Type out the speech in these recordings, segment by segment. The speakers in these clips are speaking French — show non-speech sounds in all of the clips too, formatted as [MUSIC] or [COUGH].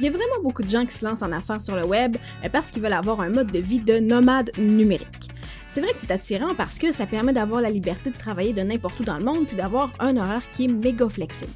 Il y a vraiment beaucoup de gens qui se lancent en affaires sur le web euh, parce qu'ils veulent avoir un mode de vie de nomade numérique. C'est vrai que c'est attirant parce que ça permet d'avoir la liberté de travailler de n'importe où dans le monde puis d'avoir un horaire qui est méga flexible.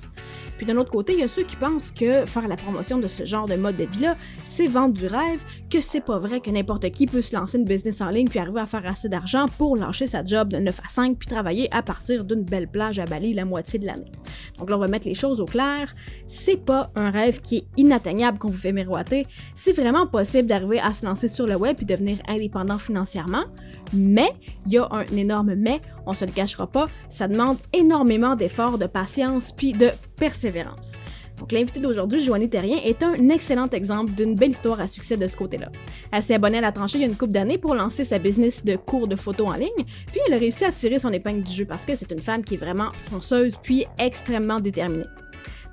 Puis d'un autre côté, il y a ceux qui pensent que faire la promotion de ce genre de mode de vie-là, c'est vendre du rêve, que c'est pas vrai que n'importe qui peut se lancer une business en ligne puis arriver à faire assez d'argent pour lâcher sa job de 9 à 5 puis travailler à partir d'une belle plage à Bali la moitié de l'année. Donc là, on va mettre les choses au clair. C'est pas un rêve qui est inatteignable qu'on vous fait miroiter. C'est vraiment possible d'arriver à se lancer sur le web et devenir indépendant financièrement. Mais, il y a un énorme mais, on se le cachera pas, ça demande énormément d'efforts, de patience puis de persévérance. Donc l'invité d'aujourd'hui, Joanie Terrien, est un excellent exemple d'une belle histoire à succès de ce côté-là. Elle s'est abonnée à la tranchée il y a une couple d'années pour lancer sa business de cours de photo en ligne, puis elle a réussi à tirer son épingle du jeu parce que c'est une femme qui est vraiment fonceuse puis extrêmement déterminée.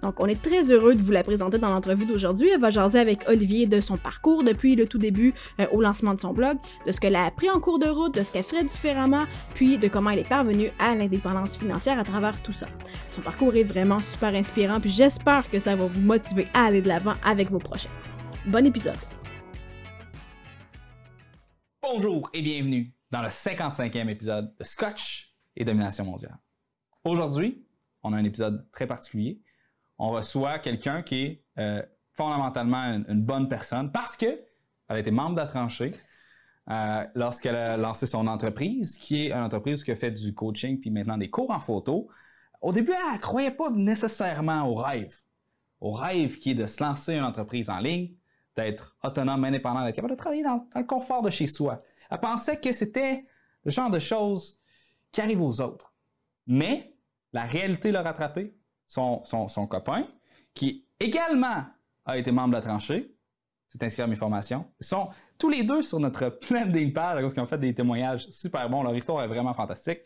Donc, on est très heureux de vous la présenter dans l'entrevue d'aujourd'hui. Elle va jaser avec Olivier de son parcours depuis le tout début euh, au lancement de son blog, de ce qu'elle a appris en cours de route, de ce qu'elle ferait différemment, puis de comment elle est parvenue à l'indépendance financière à travers tout ça. Son parcours est vraiment super inspirant, puis j'espère que ça va vous motiver à aller de l'avant avec vos projets. Bon épisode! Bonjour et bienvenue dans le 55e épisode de Scotch et Domination mondiale. Aujourd'hui, on a un épisode très particulier on reçoit quelqu'un qui est euh, fondamentalement une, bonne personne parce qu'elle a été membre de la tranchée euh, lorsqu'elle a lancé son entreprise, qui est une entreprise qui a fait du coaching puis maintenant des cours en photo. Au début, elle ne croyait pas nécessairement au rêve. Au rêve qui est de se lancer une entreprise en ligne, d'être autonome, indépendant, d'être capable de travailler dans, dans le confort de chez soi. Elle pensait que c'était le genre de choses qui arrivent aux autres. Mais la réalité l'a rattrapée son, copain, qui également a été membre de la tranchée, c'est inscrit à mes formations. Ils sont tous les deux sur notre [LAUGHS] planning page parce qu'ils ont fait des témoignages super bons. Leur histoire est vraiment fantastique.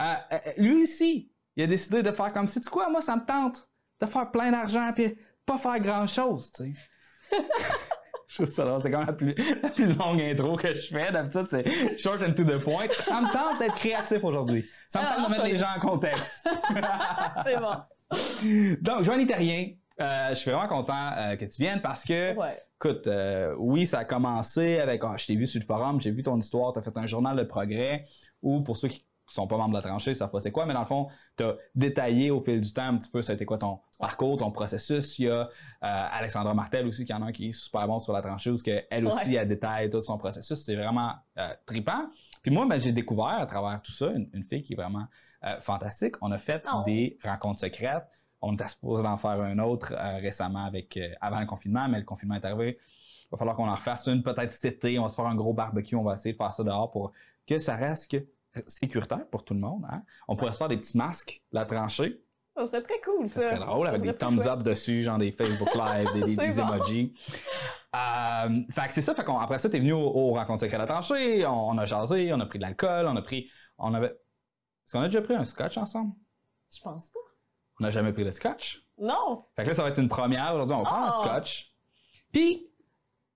Euh, euh, lui aussi, il a décidé de faire comme si, tu quoi, moi, ça me tente de faire plein d'argent puis pas faire grand chose, tu sais. [LAUGHS] je trouve ça c'est comme la plus, la plus longue intro que je fais. D'habitude, c'est short and to the point. Ça me tente d'être créatif aujourd'hui. Ça me ah, tente de mettre les gens en contexte. [LAUGHS] c'est bon. Donc, Joanie Terrien, euh, je suis vraiment content euh, que tu viennes parce que, écoute, euh, oui, ça a commencé avec, ah, je t'ai vu sur le forum, j'ai vu ton histoire, tu as fait un journal de progrès, ou pour ceux qui sont pas membres de la tranchée, ça savent pas c'est quoi, mais dans le fond, tu as détaillé au fil du temps un petit peu, ça a été quoi ton parcours, ton processus. Il y a Alexandra Martel aussi, qui en a un qui est super bon sur la tranchée, où elle aussi, elle détaille tout son processus. C'est vraiment tripant. Puis moi, ben, j'ai découvert à travers tout ça une fille qui est vraiment euh, fantastique. On a fait oh. des rencontres secrètes. On était supposé d'en faire un autre euh, récemment avec euh, avant le confinement, mais le confinement est arrivé. Il va falloir qu'on en refasse une peut-être cet été. On va se faire un gros barbecue. On va essayer de faire ça dehors pour que ça reste sécuritaire pour tout le monde. Hein. On pourrait se faire des petits masques, la tranchée. Ça serait très cool, ça. Ça serait drôle, avec des thumbs up dessus, genre des Facebook [LAUGHS] Live, des, des, emojis. fait que c'est ça. Fait après ça, t'es venu au, au rencontre secrète la tranchée, on, on, a jasé, on a pris de l'alcool, on a pris... On avait, est-ce qu'on a déjà pris un scotch ensemble? Je pense pas. On n'a jamais pris le scotch? Non! Fait que là, ça va être une première. Aujourd'hui, on prend un ah! scotch. Puis, tu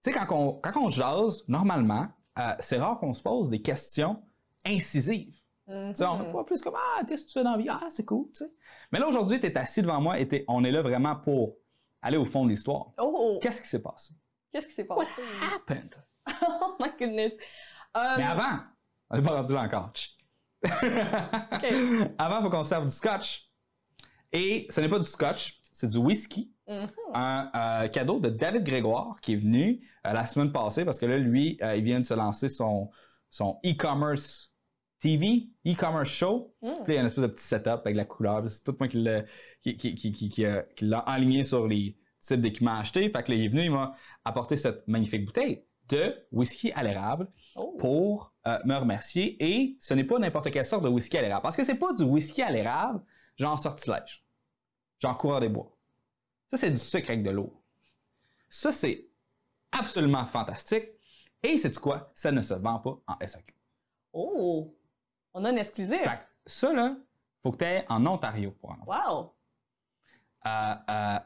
sais, quand on, quand on jase, normalement, euh, c'est rare qu'on se pose des questions incisives. Tu sais, on voit plus comme Ah, qu'est-ce que tu fais dans la vie? Ah, c'est cool, tu sais. Mais là, aujourd'hui, tu es assis devant moi et on est là vraiment pour aller au fond de l'histoire. Oh! Qu'est-ce qui s'est passé? Qu'est-ce qui s'est passé? What happened? [LAUGHS] oh my goodness! Mais um, avant, on n'est pas rendu là encore. [LAUGHS] Avant, il faut qu'on serve du scotch. Et ce n'est pas du scotch, c'est du whisky. Mm-hmm. Un euh, cadeau de David Grégoire qui est venu euh, la semaine passée parce que là, lui, euh, il vient de se lancer son, son e-commerce TV, e-commerce show. Mm. Puis il y a une espèce de petit setup avec la couleur. C'est tout le monde qui l'a qui, qui, qui, qui, aligné sur les types d'équipements achetés. Fait que là, il est venu, il m'a apporté cette magnifique bouteille de whisky à l'érable oh. pour euh, me remercier. Et ce n'est pas n'importe quelle sorte de whisky à l'érable. Parce que c'est pas du whisky à l'érable, genre sortilège. Genre coureur des bois. Ça, c'est du sucre avec de l'eau. Ça, c'est absolument fantastique. Et c'est quoi? Ça ne se vend pas en SAQ. Oh! On a une exclusive. Fait ça, là, faut que tu ailles en Ontario pour en avoir. Wow! Euh, euh,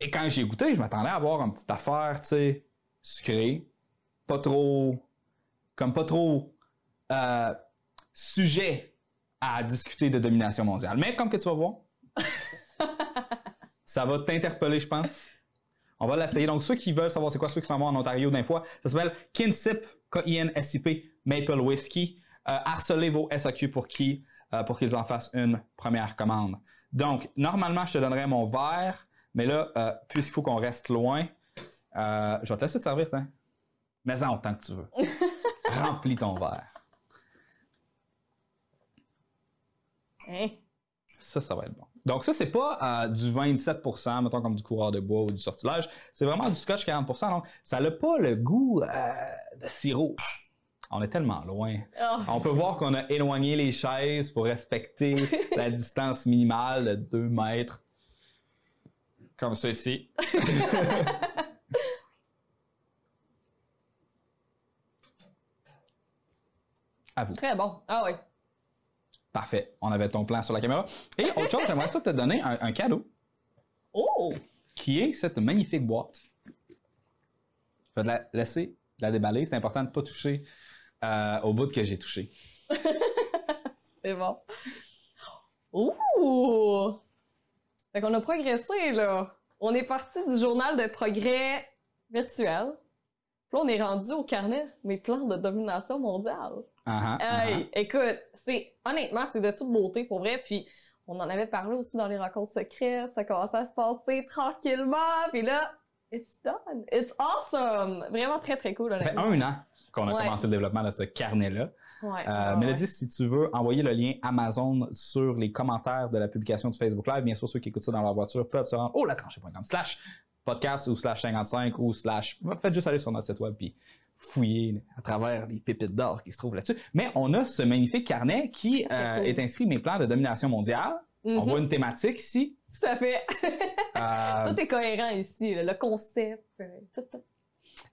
et quand j'ai goûté, je m'attendais à avoir une petite affaire, tu sais, sucrée, pas trop comme pas trop euh, sujet à discuter de domination mondiale. Mais comme que tu vas voir, [LAUGHS] ça va t'interpeller, je pense. On va l'essayer. Donc, ceux qui veulent savoir c'est quoi, ceux qui s'en vont en Ontario d'un fois, ça s'appelle Kinsip, K-I-N-S-I-P, Maple Whiskey. Euh, harcelez vos SAQ pour qui, euh, pour qu'ils en fassent une première commande. Donc, normalement, je te donnerais mon verre, mais là, euh, puisqu'il faut qu'on reste loin, je vais te laisser te servir. Mais en autant que tu veux. [LAUGHS] Remplis ton verre. Hein? Ça, ça va être bon. Donc, ça, c'est pas euh, du 27% mettons comme du coureur de bois ou du sortilège. C'est vraiment du scotch 40% Donc, ça n'a pas le goût euh, de sirop. On est tellement loin. Oh. On peut voir qu'on a éloigné les chaises pour respecter [LAUGHS] la distance minimale de 2 mètres. Comme ceci. [LAUGHS] à vous. Très bon. Ah oui. Parfait. On avait ton plan sur la caméra. Et autre chose, j'aimerais ça te donner un, un cadeau Oh! qui est cette magnifique boîte. Je vais te la laisser la déballer. C'est important de ne pas toucher euh, au bout que j'ai touché. [LAUGHS] C'est bon. Ouh! Fait qu'on a progressé, là. On est parti du journal de progrès virtuel. Puis là, on est rendu au carnet Mes plans de domination mondiale. Ah, ah, Hey, écoute, c'est honnêtement, c'est de toute beauté pour vrai. Puis on en avait parlé aussi dans les rencontres secrètes. Ça commençait à se passer tranquillement. Puis là, it's done. It's awesome. Vraiment très très cool. Ça fait un an qu'on a Ouais. commencé le développement de ce carnet-là. Ouais, Euh, ouais, Mélodie, si tu veux envoyer le lien Amazon sur les commentaires de la publication du Facebook Live, bien sûr, ceux qui écoutent ça dans leur voiture peuvent se rendre au latranchée.com slash podcast ou slash 55 ou slash... Faites juste aller sur notre site web puis fouiller à travers les pépites d'or qui se trouvent là-dessus. Mais on a ce magnifique carnet qui euh, cool. est inscrit mes plans de domination mondiale. On Mhm, voit une thématique ici. Tout à fait. Euh, [LAUGHS] Tout est cohérent ici. là. Le concept. euh, tout, tout.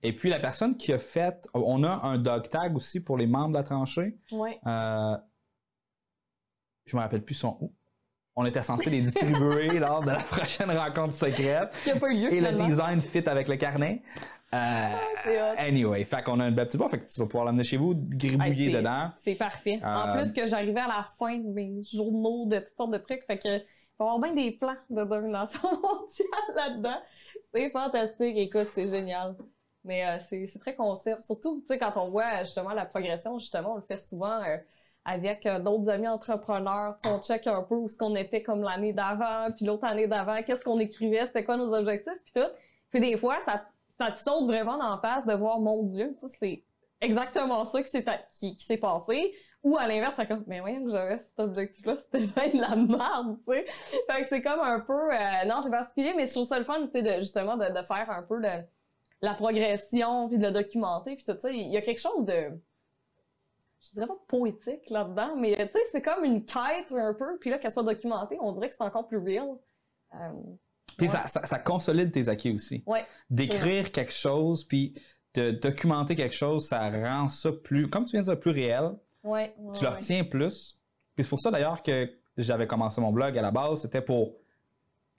et puis la personne qui a fait... On a un dog tag aussi pour les membres de la tranchée. Ouais. Euh, je me rappelle plus son où. On était censé les distribuer [LAUGHS] lors de la prochaine rencontre secrète. Qui a pas eu lieu Et le design fit avec le carnet. Euh, anyway, fait qu'on a une belle petite boîte, fait que tu vas pouvoir l'amener chez vous, gribouiller Hey, dedans. C'est parfait. En Euh, plus que j'arrivais à la fin de mes journaux de toutes sortes de trucs, fait que il va y avoir bien des plans de domination [LAUGHS] mondiale là-dedans. C'est fantastique, écoute, c'est génial. Mais euh, c'est très concept. Surtout, tu sais, quand on voit justement la progression, justement, on le fait souvent euh, avec d'autres amis entrepreneurs. On check un peu où ce qu'on était comme l'année d'avant, puis l'autre année d'avant, qu'est-ce qu'on écrivait, c'était quoi nos objectifs, puis tout. Puis des fois, ça, ça te saute vraiment d'en face de voir, mon Dieu, tu sais, c'est exactement ça qui s'est qui, passé. Ou à l'inverse, c'est comme, mais que j'avais cet objectif-là, c'était [LAUGHS] bien de la merde, tu sais. Fait que c'est comme un peu, euh, non, c'est particulier, mais je trouve ça le fun, tu sais, de, justement, de, de faire un peu de, la progression, puis de le documenter, puis tout ça. Il y a quelque chose de, je dirais pas poétique là-dedans, mais tu sais, c'est comme une quête un peu, puis là, qu'elle soit documentée, on dirait que c'est encore plus real. Euh, Puis Ouais. ça, ça, ça consolide tes acquis aussi. ouais, D'écrire quelque chose, puis de documenter quelque chose, ça rend ça plus, comme tu viens de dire, plus réel. ouais. ouais, tu le retiens plus. Puis c'est pour ça d'ailleurs que j'avais commencé mon blog à la base, c'était pour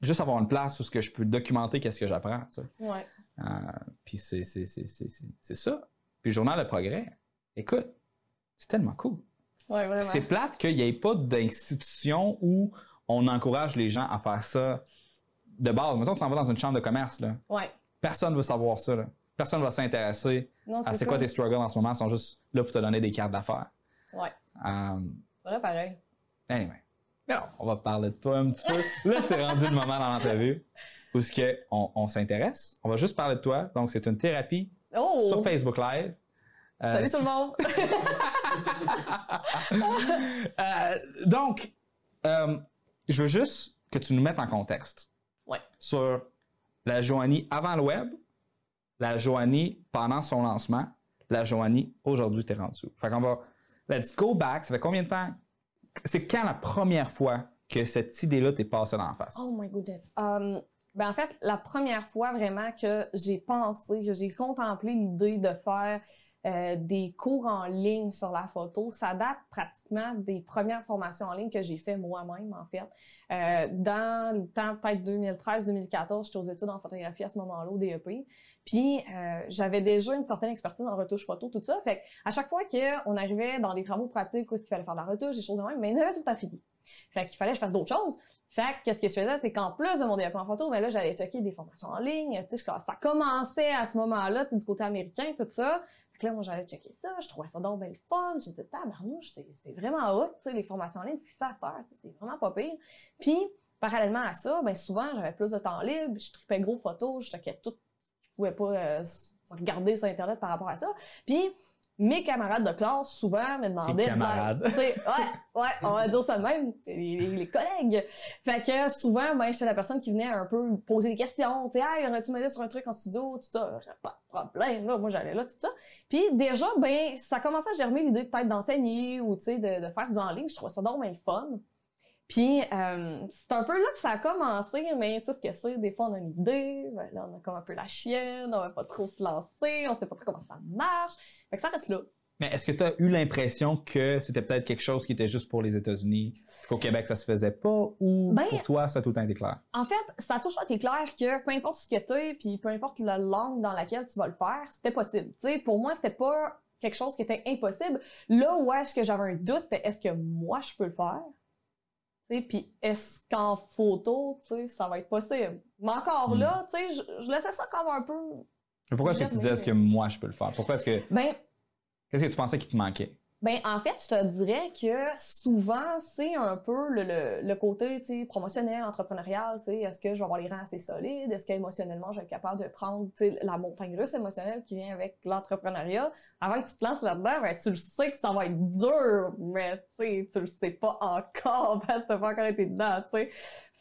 juste avoir une place où ce que je peux documenter qu'est-ce que j'apprends. tu sais. Ouais. Euh, puis c'est, c'est, c'est, c'est, ça. Puis journal Le Progrès, écoute, c'est tellement cool. C'est plate qu'il n'y ait pas d'institution où on encourage les gens à faire ça de base. Mettons, on s'en va dans une chambre de commerce, là. Ouais. Personne ne veut savoir ça. Là. Personne ne va s'intéresser à c'est quoi tes struggles en ce moment. Ils sont juste là pour te donner des cartes d'affaires. Ouais. Euh, pareil. Anyway. On va parler de toi un petit peu. Là, c'est rendu le moment dans l'entrevue où ce que on, on s'intéresse. On va juste parler de toi. Donc, c'est une thérapie Oh! sur Facebook Live. Euh, Salut tout le monde! [LAUGHS] Euh, donc, euh, je veux juste que tu nous mettes en contexte Ouais. sur la Joanie avant le web, la Joanie pendant son lancement, la Joanie aujourd'hui t'es rendu. Fait qu'on va, let's go back. Ça fait combien de temps? C'est quand la première fois que cette idée-là t'est passée dans la face? Oh my goodness. Um, ben en fait, la première fois vraiment que j'ai pensé, que j'ai contemplé l'idée de faire euh, des cours en ligne sur la photo, ça date pratiquement des premières formations en ligne que j'ai fait moi-même, en fait. Euh, dans le temps, peut-être 2013-2014, j'étais aux études en photographie à ce moment-là, au DEP. Puis, euh, j'avais déjà une certaine expertise en retouche photo, tout ça. Fait à chaque fois qu'on arrivait dans des travaux pratiques où qu'il fallait faire de la retouche, des choses de même, mais j'avais tout à fini. Fait qu'il fallait que je fasse d'autres choses. Fait que qu'est-ce que je faisais, c'est qu'en plus de mon développement photo, ben là, j'allais checker des formations en ligne. Tu sais, ça commençait à ce moment-là, tu du côté américain, tout ça. Fait que là, moi, j'allais checker ça. Je trouvais ça donc bien fun. J'étais tabarnouche, c'est vraiment hot, tu sais, les formations en ligne, ce qui se fait à c'est vraiment pas pire. Puis, parallèlement à ça, ben souvent, j'avais plus de temps libre. Je tripais gros photos, je checkais tout ce qui pouvait pas euh, regarder sur Internet par rapport à ça. Puis, mes camarades de classe, souvent, me demandaient... de- camarades. tu ouais, ouais, on va dire ça de même, les, les- les collègues. Fait que souvent, ben, j'étais la personne qui venait un peu poser des questions. Tu sais, hey, aurais-tu m'aider sur un truc en studio, tout ça. J'avais pas de problème, là. Moi, j'allais là, tout ça. Puis déjà, ben, ça commençait à germer l'idée peut-être d'enseigner ou, tu sais, de, de faire du en ligne. Je trouvais ça donc bien le fun. Puis, euh, c'est un peu là que ça a commencé, mais tu sais ce que c'est, des fois on a une idée, ben là on a comme un peu la chienne, on va pas trop se lancer, on sait pas trop comment ça marche. Fait que ça reste là. Mais est-ce que tu as eu l'impression que c'était peut-être quelque chose qui était juste pour les États-Unis, qu'au Québec ça se faisait pas, ou Ben- pour toi ça a tout le temps été clair? En fait, ça a toujours été clair que peu importe ce que t'es, puis peu importe la langue dans laquelle tu vas le faire, c'était possible. Tu sais, pour moi, c'était pas quelque chose qui était impossible. Là où est-ce que j'avais un doute, c'était est-ce que moi je peux le faire? Puis est-ce qu'en photo, tu sais, ça va être possible? Mais encore Hmm. là, tu sais, je, je laissais ça comme un peu. Mais Pourquoi est-ce que tu disais est-ce que moi je peux le faire? Pourquoi est-ce que. Ben, Qu'est-ce que tu pensais qu'il te manquait? Ben, en fait, je te dirais que souvent, c'est un peu le, le, côté, tu promotionnel, entrepreneurial, tu est-ce que je vais avoir les rangs assez solides? Est-ce qu'émotionnellement, je vais être capable de prendre, tu la montagne russe émotionnelle qui vient avec l'entrepreneuriat? Avant que tu te lances là-dedans, ben, tu le sais que ça va être dur, mais, tu tu le sais pas encore [LAUGHS] parce que t'as pas encore été dedans, tu sais.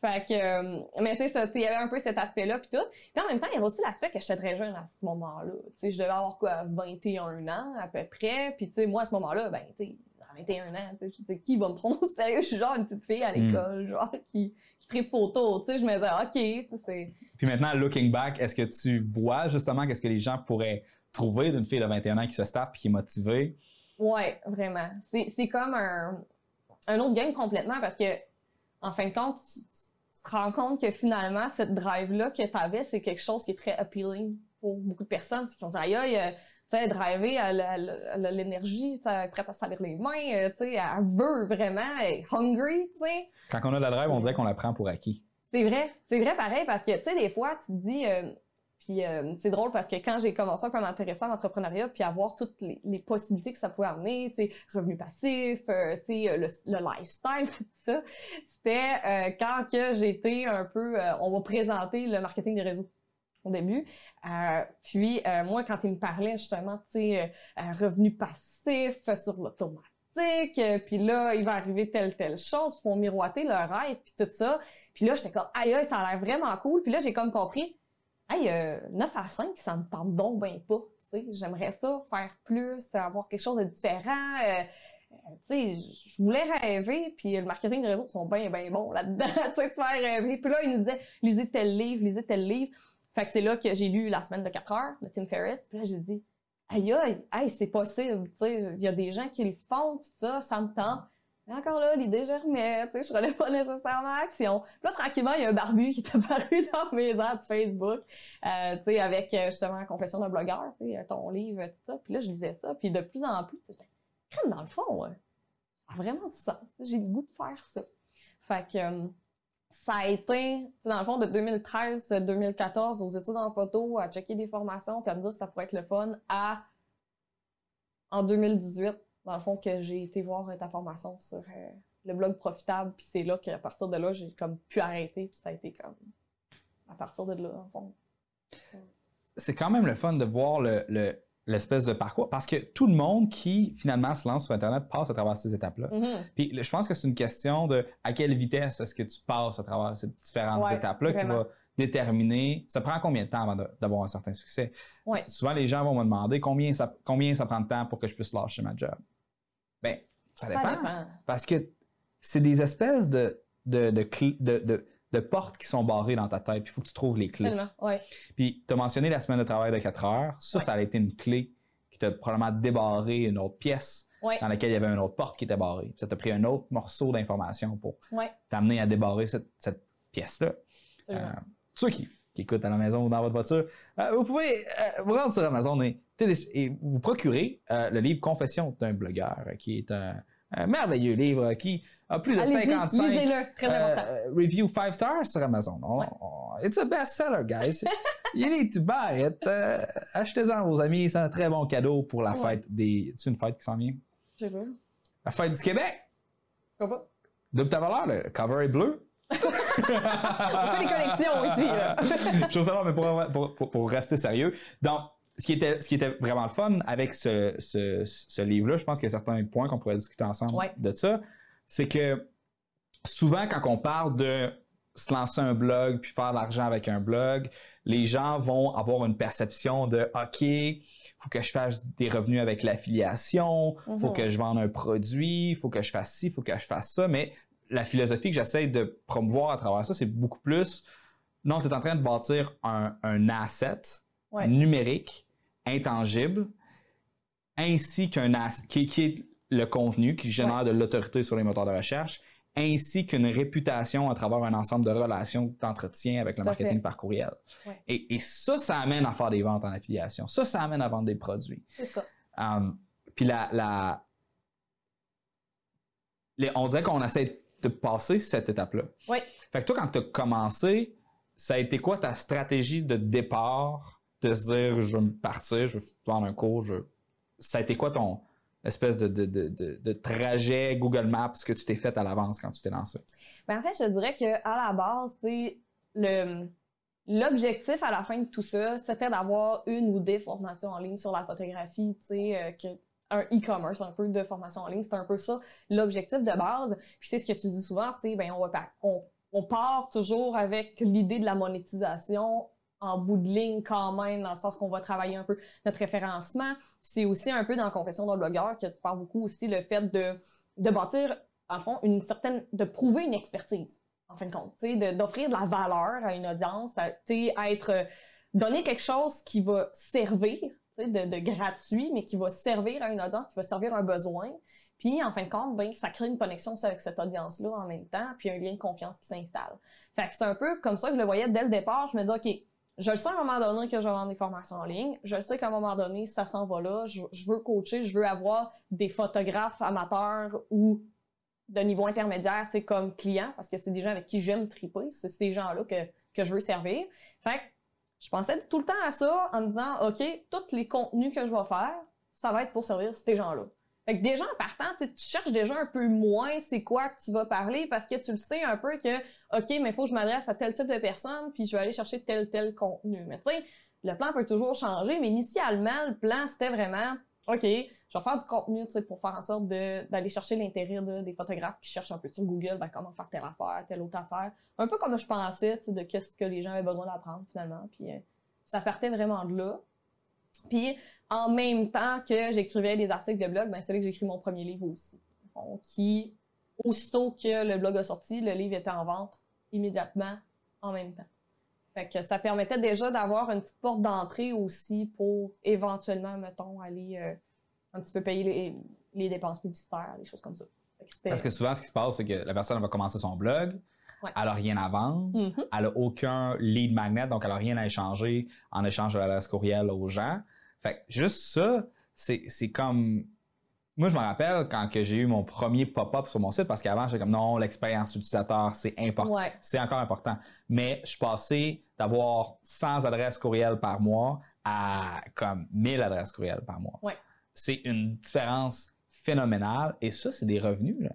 Fait que, euh, mais c'est ça, tu sais, il y avait un peu cet aspect-là puis tout. Puis en même temps, il y avait aussi l'aspect que j'étais très jeune à ce moment-là. Tu sais, je devais avoir quoi, 21 ans à peu près. Puis tu sais, moi à ce moment-là, ben tu sais, à 21 ans, tu sais, qui va me prendre au sérieux? Je suis genre une petite fille à l'école, genre qui, qui tripe photo. Tu sais, je me disais, ok, tu sais, c'est. Puis maintenant, looking back, est-ce que tu vois justement qu'est-ce que les gens pourraient trouver d'une fille de 21 ans qui se tape et qui est motivée? Ouais, vraiment. C'est c'est comme un, un autre game complètement parce que, en fin de compte, tu, tu- te rends compte que finalement, cette drive-là que tu avais, c'est quelque chose qui est très appealing pour beaucoup de personnes qui dire aïe aïe, euh, tu sais, driver, elle, a- l'énergie, prête à salir les mains, euh, tu sais, elle veut vraiment, elle est hungry, tu sais. Quand on a de la drive, on dirait qu'on la prend pour acquis. C'est vrai, c'est vrai pareil parce que tu sais des fois tu te dis euh, puis euh, c'est drôle parce que quand j'ai commencé un peu à m'intéresser à l'entrepreneuriat puis à voir toutes les, possibilités que ça pouvait amener, tu sais revenus passifs, euh, tu sais le, le lifestyle [LAUGHS] tout ça, c'était euh, quand que été un peu euh, on m'a présenté le marketing des réseaux au début. Euh, puis euh, moi quand ils me parlaient justement tu sais euh, euh, revenus passifs euh, sur l'automatique, euh, puis là il va arriver telle telle chose, puis on miroiter leur rêve puis tout ça. Puis là, j'étais comme, aïe, aïe, ça a l'air vraiment cool. Puis là, j'ai comme compris, aïe, euh, 9 à 5, ça me tente donc ben pas. J'aimerais ça, faire plus, avoir quelque chose de différent. euh, euh, je- voulais rêver, puis le marketing des réseaux sont bien, bien bons là-dedans, [LAUGHS] tu sais, de faire rêver. Puis là, ils nous disaient, lisez tel livre, lisez tel livre. Fait que c'est là que j'ai lu La semaine de 4 heures de Tim Ferriss. Puis là, j'ai dit, aïe, aïe, c'est possible, tu sais, il y a des gens qui le font, tout ça, ça me tente. Mais encore là, l'idée germait, tu sais, je relève pas nécessairement action. Puis là, tranquillement, il y a un barbu qui est [LAUGHS] apparu dans mes ads Facebook, euh, tu sais, avec euh, justement Confession d'un blogueur, tu sais, ton livre, tout ça. Puis là, je lisais ça, puis de plus en plus, j'étais, crème dans le fond, ouais, ça a vraiment du sens. J'ai le goût de faire ça. Fait que euh, ça a été, dans le fond, de 2013 à 2014 aux études en photo, à checker des formations, puis à me dire que ça pourrait être le fun, à en 2018, dans le fond, que j'ai été voir euh, ta formation sur euh, le blog profitable, puis c'est là qu'à partir de là, j'ai comme pu arrêter, puis ça a été comme à partir de là, le fond. c'est quand même le fun de voir le- le- l'espèce de parcours parce que tout le monde qui finalement se lance sur Internet passe à travers ces étapes-là. Mhm. Puis je pense que c'est une question de à quelle vitesse est-ce que tu passes à travers ces différentes Ouais, étapes-là qui va déterminer. Ça prend combien de temps avant d'avoir un certain succès? Ouais. Souvent, les gens vont me demander combien ça, combien ça prend de temps pour que je puisse lâcher ma job. Ben, ça Ça dépend. dépend. Parce que c'est des espèces de, de, de, portes qui sont barrées dans ta tête. Puis il faut que tu trouves les clés. Ouais. Puis, tu as mentionné la semaine de travail de 4 heures. Ça, Ouais. ça a été une clé qui t'a probablement débarré une autre pièce Ouais. dans laquelle il y avait une autre porte qui était barrée. Ça t'a pris un autre morceau d'information pour Ouais. t'amener à débarrer cette, cette pièce-là. Euh, ceux qui, qui écoutent à la maison ou dans votre voiture, euh, vous pouvez euh, vous rendre sur Amazon et, vous procurer euh, le livre Confession d'un blogueur, qui est un, Un merveilleux livre qui a plus de Allez-y, 55 lisez-le, très euh, important. review 5 stars sur Amazon. On- Ouais. on- it's a bestseller, guys. you need to buy it. Achetez-en aux amis, c'est un très bon cadeau pour la Ouais. fête des. C'est une fête qui s'en vient? Je sais pas. La fête du Québec. Pourquoi pas? Double ta valeur, le cover est bleu. On fait des collections ici, là. Je veux savoir, mais pour, pour- pour- pour rester sérieux. Donc, ce qui était, ce qui était vraiment le fun avec ce, ce- ce livre-là, je pense qu'il y a certains points qu'on pourrait discuter ensemble Ouais. de ça, c'est que souvent, quand on parle de se lancer un blog puis faire de l'argent avec un blog, les gens vont avoir une perception de OK, faut que je fasse des revenus avec l'affiliation, faut Mhm. que je vende un produit, faut que je fasse ci, faut que je fasse ça, mais la philosophie que j'essaie de promouvoir à travers ça, c'est beaucoup plus non, tu es en train de bâtir un, un asset Ouais. numérique, intangible, ainsi qu'un as- qui, qui est le contenu qui génère de l'autorité sur les moteurs de recherche, ainsi qu'une réputation à travers un ensemble de relations d'entretien avec le Tout à marketing fait. par courriel. Ouais. Et, et ça, ça amène à faire des ventes en affiliation. Ça, ça amène à vendre des produits. C'est ça. Um, puis la, la- les- on dirait qu'on essaie de passer cette étape-là. Oui. Fait que toi, quand tu as commencé, ça a été quoi ta stratégie de départ de se dire je veux me partir, je veux vendre un cours, je... ça a été quoi ton espèce de, de, de, de- trajet Google Maps que tu t'es fait à l'avance quand tu t'es lancé? Ben, en fait, je dirais que à la base, c'est le l'objectif à la fin de tout ça, c'était d'avoir une ou des formations en ligne sur la photographie, tu sais, euh, que un e-commerce, un peu de formation en ligne, c'est un peu ça l'objectif de base. Puis c'est ce que tu dis souvent, c'est ben on part toujours avec l'idée de la monétisation en bout de ligne quand même, dans le sens qu'on va travailler un peu notre référencement. C'est aussi un peu dans Confession d'un blogueur que tu parles beaucoup aussi le fait de, de bâtir, en fond, une certaine, de prouver une expertise, en fin de compte, d'offrir de la valeur à une audience, à, être, euh, donner quelque chose qui va servir, de, gratuit, mais qui va servir à une audience, qui va servir un besoin. Puis, en fin de compte, ben, ça crée une connexion avec cette audience-là en même temps, puis un lien de confiance qui s'installe. Fait que c'est un peu comme ça que je le voyais dès le départ. Je me disais, OK, je le sais à un moment donné que je vais vendre des formations en ligne. Je le sais qu'à un moment donné, ça s'en va là. Je, je veux coacher, je veux avoir des photographes amateurs ou de niveau intermédiaire, tu sais, comme clients, parce que c'est des gens avec qui j'aime triper. C'est ces gens-là que, que je veux servir. Fait que je pensais tout le temps à ça en me disant, OK, tous les contenus que je vais faire, ça va être pour servir ces gens-là. Fait que déjà en partant, tu cherches déjà un peu moins c'est quoi que tu vas parler parce que tu le sais un peu que, OK, mais il faut que je m'adresse à tel type de personne, puis je vais aller chercher tel, tel contenu. Mais tu sais, le plan peut toujours changer, mais initialement, le plan, c'était vraiment, OK, je vais faire du contenu, pour faire en sorte d'aller chercher l'intérêt de- des photographes qui cherchent un peu sur Google, ben, comment faire telle affaire, telle autre affaire. Un peu comme je pensais, de qu'est-ce que les gens avaient besoin d'apprendre, finalement. Puis euh, ça partait vraiment de là. Puis, en même temps que j'écrivais des articles de blog, ben, c'est là que j'écris mon premier livre aussi. Qui, aussitôt que le blog a sorti, le livre était en vente immédiatement en même temps. Fait que ça permettait déjà d'avoir une petite porte d'entrée aussi pour éventuellement, mettons, aller euh, un petit peu payer les, les dépenses publicitaires, des choses comme ça. Que Parce que souvent, ce qui se passe, c'est que la personne va commencer son blog, Ouais. elle n'a rien à vendre, Mhm. elle n'a aucun lead magnet, donc elle n'a rien à échanger en échange de l'adresse courriel aux gens. Fait que juste ça, c'est comme. Moi, je me rappelle quand que j'ai eu mon premier pop-up sur mon site, parce qu'avant, j'étais comme non, l'expérience utilisateur, c'est important. Ouais. C'est encore important. Mais je suis passé d'avoir 100 adresses courriel par mois à comme 1000 adresses courriel par mois. Ouais. C'est une différence phénoménale. Et ça, c'est des revenus. Là.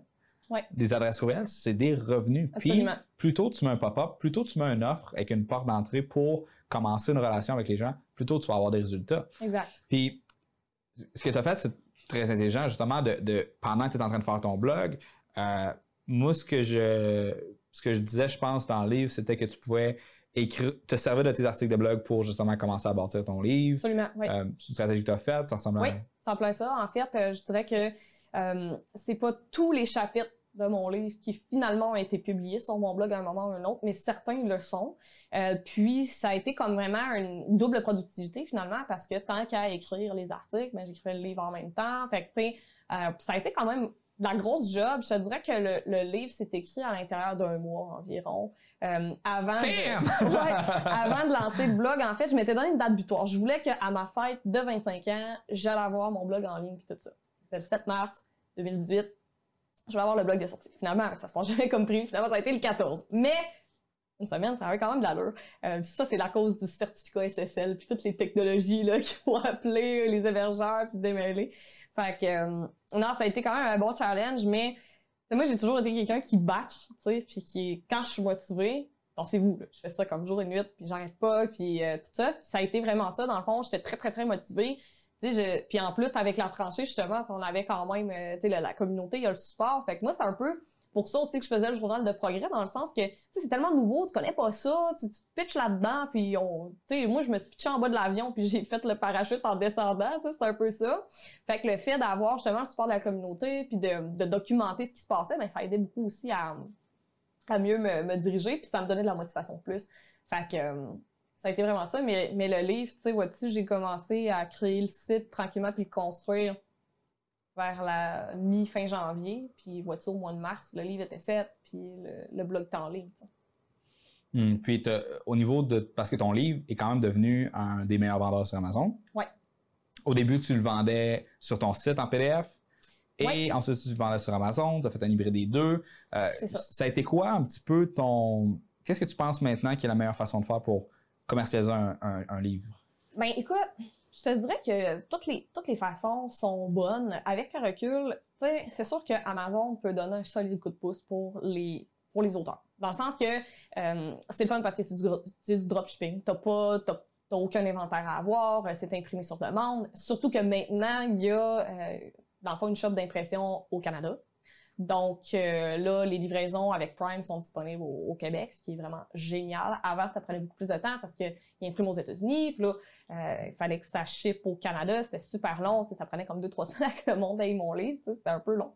Ouais. Des adresses courriel, c'est des revenus. Puis, Absolument. plus tôt tu mets un pop-up, plus tôt tu mets une offre avec une porte d'entrée pour commencer une relation avec les gens, plus tôt tu vas avoir des résultats. Exact. Puis, ce que tu as fait, c'est très intelligent, justement, de, de- pendant que tu es en train de faire ton blog. euh, moi, ce que je ce que je disais, je pense, dans le livre, c'était que tu pouvais écrire, te servir de tes articles de blog pour justement commencer à bâtir ton livre. Absolument. Ouais. Euh, c'est une stratégie que tu as faite, ça ressemble Oui, à. c'est en plein ça. En fait, euh, je dirais que euh, c'est pas tous les chapitres de mon livre qui finalement ont été publiés sur mon blog à un moment ou un autre, mais certains le sont. Euh, puis ça a été comme vraiment une double productivité finalement parce que tant qu'à écrire les articles, ben, j'écrivais le livre en même temps. Fait que tu sais, euh, ça a été quand même de la grosse job. Je te dirais que le, le livre s'est écrit à l'intérieur d'un mois environ. Euh, avant de-! [LAUGHS] Ouais, avant de lancer le blog, en fait, je m'étais donné une date butoir. Je voulais qu'à ma fête de 25 ans, j'allais avoir mon blog en ligne puis tout ça. C'était le 7 mars 2018. Je vais avoir le blog de sortie. Finalement, ça se passe jamais comme prévu. Finalement, ça a été le 14. Mais une semaine, ça avait quand même de l'allure. Euh, ça, c'est la cause du certificat SSL, puis toutes les technologies là [LAUGHS] qu'il faut appeler les hébergeurs, puis se démêler. Fait que, euh, non, ça a été quand même un bon challenge, mais moi, j'ai toujours été quelqu'un qui batch, tu sais, puis qui, quand je suis motivée, pensez-vous, je fais ça comme jour et nuit, puis j'arrête pas, puis euh, tout ça. Ça a été vraiment ça. Dans le fond, j'étais très, très, très motivée. Puis en plus, avec la tranchée, justement, on avait quand même, sais, la, communauté, il y a le support. Fait que moi, c'est un peu pour ça aussi que je faisais le journal de progrès, dans le sens que c'est tellement nouveau, tu connais pas ça, tu, tu pitches là-dedans, puis on, moi je me suis pitché en bas de l'avion, puis [LAUGHS] j'ai fait le parachute en descendant, c'est un peu ça. Fait que le fait d'avoir justement le support de la communauté, puis de, documenter ce qui se passait, ben, ça a aidé beaucoup aussi à, mieux me, me, diriger, puis ça me donnait de la motivation de plus. Fait que euh, ça a été vraiment ça, mais, mais le livre, tu sais, vois-tu, j'ai commencé à créer le site tranquillement, puis le construire vers la mi-fin janvier, puis vois-tu, au mois de mars, le livre était fait, puis le, le blog est en ligne. Hum, puis au niveau de... Parce que ton livre est quand même devenu un des meilleurs vendeurs sur Amazon. Oui. Au début, tu le vendais sur ton site en PDF. Et ensuite, tu le vendais sur Amazon. Tu as fait un hybride des deux. Euh, ça. ça. a été quoi un petit peu ton... Qu'est-ce que tu penses maintenant qui est la meilleure façon de faire pour commercialiser un, livre? Ben écoute, je te dirais que toutes les, toutes les façons sont bonnes. Avec le recul, c'est sûr que Amazon peut donner un solide coup de pouce pour les, pour les auteurs. Dans le sens que euh, c'est le fun parce que c'est du, du dropshipping. T'as pas, t'as, aucun inventaire à avoir, c'est imprimé sur demande. Surtout que maintenant, il y a, euh, dans le fond, une shop d'impression au Canada. Donc euh, là, les livraisons avec Prime sont disponibles au, Québec, ce qui est vraiment génial. Avant, ça prenait beaucoup plus de temps parce qu'il imprime aux États-Unis, puis là, euh, il fallait que ça ship au Canada, c'était super long, ça prenait comme deux, trois [LAUGHS] semaines que le monde ait mon livre, c'était un peu long.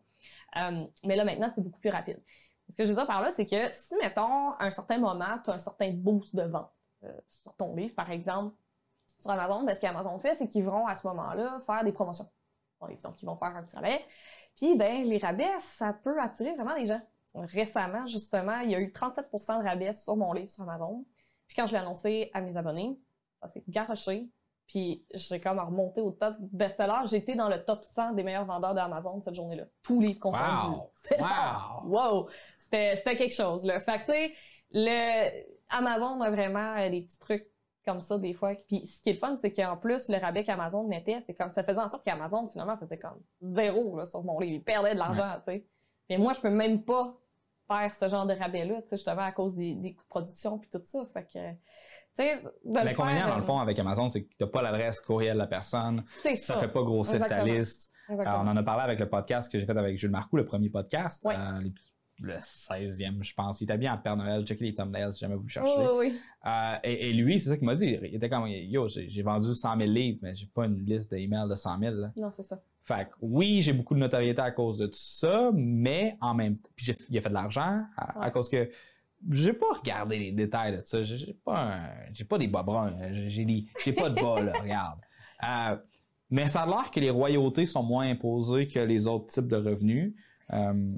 Euh, mais là, maintenant, c'est beaucoup plus rapide. Ce que je veux dire par là, c'est que si, mettons, à un certain moment, tu as un certain boost de vente sur ton livre, par exemple, sur Amazon, ben, ce qu'Amazon fait, c'est qu'ils vont à ce moment-là faire des promotions. Donc, ils vont faire un petit rabais. Puis, ben, les rabais, ça peut attirer vraiment des gens. Récemment, justement, il y a eu 37% de rabais sur mon livre sur Amazon. Puis quand je l'ai annoncé à mes abonnés, ça s'est garoché. Puis j'ai comme remonté au top best-seller. J'étais dans le top 100 des meilleurs vendeurs d'Amazon cette journée-là. Tous livres confondus. [LAUGHS] Wow! wow! C'était quelque chose, là. Fait que, tu sais, le... Amazon a vraiment euh, des petits trucs comme ça des fois. Puis ce qui est fun, c'est qu'en plus, le rabais qu'Amazon mettait, c'était comme ça faisait en sorte qu'Amazon finalement faisait comme zéro là, sur mon livre. Il perdait de l'argent, tu sais. Mais moi, je peux même pas faire ce genre de rabais-là, tu sais, justement à cause des, des coûts de production puis tout ça. Fait que. L'inconvénient, dans le fond, avec Amazon, c'est que tu n'as pas l'adresse courriel de la personne. C'est ça. Ça fait pas grossir ta liste. on en a parlé avec le podcast que j'ai fait avec Jules Marcoux, le premier podcast. Euh, le 16e, je pense. Il était bien en Père Noël. Checkez les thumbnails si jamais vous le cherchez. Oui, oui. Euh, et, et, lui, c'est ça qu'il m'a dit. Il était comme, yo, j'ai vendu 100 000 livres, mais j'ai pas une liste d'emails de 100 000. Là. Non, c'est ça. Fait que oui, j'ai beaucoup de notoriété à cause de tout ça, mais en même temps, puis il a fait de l'argent à, Ouais. à cause que j'ai pas regardé les détails de ça. J'ai pas, j'ai pas des bas bruns. J'ai pas de bas, là, [LAUGHS] regarde. Euh, mais ça a l'air que les royautés sont moins imposées que les autres types de revenus. Euh,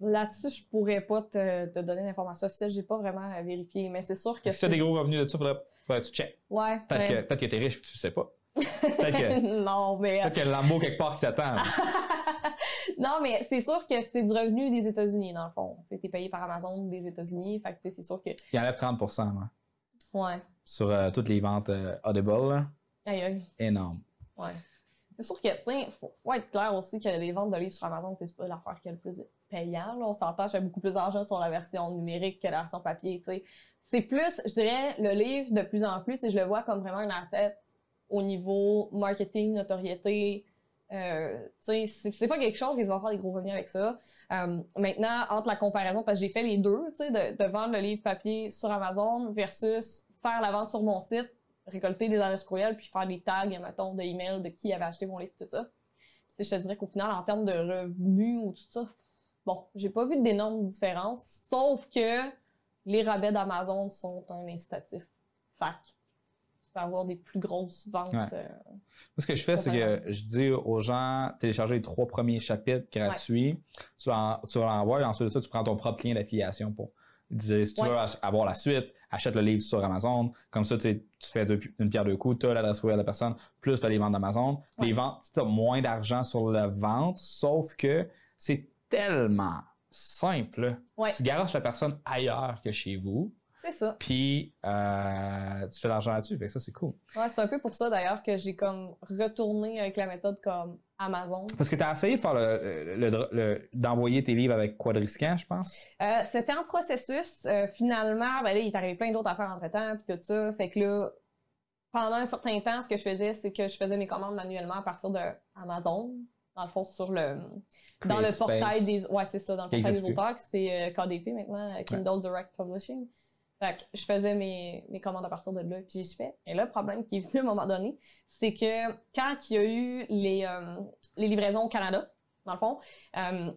Là-dessus, je pourrais pas te, te donner d'informations officielles. J'ai pas vraiment à vérifier, mais c'est sûr que si tu as des gros revenus de ça, faudrait, faudrait que tu check. Ouais. Peut-être que, ouais. peut-être que t'es riche et tu sais pas. Peut-être que, [LAUGHS] non, mais. peut-être qu'il y a le quelque part qui t'attend. [LAUGHS] non, mais c'est sûr que c'est du revenu des États-Unis, dans le fond. Tu es payé par Amazon des États-Unis. Fait que, c'est sûr que. Il enlève 30 moi, Ouais. sur euh, toutes les ventes euh, Audible. là. Aïe, aïe. Énorme. Ouais. C'est sûr que, tu faut, faut être clair aussi que les ventes de livres sur Amazon, c'est pas l'affaire qui est le plus payant. On s'entend, je fais beaucoup plus d'argent sur la version numérique que la version papier, tu sais. C'est plus, je dirais, le livre de plus en plus, et je le vois comme vraiment un asset au niveau marketing, notoriété. Euh, tu sais, c'est pas quelque chose qu'ils vont faire des gros revenus avec ça. Euh, maintenant, entre la comparaison, parce que j'ai fait les deux, tu sais, de vendre le livre papier sur Amazon versus faire la vente sur mon site, récolter des adresses courriel puis faire des tags, mettons, de email de qui avait acheté mon livre, tout ça. Puis, je te dirais qu'au final, en termes de revenus ou tout ça, bon, j'ai pas vu d'énormes différences, sauf que les rabais d'Amazon sont un incitatif. Fac. Tu peux avoir des plus grosses ventes. Ouais. euh, Moi, ce que je fais, c'est que je dis aux gens, télécharger les trois premiers chapitres gratuits, tu l'en- tu l'envoies, et ensuite de ça, tu prends ton propre lien d'affiliation pour si tu Ouais. veux avoir la suite, achète le livre sur Amazon. Comme ça, tu fais deux- une pierre deux coups, tu as l'adresse courriel de la personne, plus tu as les ventes d'Amazon. Ouais. Les ventes, tu as moins d'argent sur la vente, sauf que c'est tellement simple. Ouais. Tu garoches la personne ailleurs que chez vous, C'est ça. puis euh, tu fais l'argent là-dessus. Fait que ça, c'est cool. Ouais, c'est un peu pour ça d'ailleurs que j'ai comme retourné avec la méthode comme Amazon. Parce que tu as essayé de faire le, le- le- le- d'envoyer tes livres avec Quadriscan, je pense? Euh, C'était en processus. Euh, finalement, ben là, il est arrivé plein d'autres affaires entre-temps, puis tout ça. Fait que là, pendant un certain temps, ce que je faisais, c'est que je faisais mes commandes manuellement à partir de Amazon. Dans le fond, sur le dans le portail des ouais c'est ça dans le portail des auteurs c'est KDP maintenant Kindle Direct Publishing fait que je faisais mes, mes commandes à partir de là puis j'y suis fait et là le problème qui est venu à un moment donné c'est que quand il y a eu les euh, les livraisons au Canada dans le fond euh,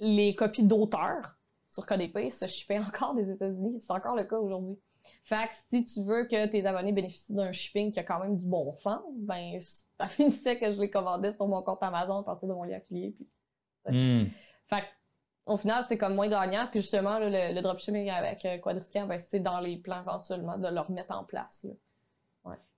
les copies d'auteurs sur KDP se shippaient encore des États-Unis c'est encore le cas aujourd'hui fait que si tu veux que tes abonnés bénéficient d'un shipping qui a quand même du bon sens, ben ça finissait que je les commandais sur mon compte Amazon à partir de mon lien affilié. Puis... Hmm. Fait que, au final, c'était comme moins gagnant. Puis justement, là, le, le dropshipping avec euh, Quadriscan, ben, c'est dans les plans éventuellement de le remettre en place. là.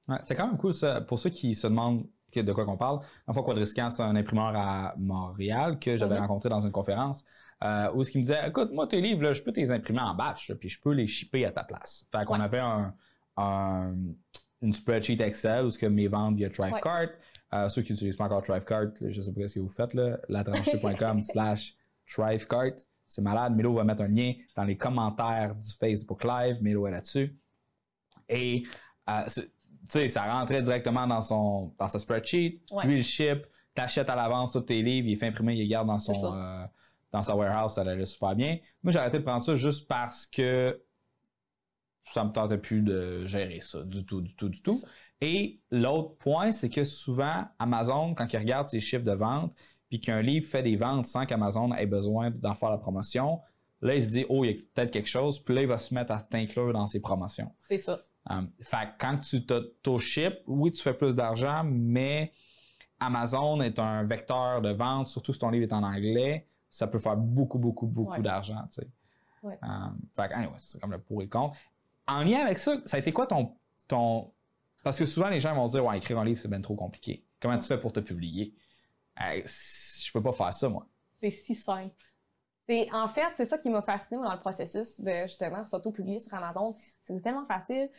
Ouais, c'est quand même cool ça. Pour ceux qui se demandent de quoi qu'on parle, en fois Quadriscan, c'est un imprimeur à Montréal que j'avais Mhm. rencontré dans une conférence euh, où ce qui me disait Écoute, moi, tes livres, là, je peux les imprimer en batch, là, puis je peux les shipper à ta place. Fait qu'on Ouais. avait un, un- une spreadsheet Excel où ce que mes ventes via Thrivecart. Euh, ceux qui n'utilisent pas encore Thrivecart, je sais pas ce que vous faites, là, [LAUGHS] slash Thrivecart. C'est malade. Milo va mettre un lien dans les commentaires du Facebook Live. Milo est là-dessus. Et euh, sais, ça rentrait directement dans son dans sa spreadsheet. Ouais. Lui, il ship, t'achètes à l'avance tous tes livres, il fait imprimer, il les garde dans son euh, dans sa warehouse, ça allait super bien. Moi, j'ai arrêté de prendre ça juste parce que ça me tentait plus de gérer ça du tout, du tout, du tout. Et l'autre point, c'est que souvent, Amazon, quand il regarde ses chiffres de vente, puis qu'un livre fait des ventes sans qu'Amazon ait besoin d'en faire la promotion, là, il se dit, oh, il y a peut-être quelque chose, puis là, il va se mettre à t'inclure dans ses promotions. C'est ça. Um, fait que quand tu t'auto-ship, oui, tu fais plus d'argent, mais Amazon est un vecteur de vente, surtout si ton livre est en anglais, ça peut faire beaucoup, beaucoup, beaucoup Ouais. d'argent, tu sais. Ouais. Fait que, anyway, c'est comme le pour et le contre. En lien avec ça, ça a été quoi ton, ton... Parce que souvent, les gens vont dire, ouais, écrire un livre, c'est bien trop compliqué. Comment tu fais pour te publier? Je peux pas faire ça, moi. C'est si simple. C'est, en fait, c'est ça qui m'a fasciné dans le processus de justement s'auto-publier sur Amazon. C'est tellement facile.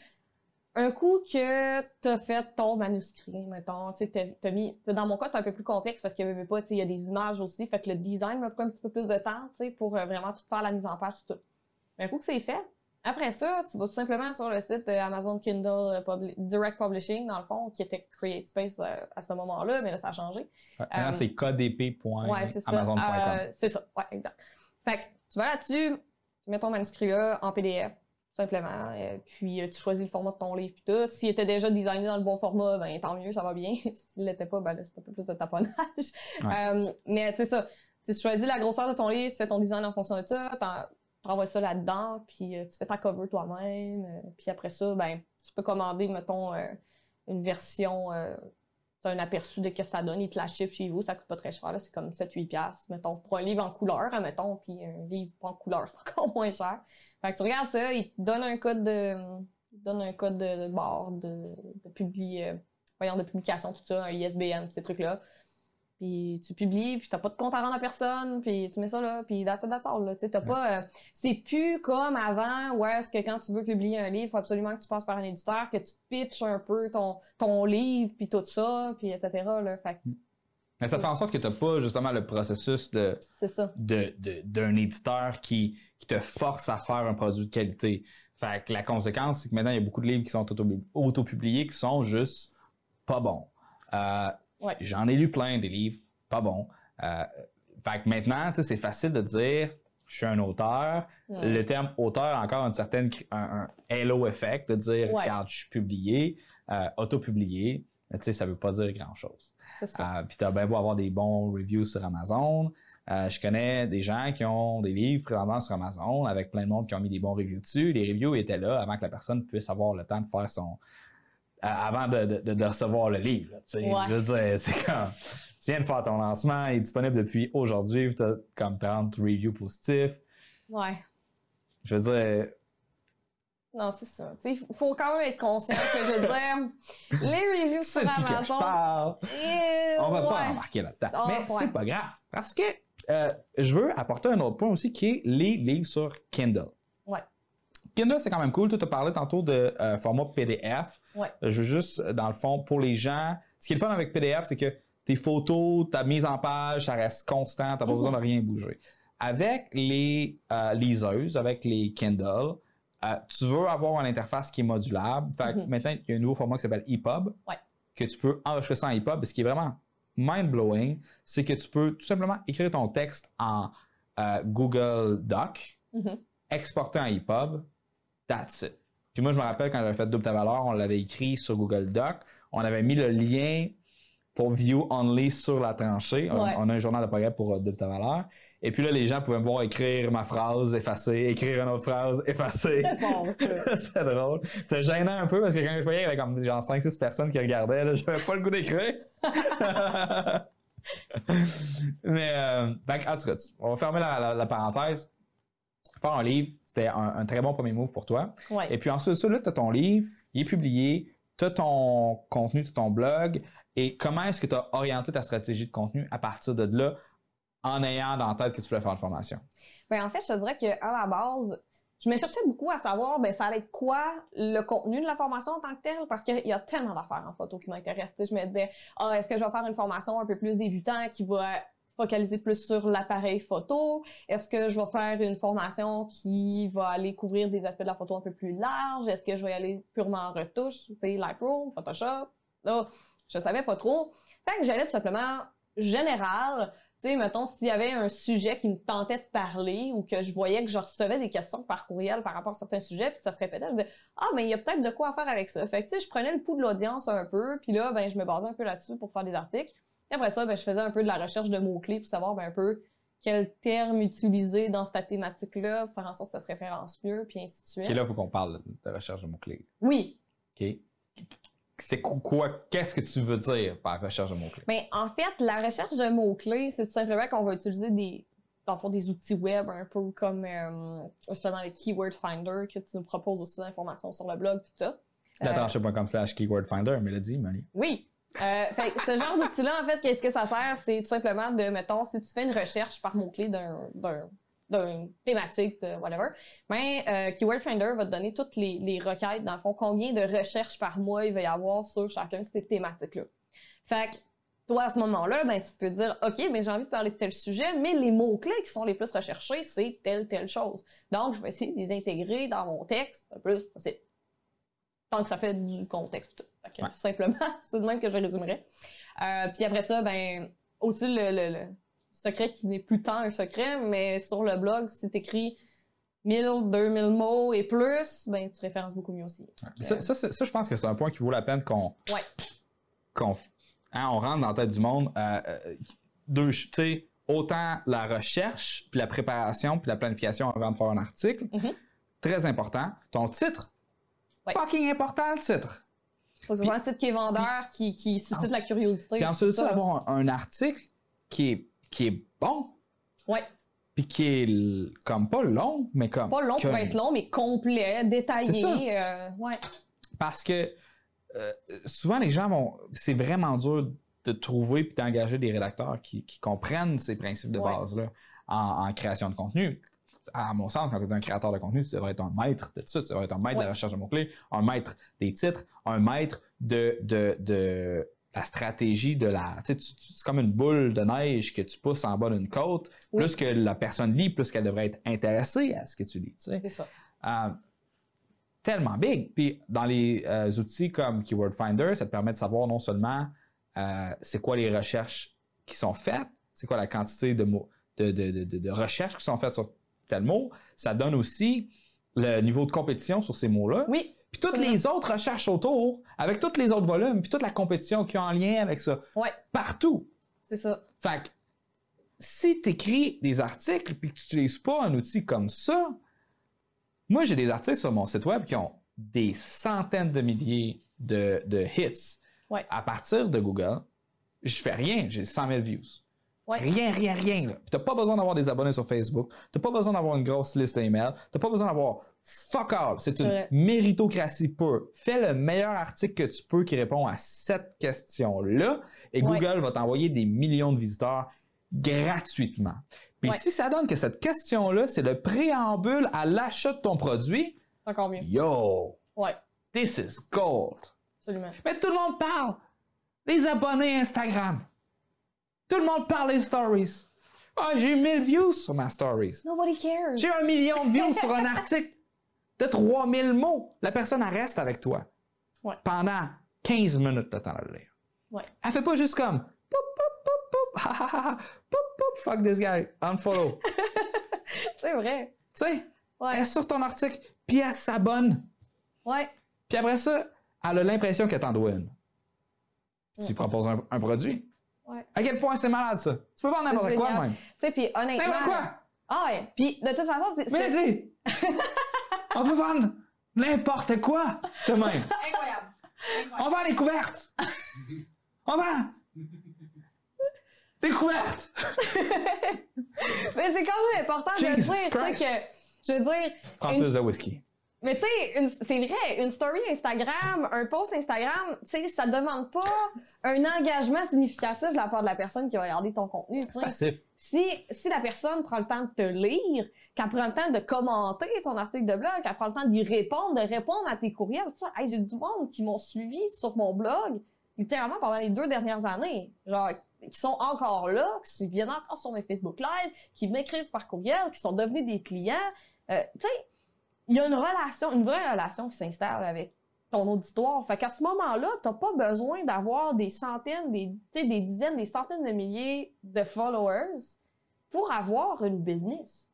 Un coup que t'as fait ton manuscrit, mettons, tu sais, mis, dans mon cas, c'est un peu plus complexe parce avait pas, tu sais, il y a des images aussi, fait que le design m'a pris un petit peu plus de temps, tu sais, pour euh, vraiment tout faire la mise en page, tout. Mais un coup que c'est fait, après ça, tu vas tout simplement sur le site euh, Amazon Kindle euh, Publi- Direct Publishing, dans le fond, qui était CreateSpace euh, à ce moment-là, mais là, ça a changé. Maintenant, Euh, c'est Ouais, c'est ça. kdp.amazon.com. Euh, c'est ça, ouais, exact. Fait que tu vas là-dessus, tu mets ton manuscrit là en PDF, tout simplement, euh, puis tu choisis le format de ton livre puis tout. S'il était déjà designé dans le bon format, ben tant mieux, ça va bien. [LAUGHS] S'il l'était pas, ben là, c'est un peu plus de taponnage. Euh, mais tu sais ça, tu choisis la grosseur de ton livre, tu fais ton design en fonction de ça, t'envoies ça là-dedans, puis euh, tu fais ta cover toi-même, euh, puis après ça, ben tu peux commander, mettons, euh, une version... euh, t'as un aperçu de ce que ça donne, ils te la chez vous, ça coûte pas très cher, là, c'est comme 7-8 piastres, mettons, pour un livre en couleur, mettons, puis un livre pas en couleur, [LAUGHS] c'est encore moins cher. Fait que tu regardes ça, ils te donnent un code de, donnent un code de, de de, de, publi- euh, voyons, de publication, tout ça, un ISBN, ces trucs-là. Puis tu publies, puis t'as pas de compte à rendre à personne, puis tu mets ça là, puis that's it, that's all, là. Tu sais, t'as Ouais. pas... euh, c'est plus comme avant, où est-ce que quand tu veux publier un livre, faut absolument que tu passes par un éditeur, que tu pitches un peu ton, ton livre, puis tout ça, puis etc., là. Fait que Mais ça fait en sorte que tu n'as pas justement le processus de, ça. de- de- d'un éditeur qui, qui te force à faire un produit de qualité. Fait que la conséquence, c'est que maintenant, il y a beaucoup de livres qui sont auto- auto-publiés qui sont juste pas bons. Euh, Ouais. J'en ai lu plein des livres pas bons. Euh, fait que maintenant, tu c'est facile de dire je suis un auteur. Le terme auteur a encore une certaine, un, un halo effect de dire Ouais. regarde, je suis publié, euh, auto-publié. Tu sais, ça veut pas dire grand-chose. Ça. Euh, puis t'as bien beau avoir des bons reviews sur Amazon. Euh, je connais des gens qui ont des livres présentement sur Amazon avec plein de monde qui ont mis des bons reviews dessus. Les reviews étaient là avant que la personne puisse avoir le temps de faire son. Avant de, de- de recevoir le livre. là. Ouais. Je veux dire, c'est comme. Tu viens de faire ton lancement, il est disponible depuis aujourd'hui, tu as comme 30 reviews positifs. Ouais. Je veux dire, Non, c'est ça. Il faut quand même être conscient que, je veux dire, les reviews sur que je Amazon... parle. eh, On va pas embarquer là-dedans. Ah, Mais ouais. c'est pas grave. Parce que euh, je veux apporter un autre point aussi qui est les livres sur Kindle. Kindle, c'est quand même cool. Tu as parlé tantôt de euh, format PDF. Ouais. Je veux juste, dans le fond, pour les gens, ce qui est le fun avec PDF, c'est que tes photos, ta mise en page, ça reste constant, tu n'as pas Mhm. besoin de rien bouger. Avec les euh, liseuses, avec les Kindle, euh, tu veux avoir une interface qui est modulable. Fait que Mhm. maintenant, il y a un nouveau format qui s'appelle EPUB, Ouais. que tu peux enregistrer ça en EPUB. Ce qui est vraiment mind-blowing, c'est que tu peux tout simplement écrire ton texte en euh, Google Doc, Mhm. exporter en EPUB, that's it. Puis moi, je me rappelle quand j'avais fait Double ta valeur, on l'avait écrit sur Google Doc, on avait mis le lien pour View Only sur la tranchée. On- Ouais. On, a un journal de progrès pour euh, Double ta valeur. Et puis là, les gens pouvaient me voir écrire ma phrase, effacer, écrire une autre phrase, effacer. [LAUGHS] C'est drôle. C'est gênant un peu parce que quand je voyais, il y avait comme genre 5-6 personnes qui regardaient, là, j'avais pas le goût d'écrire. [LAUGHS] [LAUGHS] Mais, euh, en tout cas, on va fermer la, la- la parenthèse. Faire un livre, c'était un, un très bon premier move pour toi. Ouais. Et puis ensuite, ça, là, tu as ton livre, il est publié, tu as ton contenu, tu ton blog. Et comment est-ce que tu as orienté ta stratégie de contenu à partir de là en ayant dans la tête que tu voulais faire une formation? Ben, en fait, je te dirais qu'à la base, je me cherchais beaucoup à savoir, ben, ça allait être quoi le contenu de la formation en tant que tel, parce qu'il y a tellement d'affaires en photo qui m'intéressent. Je me disais, ah, est-ce que je vais faire une formation un peu plus débutant qui va focaliser plus sur l'appareil photo? Est-ce que je vais faire une formation qui va aller couvrir des aspects de la photo un peu plus larges? Est-ce que je vais aller purement en retouche, tu sais, Lightroom, Photoshop? Là, je savais pas trop. Fait que j'allais tout simplement général, tu sais, mettons, s'il y avait un sujet qui me tentait de parler ou que je voyais que je recevais des questions par courriel par rapport à certains sujets, puis ça se répétait, je disais, ah, mais il y a peut-être de quoi faire avec ça. Fait que, tu sais, je prenais le pouls de l'audience un peu, puis là, ben, je me basais un peu là-dessus pour faire des articles. Et après ça, ben, je faisais un peu de la recherche de mots-clés pour savoir, ben, un peu quel terme utiliser dans cette thématique-là, pour faire en sorte que ça se référence mieux, puis ainsi de suite. OK, là, il faut qu'on parle de recherche de mots-clés. Oui, OK? C'est qu- quoi? Qu'est-ce que tu veux dire par recherche de mots-clés? Ben, en fait, la recherche de mots-clés, c'est tout simplement qu'on va utiliser des, dans le fond, des outils web un peu comme euh, justement le Keyword Finder que tu nous proposes aussi d'informations sur le blog, tout ça. Euh, Latranché.com slash keyword finder, Mélodie, oui. Euh, ce genre d'outil-là, en fait, qu'est-ce que ça sert? C'est tout simplement de, mettons, si tu fais une recherche par mot-clé d'un, d'un, d'une thématique, de whatever, ben, euh, Keyword Finder va te donner toutes les, requêtes, dans le fond, combien de recherches par mois il va y avoir sur chacune de ces thématiques-là. Fait que, toi, à ce moment-là, ben, tu peux dire, OK, mais j'ai envie de parler de tel sujet, mais les mots-clés qui sont les plus recherchés, c'est telle, telle chose. Donc, je vais essayer de les intégrer dans mon texte le plus possible. Tant que ça fait du contexte. Tout. Fait que, Ouais. Tout simplement, [LAUGHS] c'est de même que je résumerais. Euh, puis après ça, ben, aussi le, le- le secret qui n'est plus tant un secret, mais sur le blog, si tu écris 1000, 2000 mots et plus, ben, tu références beaucoup mieux aussi. Ça, ça, ça, ça, je pense que c'est un point qui vaut la peine qu'on. Ouais. qu'on hein, on rentre dans la tête du monde. Euh, euh, deux, tu sais, autant la recherche, puis la préparation, puis la planification avant de faire un article. Mhm. Très important. Ton titre. Ouais. Fucking important le titre. Faut que ce soit un titre qui est vendeur, qui, qui suscite la curiosité. Puis ensuite, ça, d'avoir un, un article qui est, qui est bon, Ouais. puis qui est comme pas long, mais comme. Pas long pour que- être long, mais complet, détaillé. Ça. euh, ouais. Parce que euh, souvent, les gens vont. C'est vraiment dur de trouver puis d'engager des rédacteurs qui, qui comprennent ces principes de Ouais. base-là en, en création de contenu. À mon sens, quand tu es un créateur de contenu, tu devrais être un maître de tout ça. Tu devrais être un maître de la recherche de mots-clés, un maître des titres, un maître de, de, de la stratégie de la. Tu sais, c'est comme une boule de neige que tu pousses en bas d'une côte. Oui. Plus que la personne lit, plus qu'elle devrait être intéressée à ce que tu lis. tu sais. C'est ça. Euh, tellement big. Puis dans les euh, outils comme Keyword Finder, ça te permet de savoir non seulement euh, c'est quoi les recherches qui sont faites, c'est quoi la quantité de mots, de, de, de, de- de recherches qui sont faites sur tel mot. Ça donne aussi le niveau de compétition sur ces mots-là. Oui. Puis toutes les autres recherches autour, avec tous les autres volumes, puis toute la compétition qui est en lien avec ça. Ouais. Partout. C'est ça. Fait que si tu écris des articles puis que tu n'utilises pas un outil comme ça, moi j'ai des articles sur mon site web qui ont des centaines de milliers de, de hits Ouais. à partir de Google. Je fais rien, j'ai 100 000 views. Ouais. Rien, rien, rien. Là. Puis t'as pas besoin d'avoir des abonnés sur Facebook. T'as pas besoin d'avoir une grosse liste d'emails. T'as pas besoin d'avoir fuck all. C'est une méritocratie pure. Fais le meilleur article que tu peux qui répond à cette question-là et Ouais. Google va t'envoyer des millions de visiteurs gratuitement. Puis si ça donne que cette question-là, c'est le préambule à l'achat de ton produit, C'est encore mieux. yo, Ouais, this is gold. absolument. Mais tout le monde parle des abonnés Instagram. Tout le monde parle des stories. Ah, j'ai eu 1000 views sur ma stories. Nobody cares. J'ai un million de views sur un [LAUGHS] article de 3000 mots. La personne, elle reste avec toi. Ouais. Pendant 15 minutes le temps de le lire. Ouais. Elle fait pas juste comme poup, poup, poup, poup, ha, ha, ha, ha, poup, poup, fuck this guy, unfollow. [LAUGHS] C'est vrai. tu sais, elle Ouais. est sur ton article, puis elle s'abonne. Ouais. Puis après ça, elle a l'impression qu'elle t'en doit une. Tu lui proposes un, un produit. Ouais. À quel point c'est malade, ça? Tu peux vendre n'importe quoi, même? Tu sais, puis honnêtement. N'importe quoi! Ah ouais. Puis de toute façon, c'est. Mais dis! On peut vendre n'importe quoi de même. [LAUGHS] Incroyable. On vend les couvertes! On vend! Des couvertes! [LAUGHS] Mais c'est quand même important de dire, tu sais, Christ. que. Je veux dire. Prends Une- plus de whisky. Mais tu sais, c'est vrai, une story Instagram, un post Instagram, tu sais, ça demande pas un engagement significatif de la part de la personne qui va regarder ton contenu. tu sais. Passif. Si, si la personne prend le temps de te lire, qu'elle prend le temps de commenter ton article de blog, qu'elle prend le temps d'y répondre, de répondre à tes courriels, tout ça, hey, j'ai du monde qui m'ont suivi sur mon blog, littéralement pendant les deux dernières années. Genre, qui sont encore là, qui viennent encore sur mes Facebook Live, qui m'écrivent par courriel, qui sont devenus des clients. Euh, tu sais, il y a une relation, une vraie relation qui s'installe avec ton auditoire. Fait qu'à ce moment-là, t'as pas besoin d'avoir des centaines, des, des dizaines, des centaines de milliers de followers pour avoir une business.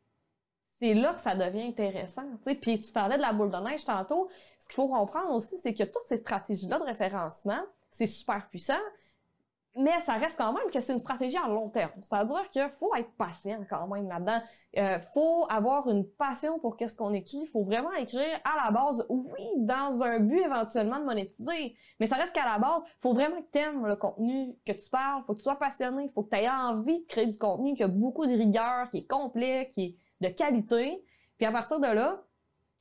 C'est là que ça devient intéressant. tu sais. Puis tu parlais de la boule de neige tantôt. Ce qu'il faut comprendre aussi, c'est que toutes ces stratégies-là de référencement, c'est super puissant, mais ça reste quand même que c'est une stratégie à long terme. C'est-à-dire qu'il faut être patient quand même là-dedans. Euh, faut avoir une passion pour qu'est-ce qu'on écrit. Il faut vraiment écrire à la base, oui, dans un but éventuellement de monétiser. Mais ça reste qu'à la base, faut vraiment que tu aimes le contenu que tu parles. Faut que tu sois passionné. Faut que tu aies envie de créer du contenu qui a beaucoup de rigueur, qui est complet, qui est de qualité. Puis à partir de là,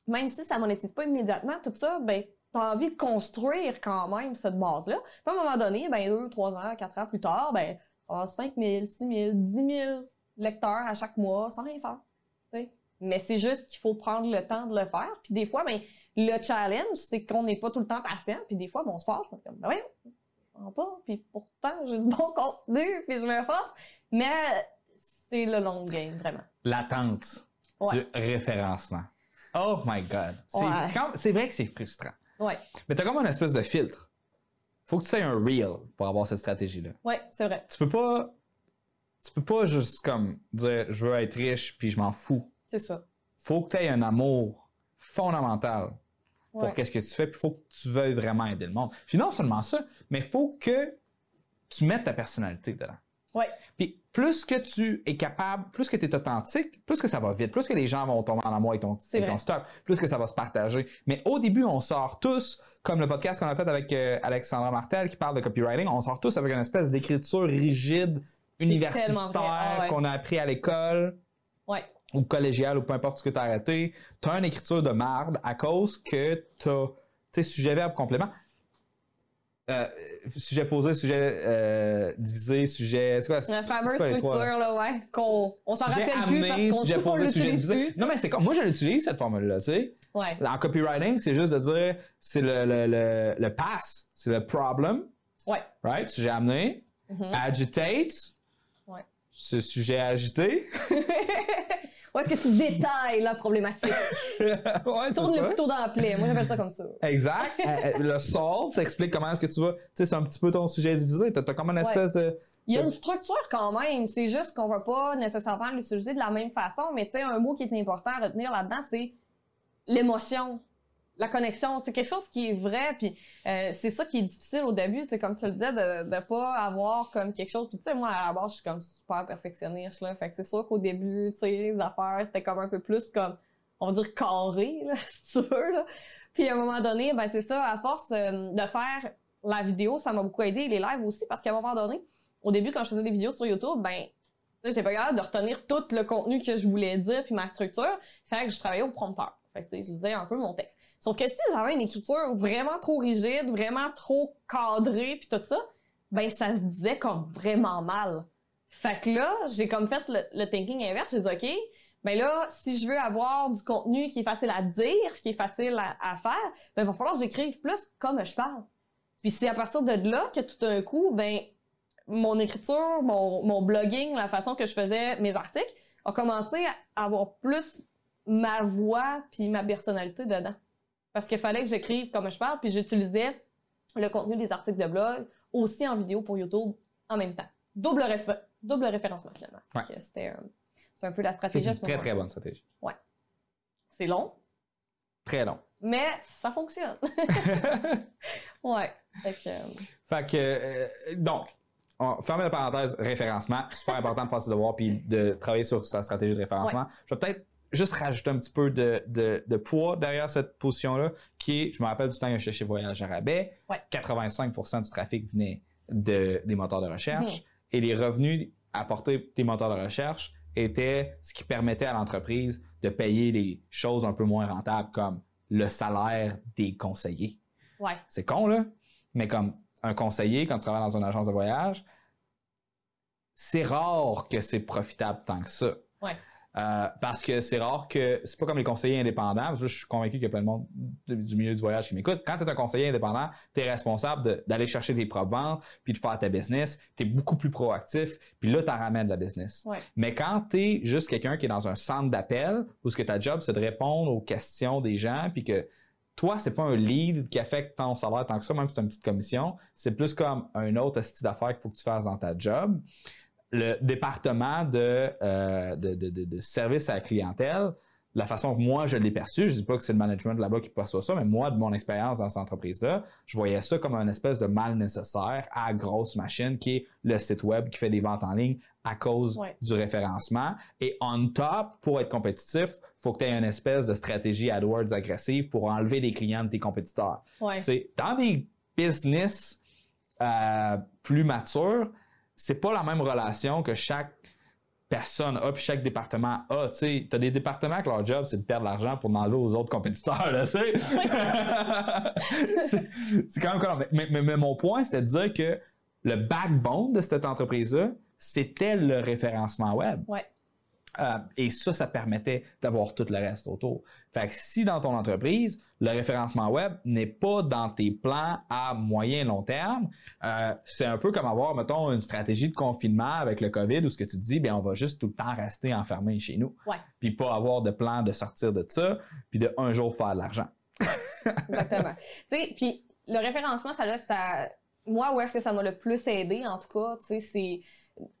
même si ça monétise pas immédiatement, tout ça, ben, t'as envie de construire quand même cette base-là. Puis à un moment donné, ben, deux, trois ans, quatre ans plus tard, ben, t'as 5 000, 6 000, 10 000 lecteurs à chaque mois sans rien faire. tu sais. Mais c'est juste qu'il faut prendre le temps de le faire. Puis des fois, ben, le challenge, c'est qu'on n'est pas tout le temps patient. Puis des fois, ben, on se. On est comme, ben je comprends pas. Puis pourtant, j'ai du bon contenu, puis je me force. Mais c'est le long game, vraiment. L'attente Ouais. du référencement. Oh my God. C'est Ouais. quand- c'est vrai que c'est frustrant. Ouais, Mais t'as comme une espèce de filtre. Faut que tu aies un reel pour avoir cette stratégie-là. ouais, c'est vrai. Tu peux pas. Tu peux pas juste comme dire je veux être riche puis je m'en fous. C'est ça. Faut que tu aies un amour fondamental pour Ouais. qu'est-ce que tu fais, puis faut que tu veuilles vraiment aider le monde. Puis non seulement ça, mais faut que tu mettes ta personnalité dedans. Ouais. Puis plus que tu es capable, plus que tu es authentique, plus que ça va vite, plus que les gens vont tomber en amour avec ton, avec ton stock, plus que ça va se partager. Mais au début, on sort tous, comme le podcast qu'on a fait avec euh, Alexandra Martel qui parle de copywriting, on sort tous avec une espèce d'écriture rigide, universitaire. Ah ouais. qu'on a appris à l'école Ouais. ou collégial ou peu importe ce que tu as arrêté, tu as une écriture de marde à cause que tu as, tu sais, sujet, verbe, complément. Euh, sujet posé, sujet euh, divisé, sujet. C'est quoi? La fameuse quoi trois, structure, là, ouais, qu'on on s'en rappelle plus parce amené, qu'on sujet posé, sujet divisé. plus. Non, mais c'est comme. Moi, je l'utilise, cette formule-là, tu sais. Ouais, En copywriting, c'est juste de dire, c'est le, le, le, le pass, c'est le problem, ouais. right? Sujet amené. Mhm. Agitate. Ouais. C'est sujet agité. [LAUGHS] Où est-ce que tu détailles la problématique? [LAUGHS] ouais, Tourne le couteau dans la plaie. Moi, j'appelle ça comme ça. Exact. Euh, euh, le solve, ça explique comment est-ce que tu vas. Tu sais, c'est un petit peu ton sujet divisé. T'as as comme une Ouais. espèce de. Il y a une structure quand même. C'est juste qu'on va pas nécessairement l'utiliser de la même façon. Mais tu sais, un mot qui est important à retenir là-dedans, c'est l'émotion. La connexion, c'est quelque chose qui est vrai, puis euh, c'est ça qui est difficile au début, tu comme tu le disais, de, de pas avoir comme quelque chose. Puis tu sais, moi à la base, je suis comme super perfectionniste là, fait que c'est sûr qu'au début, tu sais, les affaires c'était comme un peu plus comme, on va dire carré [LAUGHS] là, si tu veux là. Puis à un moment donné, ben c'est ça, à force euh, de faire la vidéo, ça m'a beaucoup aidé, les lives aussi, parce qu'à un moment donné, au début quand je faisais des vidéos sur YouTube, ben j'étais pas capable de retenir tout le contenu que je voulais dire puis ma structure, fait que je travaillais au prompteur. Fait que tu sais, je lisais un peu mon texte. Sauf que si j'avais une écriture vraiment trop rigide, vraiment trop cadrée puis tout ça, ben ça se disait comme vraiment mal. Fait que là, j'ai comme fait le, thinking inverse. J'ai dit, OK, ben là, si je veux avoir du contenu qui est facile à dire, qui est facile à, à faire, ben il va falloir que j'écrive plus comme je parle. Puis c'est à partir de là que tout d'un coup, ben mon écriture, mon, mon blogging, la façon que je faisais mes articles, a commencé à avoir plus ma voix puis ma personnalité dedans. Parce qu'il fallait que j'écrive comme je parle, puis j'utilisais le contenu des articles de blog aussi en vidéo pour YouTube en même temps. Double, double référencement finalement. Ouais. C'était euh, c'est un peu la C'est stratégie à une très, très bonne stratégie. C'est long, Très long. mais ça fonctionne. [LAUGHS] [LAUGHS] ouais. Fait que, euh, Fait que, euh, donc, on, fermer la parenthèse, référencement, super important de faire ses devoirs puis de travailler sur sa stratégie de référencement. Je vais peut-être juste rajouter un petit peu de, de, de poids derrière cette position-là, qui est, je me rappelle du temps que j'étais chez Voyage à rabais, Ouais. 85% du trafic venait de, des moteurs de recherche Mhm. et les revenus apportés des moteurs de recherche étaient ce qui permettait à l'entreprise de payer des choses un peu moins rentables comme le salaire des conseillers. ouais. C'est con, là. Mais comme un conseiller, quand tu travailles dans une agence de voyage, c'est rare que c'est profitable tant que ça. Ouais. Euh, parce que c'est rare que. C'est pas comme les conseillers indépendants. Parce que je suis convaincu qu'il y a plein de monde du milieu du voyage qui m'écoute. Quand tu es un conseiller indépendant, tu es responsable d'aller chercher des propres ventes, puis de faire ta business. Tu es beaucoup plus proactif, puis là, tu en ramènes de la business. Ouais. Mais quand tu es juste quelqu'un qui est dans un centre d'appel, où ce que ta job, c'est de répondre aux questions des gens, puis que toi, c'est pas un lead qui affecte ton salaire tant que ça, même si c'est une petite commission. C'est plus comme un autre style d'affaires qu'il faut que tu fasses dans ta job. Le département de, euh, de, de, de- service à la clientèle, la façon que moi je l'ai perçu, je dis pas que c'est le management là-bas qui perçoit ça, mais moi, de mon expérience dans cette entreprise-là, je voyais ça comme un espèce de mal nécessaire à grosse machine qui est le site web qui fait des ventes en ligne à cause Ouais. du référencement. Et on top, pour être compétitif, faut que tu aies une espèce de stratégie AdWords agressive pour enlever les clients de tes compétiteurs. Ouais. C'est dans des business euh, plus matures, c'est pas la même relation que chaque personne a, puis chaque département a. Tu as des départements que leur job, c'est de perdre l'argent pour demander aux autres compétiteurs. Là, tu sais. [LAUGHS] c'est quand même mais- mais- mais mon point, c'était de dire que le backbone de cette entreprise-là, c'était le référencement web. Ouais. Euh, et ça, ça permettait d'avoir tout le reste autour. Fait que si dans ton entreprise, le référencement web n'est pas dans tes plans à moyen et long terme, euh, c'est un peu comme avoir, mettons, une stratégie de confinement avec le COVID où ce que tu te dis, bien, on va juste tout le temps rester enfermé chez nous. Ouais. Puis pas avoir de plan de sortir de ça, puis de un jour faire de l'argent. [LAUGHS] Exactement. tu sais, puis le référencement, ça, là, ça, moi, où est-ce que ça m'a le plus aidé, en tout cas, tu sais, c'est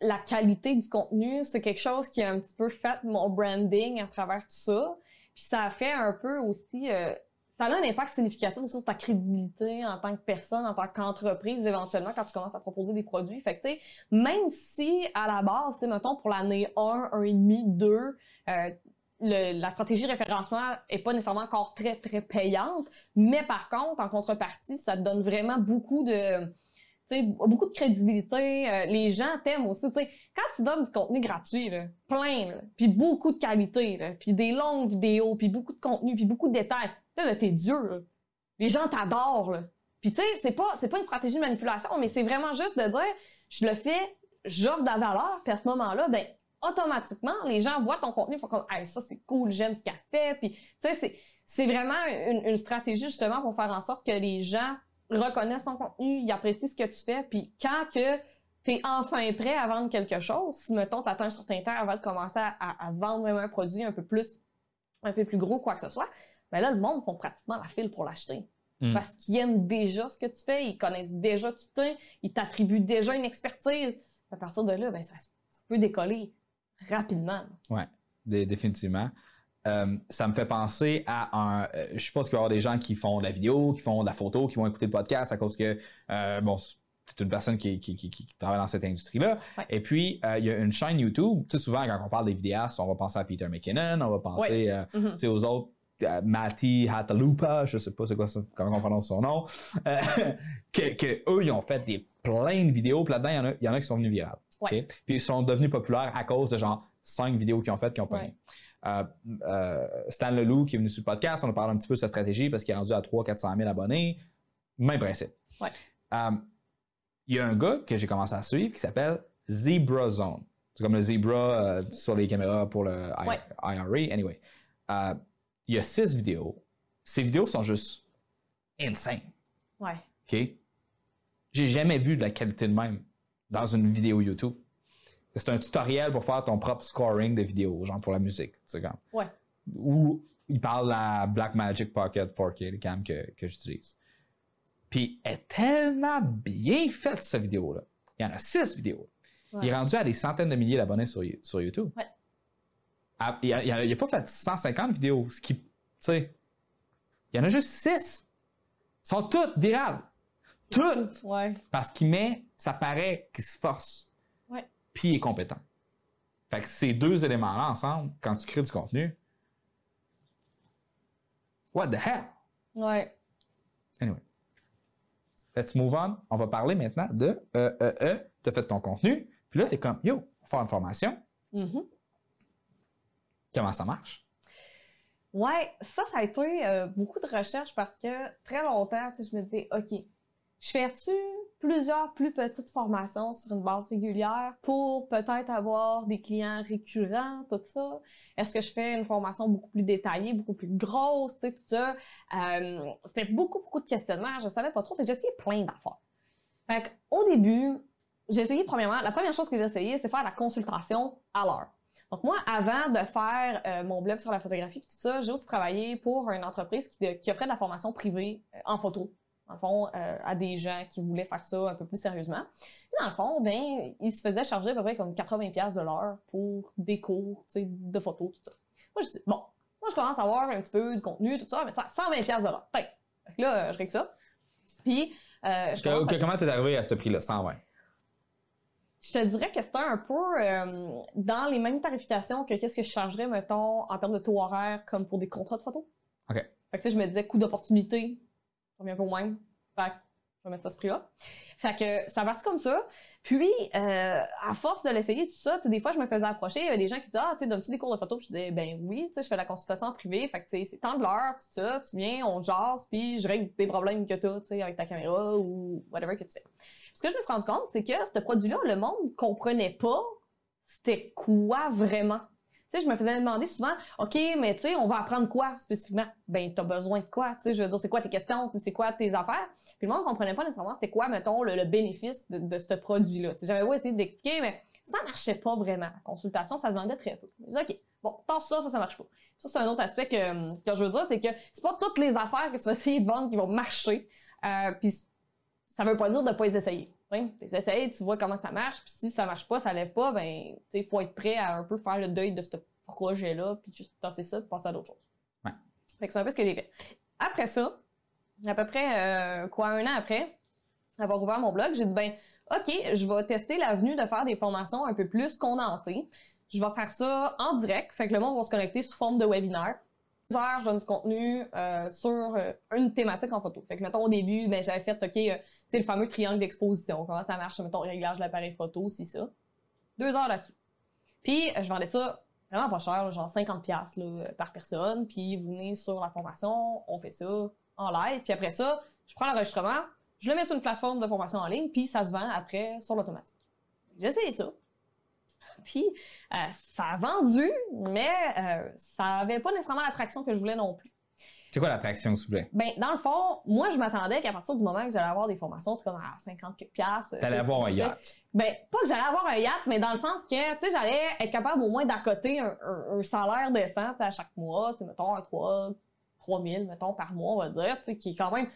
la qualité du contenu. C'est quelque chose qui a un petit peu fait mon branding à travers tout ça. Puis ça a fait un peu aussi, euh, ça a un impact significatif aussi sur ta crédibilité en tant que personne, en tant qu'entreprise, éventuellement, quand tu commences à proposer des produits. Fait que, tu sais, même si à la base, tu mettons, pour l'année 1, 1,5, 2, euh, le- la stratégie référencement est pas nécessairement encore très, très payante, mais par contre, en contrepartie, ça te donne vraiment beaucoup de, beaucoup de crédibilité. Euh, les gens t'aiment aussi. Quand tu donnes du contenu gratuit, là, plein, puis beaucoup de qualité, là, puis des longues vidéos, puis beaucoup de contenu, puis beaucoup de détails, là, là t'es Dieu. là. Les gens t'adorent. Puis tu sais, c'est pas, c'est pas une stratégie de manipulation, mais c'est vraiment juste de dire, je le fais, j'offre de la valeur, puis à ce moment-là, ben automatiquement, les gens voient ton contenu, ils font comme, hey, ça c'est cool, j'aime ce qu'elle fait. Puis, tu sais, c'est, c'est vraiment une, une stratégie justement pour faire en sorte que les gens reconnaissent ton contenu, ils apprécient ce que tu fais. Puis, quand que tu es enfin prêt à vendre quelque chose, si mettons, tu atteins un certain temps avant de commencer à, à- à vendre vraiment un produit un peu plus, un peu plus gros, quoi que ce soit, ben là, le monde font pratiquement la file pour l'acheter. Mm. Parce qu'ils aiment déjà ce que tu fais, ils connaissent déjà qui t'es, ils t'attribuent déjà une expertise. À partir de là, ben, ça, ça peut décoller rapidement. Dé- définitivement. Euh, ça me fait penser à un. euh, je suppose qu'il va y avoir des gens qui font de la vidéo, qui font de la photo, qui vont écouter le podcast à cause que, euh, bon, c'est une personne qui, qui, qui- qui travaille dans cette industrie-là. Ouais. Et puis, euh, il y a une chaîne YouTube. Tu sais, souvent, quand on parle des vidéastes, on va penser à Peter McKinnon, on va penser sais, aux autres. Matty Hatalupa, je sais pas c'est quoi ça, comment on prononce son nom, [LAUGHS] que, que eux, ils ont fait des plein de vidéos, puis là-dedans, il y en a, il y en a qui sont venus virales. Ouais. Puis ils sont devenus populaires à cause de genre cinq vidéos qu'ils ont faites qui ont pas Stan Leloup qui est venu sur le podcast, on a parlé un petit peu de sa stratégie parce qu'il est rendu à 300-400 000 abonnés. Même principe. Ouais. Euh, Il y a un gars que j'ai commencé à suivre qui s'appelle Zebra Zone. C'est comme le zebra euh, sur les caméras pour le Ouais. IRA. Anyway, Euh, il y a six vidéos. Ces vidéos sont juste insane. Ouais. OK? J'ai jamais vu de la qualité de même dans une vidéo YouTube. C'est un tutoriel pour faire ton propre scoring de vidéos, genre pour la musique. tu sais. Ouais. Ou il parle de la Blackmagic Pocket 4K, le cam que, que j'utilise. Puis elle est tellement bien faite, cette vidéo-là. Il y en a six vidéos. Ouais. Il est rendu à des centaines de milliers d'abonnés sur, sur YouTube. Ouais. Ah, il n'a pas fait 150 vidéos, ce qui, tu sais, il y en a juste six. Ils sont toutes virales. Toutes! Ouais. Parce qu'il met, ça paraît qu'il se force. Puis il est compétent. Fait que ces deux éléments-là ensemble, quand tu crées du contenu, what the hell? Ouais. Anyway. Let's move on. On va parler maintenant de euh, euh, euh, tu as fait ton contenu, puis là, tu es comme, yo, on faire une formation. Mhm. Comment ça marche? Ouais, ça, ça a été euh, beaucoup de recherches parce que très longtemps, je me disais, OK, je fais-tu plusieurs plus petites formations sur une base régulière pour peut-être avoir des clients récurrents, tout ça? Est-ce que je fais une formation beaucoup plus détaillée, beaucoup plus grosse, tu sais, tout ça? Euh, C'était beaucoup, beaucoup de questionnements, je savais pas trop, fait essayé plein d'affaires. Fait au début, j'ai essayé premièrement, la première chose que j'ai essayé, c'est faire la consultation à l'heure. Donc moi, avant de faire euh, mon blog sur la photographie et tout ça, j'ai aussi travaillé pour une entreprise qui, qui offrait de la formation privée euh, en photo, dans le fond, euh, à des gens qui voulaient faire ça un peu plus sérieusement. Et dans le fond, ben, ils se faisaient charger à peu près comme 80$ piastres de l'heure pour des cours tu sais, de photo, tout ça. Moi, je dis, bon, moi, je commence à avoir un petit peu du contenu, tout ça, mais ça, 120$ piastres de l'heure. Fait que là, je règle ça. Puis, euh, je Que- commence à- que- comment t'es arrivé à ce prix-là? 120. je te dirais que c'était un peu euh, dans les mêmes tarifications que qu'est-ce que je chargerais, mettons, en termes de taux horaire, comme pour des contrats de photo. OK. Fait que, tu sais, je me disais, coût d'opportunité, Fait que, je vais mettre ça ce prix-là. Fait que, ça a parti comme ça. Puis, euh, à force de l'essayer, tout ça, des fois, je me faisais approcher, il y avait des gens qui disaient, ah, tu donnes-tu des cours de photo? Puis je disais, ben oui, je fais la consultation en privé. Fait que, c'est tant de l'heure, tout ça, tu viens, on jase, puis je règle des problèmes que tu sais, avec ta caméra ou whatever que tu fais. Ce que je me suis rendu compte, c'est que ce produit-là, le monde comprenait pas c'était quoi vraiment. Je me faisais demander souvent, OK, mais tu sais, on va apprendre quoi spécifiquement? Ben, t'as besoin de quoi? Tu sais, je veux dire, c'est quoi tes questions? C'est quoi tes affaires? Puis le monde comprenait pas nécessairement c'était quoi, mettons, le, bénéfice de, ce produit-là. J'avais beau essayer d'expliquer, mais ça marchait pas vraiment. La consultation, ça demandait très peu. Je disais, OK, bon, tasse ça, ça, ça marche pas. Ça, c'est un autre aspect que, que je veux dire, c'est que c'est pas toutes les affaires que tu vas essayer de vendre qui vont marcher. Euh, puis ça veut pas dire de pas les essayer. Tu essayes, tu vois comment ça marche, puis si ça marche pas, ça lève pas, ben, tu faut être prêt à un peu faire le deuil de ce projet-là, puis juste tasser ça, puis passer à d'autres choses. Ouais. Fait que c'est un peu ce que j'ai fait. Après ça, à peu près, euh, quoi, un an après avoir ouvert mon blog, j'ai dit, ben, OK, je vais tester l'avenue de faire des formations un peu plus condensées. Je vais faire ça en direct, fait que le monde va se connecter sous forme de webinaire. Heures, je donne du contenu euh, sur euh, une thématique en photo. Fait que, mettons, au début, ben, j'avais fait, OK, euh, le fameux triangle d'exposition. Comment ça marche, mettons, réglage de l'appareil photo, si ça. Deux heures là-dessus. Puis, euh, je vendais ça vraiment pas cher, genre 50$ piastres, là, par personne. Puis, vous venez sur la formation, on fait ça en live. Puis après ça, je prends l'enregistrement, je le mets sur une plateforme de formation en ligne, puis ça se vend après sur l'automatique. J'ai essayé ça. [LAUGHS] Puis, euh, ça a vendu, mais euh, ça avait pas nécessairement l'attraction que je voulais non plus. C'est quoi l'attraction, s'il vous plaît? Ben, dans le fond, moi, je m'attendais qu'à partir du moment que j'allais avoir des formations comme à 50 quelques piastres. T'allais euh, avoir un yacht. Ben, pas que j'allais avoir un yacht, mais dans le sens que, tu sais, j'allais être capable au moins d'accoter un, un- un salaire décent tu à chaque mois, tu sais, mettons, un 3, 3 000, mettons, par mois, on va dire, tu sais, qui est quand même,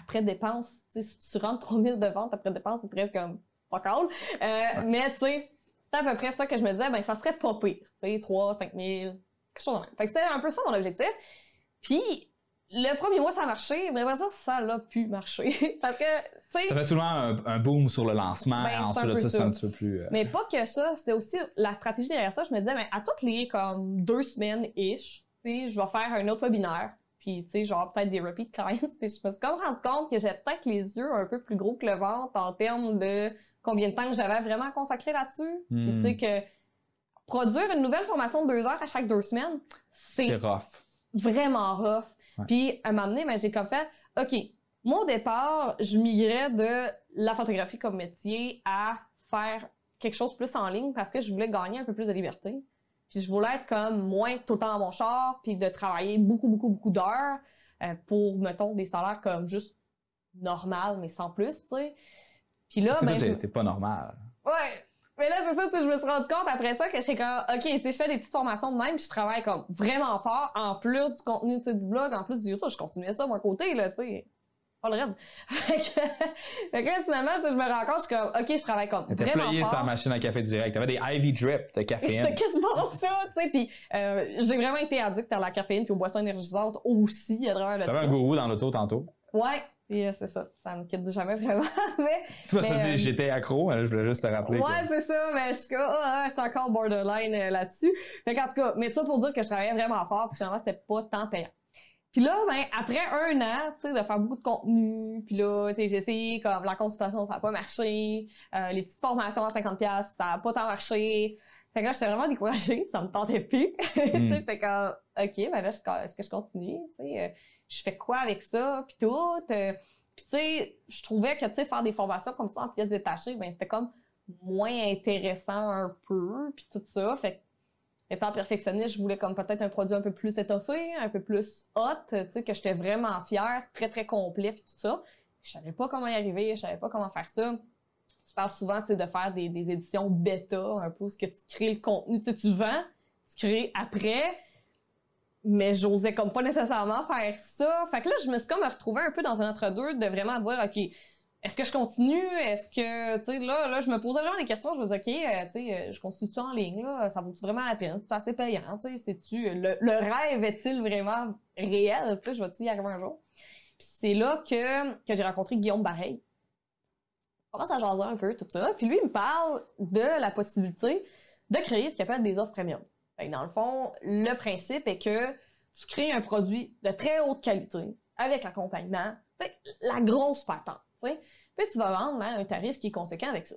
après dépense, tu sais, si tu rentres 3 000 de vente après dépense, c'est presque comme pas cool. Euh, Mais, tu sais, c'était à peu près ça que je me disais, ben, ça serait pas pire, tu sais, 3, 5 000, quelque chose de même. Fait que c'était un peu ça mon objectif. Puis, le premier mois, ça a marché, mais après ça, ça l'a pu marcher. [LAUGHS] Parce que, tu sais, Ça fait souvent un, un boom sur le lancement. Ben, ensuite, peu de ça, c'est un petit peu plus. euh, Mais pas que ça, c'était aussi la stratégie derrière ça. Je me disais, ben, à toutes les comme deux semaines-ish, tu sais, je vais faire un autre webinaire. Puis, tu sais, genre peut-être des repeat clients. [LAUGHS] Puis je me suis comme rendu compte que j'avais peut-être les yeux un peu plus gros que le ventre en termes de combien de temps que j'avais vraiment consacré là-dessus. Puis, Hmm. tu sais, que produire une nouvelle formation de deux heures à chaque deux semaines, c'est c'est rough. Vraiment rough. Ouais. Puis, à un moment donné, ben, j'ai comme fait, OK, moi, au départ, je migrais de la photographie comme métier à faire quelque chose plus en ligne parce que je voulais gagner un peu plus de liberté. Puis je voulais être comme moins tout le temps dans mon char, puis de travailler beaucoup, beaucoup, beaucoup d'heures euh, pour, mettons, des salaires comme juste normal, mais sans plus, tu sais. Puis là, Parce que ben, toi, je- t'es- t'es pas normal. Ouais. Mais là, c'est ça, je me suis rendu compte après ça que j'étais comme, OK, tu sais, je fais des petites formations de même, puis je travaille comme vraiment fort, en plus du contenu tu sais, du blog, en plus du YouTube, je continuais ça, mon côté, là, tu sais. Pas le rêve. [LAUGHS] Fait que, là, finalement, je me rends compte, je suis comme, OK, je travaille comme T'étais vraiment fort. sur la machine à café direct. T'avais des IV drip de caféine. C'était quasiment [LAUGHS] ça, tu sais. Puis euh, j'ai vraiment été addict à la caféine puis aux boissons énergisantes aussi à travers le T'avais un gourou dans l'auto tantôt. Ouais, puis euh, c'est ça. Ça me quitte jamais [LAUGHS] vraiment. mais se Mais, dire, euh, j'étais accro, hein, je voulais juste te rappeler. ouais, que- c'est ça. Mais je suis ah, j'étais encore borderline euh, là-dessus. Fait qu'en tout cas, mais tout ça pour dire que je travaillais vraiment fort puis finalement, c'était pas tant payant. Puis là, ben, après un an, tu sais, de faire beaucoup de contenu, puis là, tu sais, j'ai essayé, comme, la consultation, ça a pas marché, euh, les petites formations à 50$, ça a pas tant marché. Fait que là, j'étais vraiment découragée, [LAUGHS] ça me tentait plus. [LAUGHS] Mm. j'étais comme, OK, ben là, est-ce que je continue, euh, je fais quoi avec ça, puis tout. euh, puis tu sais, je trouvais que, tu sais, faire des formations comme ça en pièces détachées, ben, c'était comme moins intéressant un peu, puis tout ça. Fait que, étant perfectionniste, je voulais comme peut-être un produit un peu plus étoffé, un peu plus hot, tu sais, que j'étais vraiment fière, très, très complet, puis tout ça. Je savais pas comment y arriver, je savais pas comment faire ça. Tu parles souvent, de faire des, éditions bêta, un peu, ce que tu crées le contenu, tu vends, tu crées après, mais j'osais comme pas nécessairement faire ça. Fait que là, je me suis comme retrouvée un peu dans un entre-deux de vraiment dire, OK, est-ce que je continue? Est-ce que, tu sais, là, là, je me posais vraiment des questions. Je me disais, OK, euh, tu sais, euh, je continue en ligne, là? Ça vaut-tu vraiment la peine? C'est assez payant, sais? C'est-tu, le, rêve est-il vraiment réel? Je vais-tu y arriver un jour? Puis c'est là que, que j'ai rencontré Guillaume Bareil. Commence à jaser un peu, tout ça. Puis lui, il me parle de la possibilité de créer ce qu'il appelle des offres premium. Fait que dans le fond, le principe est que tu crées un produit de très haute qualité, avec accompagnement, la grosse patente. Puis tu vas vendre hein, un tarif qui est conséquent avec ça.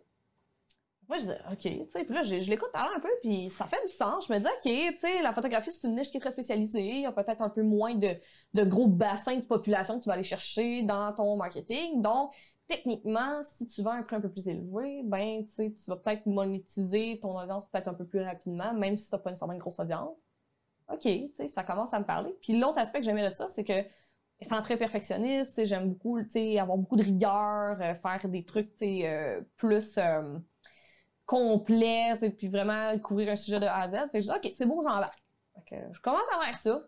Moi, je disais, OK, tu sais, puis là, je, l'écoute parler un peu, puis ça fait du sens. Je me dis, OK, tu sais, la photographie, c'est une niche qui est très spécialisée. Il y a peut-être un peu moins de, de gros bassins de population que tu vas aller chercher dans ton marketing. Donc, techniquement, si tu vends un prix un peu plus élevé, ben, tu vas peut-être monétiser ton audience peut-être un peu plus rapidement, même si tu n'as pas nécessairement une grosse audience. OK, ça commence à me parler. Puis l'autre aspect que j'aimais de ça, c'est que étant très perfectionniste, j'aime beaucoup, avoir beaucoup de rigueur, euh, faire des trucs, euh, plus euh, complets, puis vraiment couvrir un sujet de A à Z. Fait que je dis, OK, c'est bon, j'embarque. Je commence à faire ça.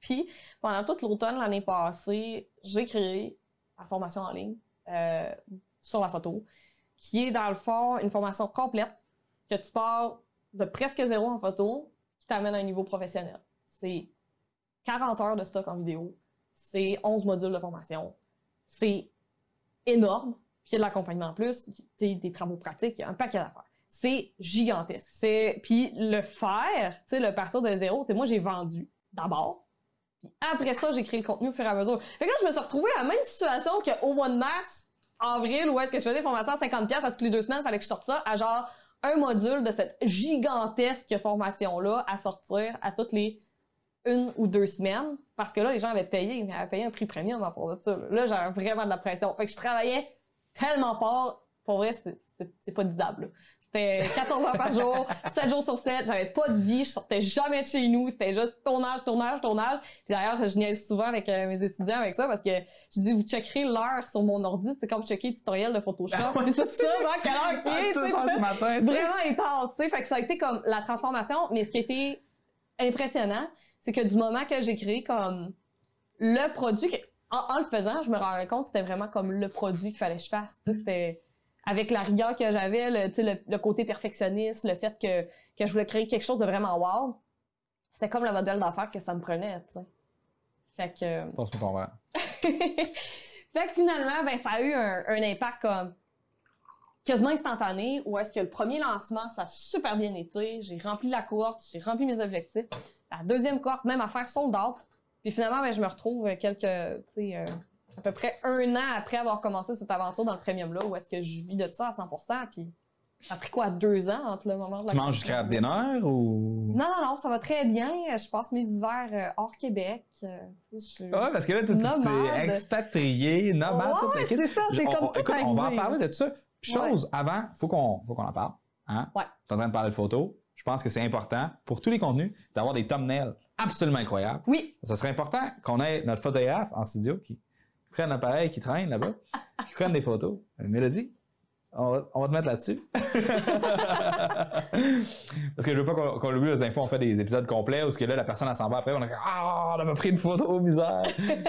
Puis, pendant toute l'automne l'année passée, j'ai créé la formation en ligne euh, sur la photo, qui est dans le fond une formation complète que tu pars de presque zéro en photo, qui t'amène à un niveau professionnel. C'est 40 heures de stock en vidéo, c'est 11 modules de formation, c'est énorme, puis il y a de l'accompagnement en plus, des travaux pratiques, il y a un paquet d'affaires. C'est gigantesque. Puis le faire, le partir de zéro, moi j'ai vendu d'abord. Puis après ça, j'ai créé le contenu au fur et à mesure. Fait que là, je me suis retrouvée à la même situation qu'au mois de mars, avril, où est-ce que je faisais des formations à 50$ à toutes les deux semaines, fallait que je sorte ça à genre un module de cette gigantesque formation-là à sortir à toutes les une ou deux semaines. Parce que là, les gens avaient payé, ils avaient payé un prix premium de ça. Là, j'avais vraiment de la pression. Fait que je travaillais tellement fort. Pour vrai, c'est pas disable. C'était 14 heures par jour, [LAUGHS] 7 jours sur 7. J'avais pas de vie, je sortais jamais de chez nous. C'était juste tournage, tournage, tournage. Puis d'ailleurs, je niaise souvent avec euh, mes étudiants avec ça parce que je dis, vous checkerez l'heure sur mon ordi. C'est quand vous checkez le tutoriel de Photoshop. Ah ouais, [LAUGHS] c'est ça, genre, quelle heure qu'il est. Vraiment intense, tu sais. Fait que ça a été comme la transformation. Mais ce qui a été impressionnant, c'est que du moment que j'ai créé comme le produit, que- en, en le faisant, je me rendais compte que c'était vraiment comme le produit qu'il fallait que je fasse. C'était avec la rigueur que j'avais, le, côté perfectionniste, le fait que, que je voulais créer quelque chose de vraiment wow. C'était comme le modèle d'affaires que ça me prenait, tu sais. Fait que... Ton verre. [LAUGHS] fait que finalement, ben, ça a eu un, un impact comme quasiment instantané, où est-ce que le premier lancement, ça a super bien été. J'ai rempli la cohorte, j'ai rempli mes objectifs. La deuxième cohorte, même à faire sold out. Puis finalement, ben, je me retrouve quelques, euh, à peu près un an après avoir commencé cette aventure dans le premium-là, où est-ce que je vis de ça à 100%. Puis ça a pris quoi, deux ans entre le moment de la Tu manges du craft dinner ou? Non, non, non, ça va très bien. Je passe mes hivers euh, hors Québec. euh, je suis- Ah, parce que là, tu es expatrié, nomade, Ouais, ouais, kit. c'est ça, c'est On- comme tout on va en parler de ça. chose avant, faut qu'on faut qu'on en parle. Hein? Ouais. Tu es en train de parler de photos. Je pense que c'est important pour tous les contenus d'avoir des thumbnails absolument incroyables. Oui, Ça serait important qu'on ait notre photographe en studio qui prenne l'appareil, qui traîne là-bas, [LAUGHS] qui prenne des photos. Mélodie, on va, on va te mettre là-dessus. [LAUGHS] Parce que je veux pas qu'on qu'on l'oublie, les infos, on fait des épisodes complets où ce que là, la personne, elle s'en va après, on a Ah, on a pas pris une photo, misère. [LAUGHS]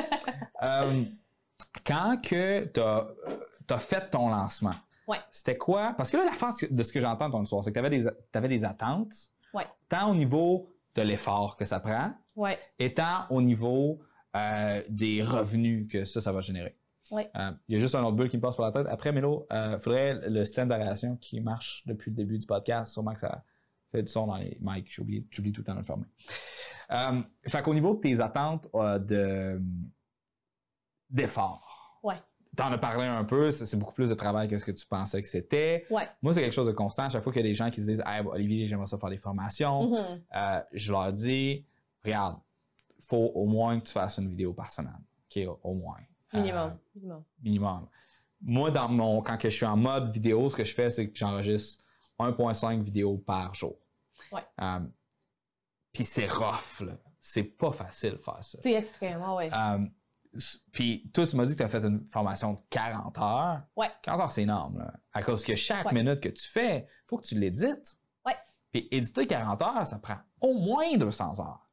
Euh, quand que t'as as fait ton lancement, Ouais. c'était quoi? Parce que là, la force de ce que j'entends de ton histoire, c'est que tu avais, des, des attentes, Ouais. tant au niveau de l'effort que ça prend, ouais, et tant au niveau euh, des revenus que ça, ça va générer. Euh, Il y a juste un autre bulle qui me passe par la tête. Après, Mélo, il faudrait le système d'organisation qui marche depuis le début du podcast. Sûrement que ça fait du son dans les mics. J'oublie j'oublie tout le temps de le fermer. Euh, fait qu'au niveau de tes attentes euh, de d'effort, ouais, t'en as parlé un peu, c'est c'est beaucoup plus de travail que ce que tu pensais que c'était. ouais. Moi, c'est quelque chose de constant. À chaque fois qu'il y a des gens qui se disent Hey, Olivier, j'aimerais ça faire des formations, Mhm. euh, je leur dis regarde, faut au moins que tu fasses une vidéo par semaine. OK, au, moins. Euh, Minimum. minimum. minimum. Moi, dans mon, quand que je suis en mode vidéo, ce que je fais, c'est que j'enregistre 1.5 vidéos par jour. Ouais. Euh, Puis c'est rough, là. C'est pas facile de faire ça. C'est extrêmement, ouais. Euh, Puis toi, tu m'as dit que tu as fait une formation de 40 heures. Ouais. 40 heures, c'est énorme. Là. À cause que chaque Ouais. minute que tu fais, il faut que tu l'édites. Ouais. Puis éditer 40 heures, ça prend au moins 200 heures.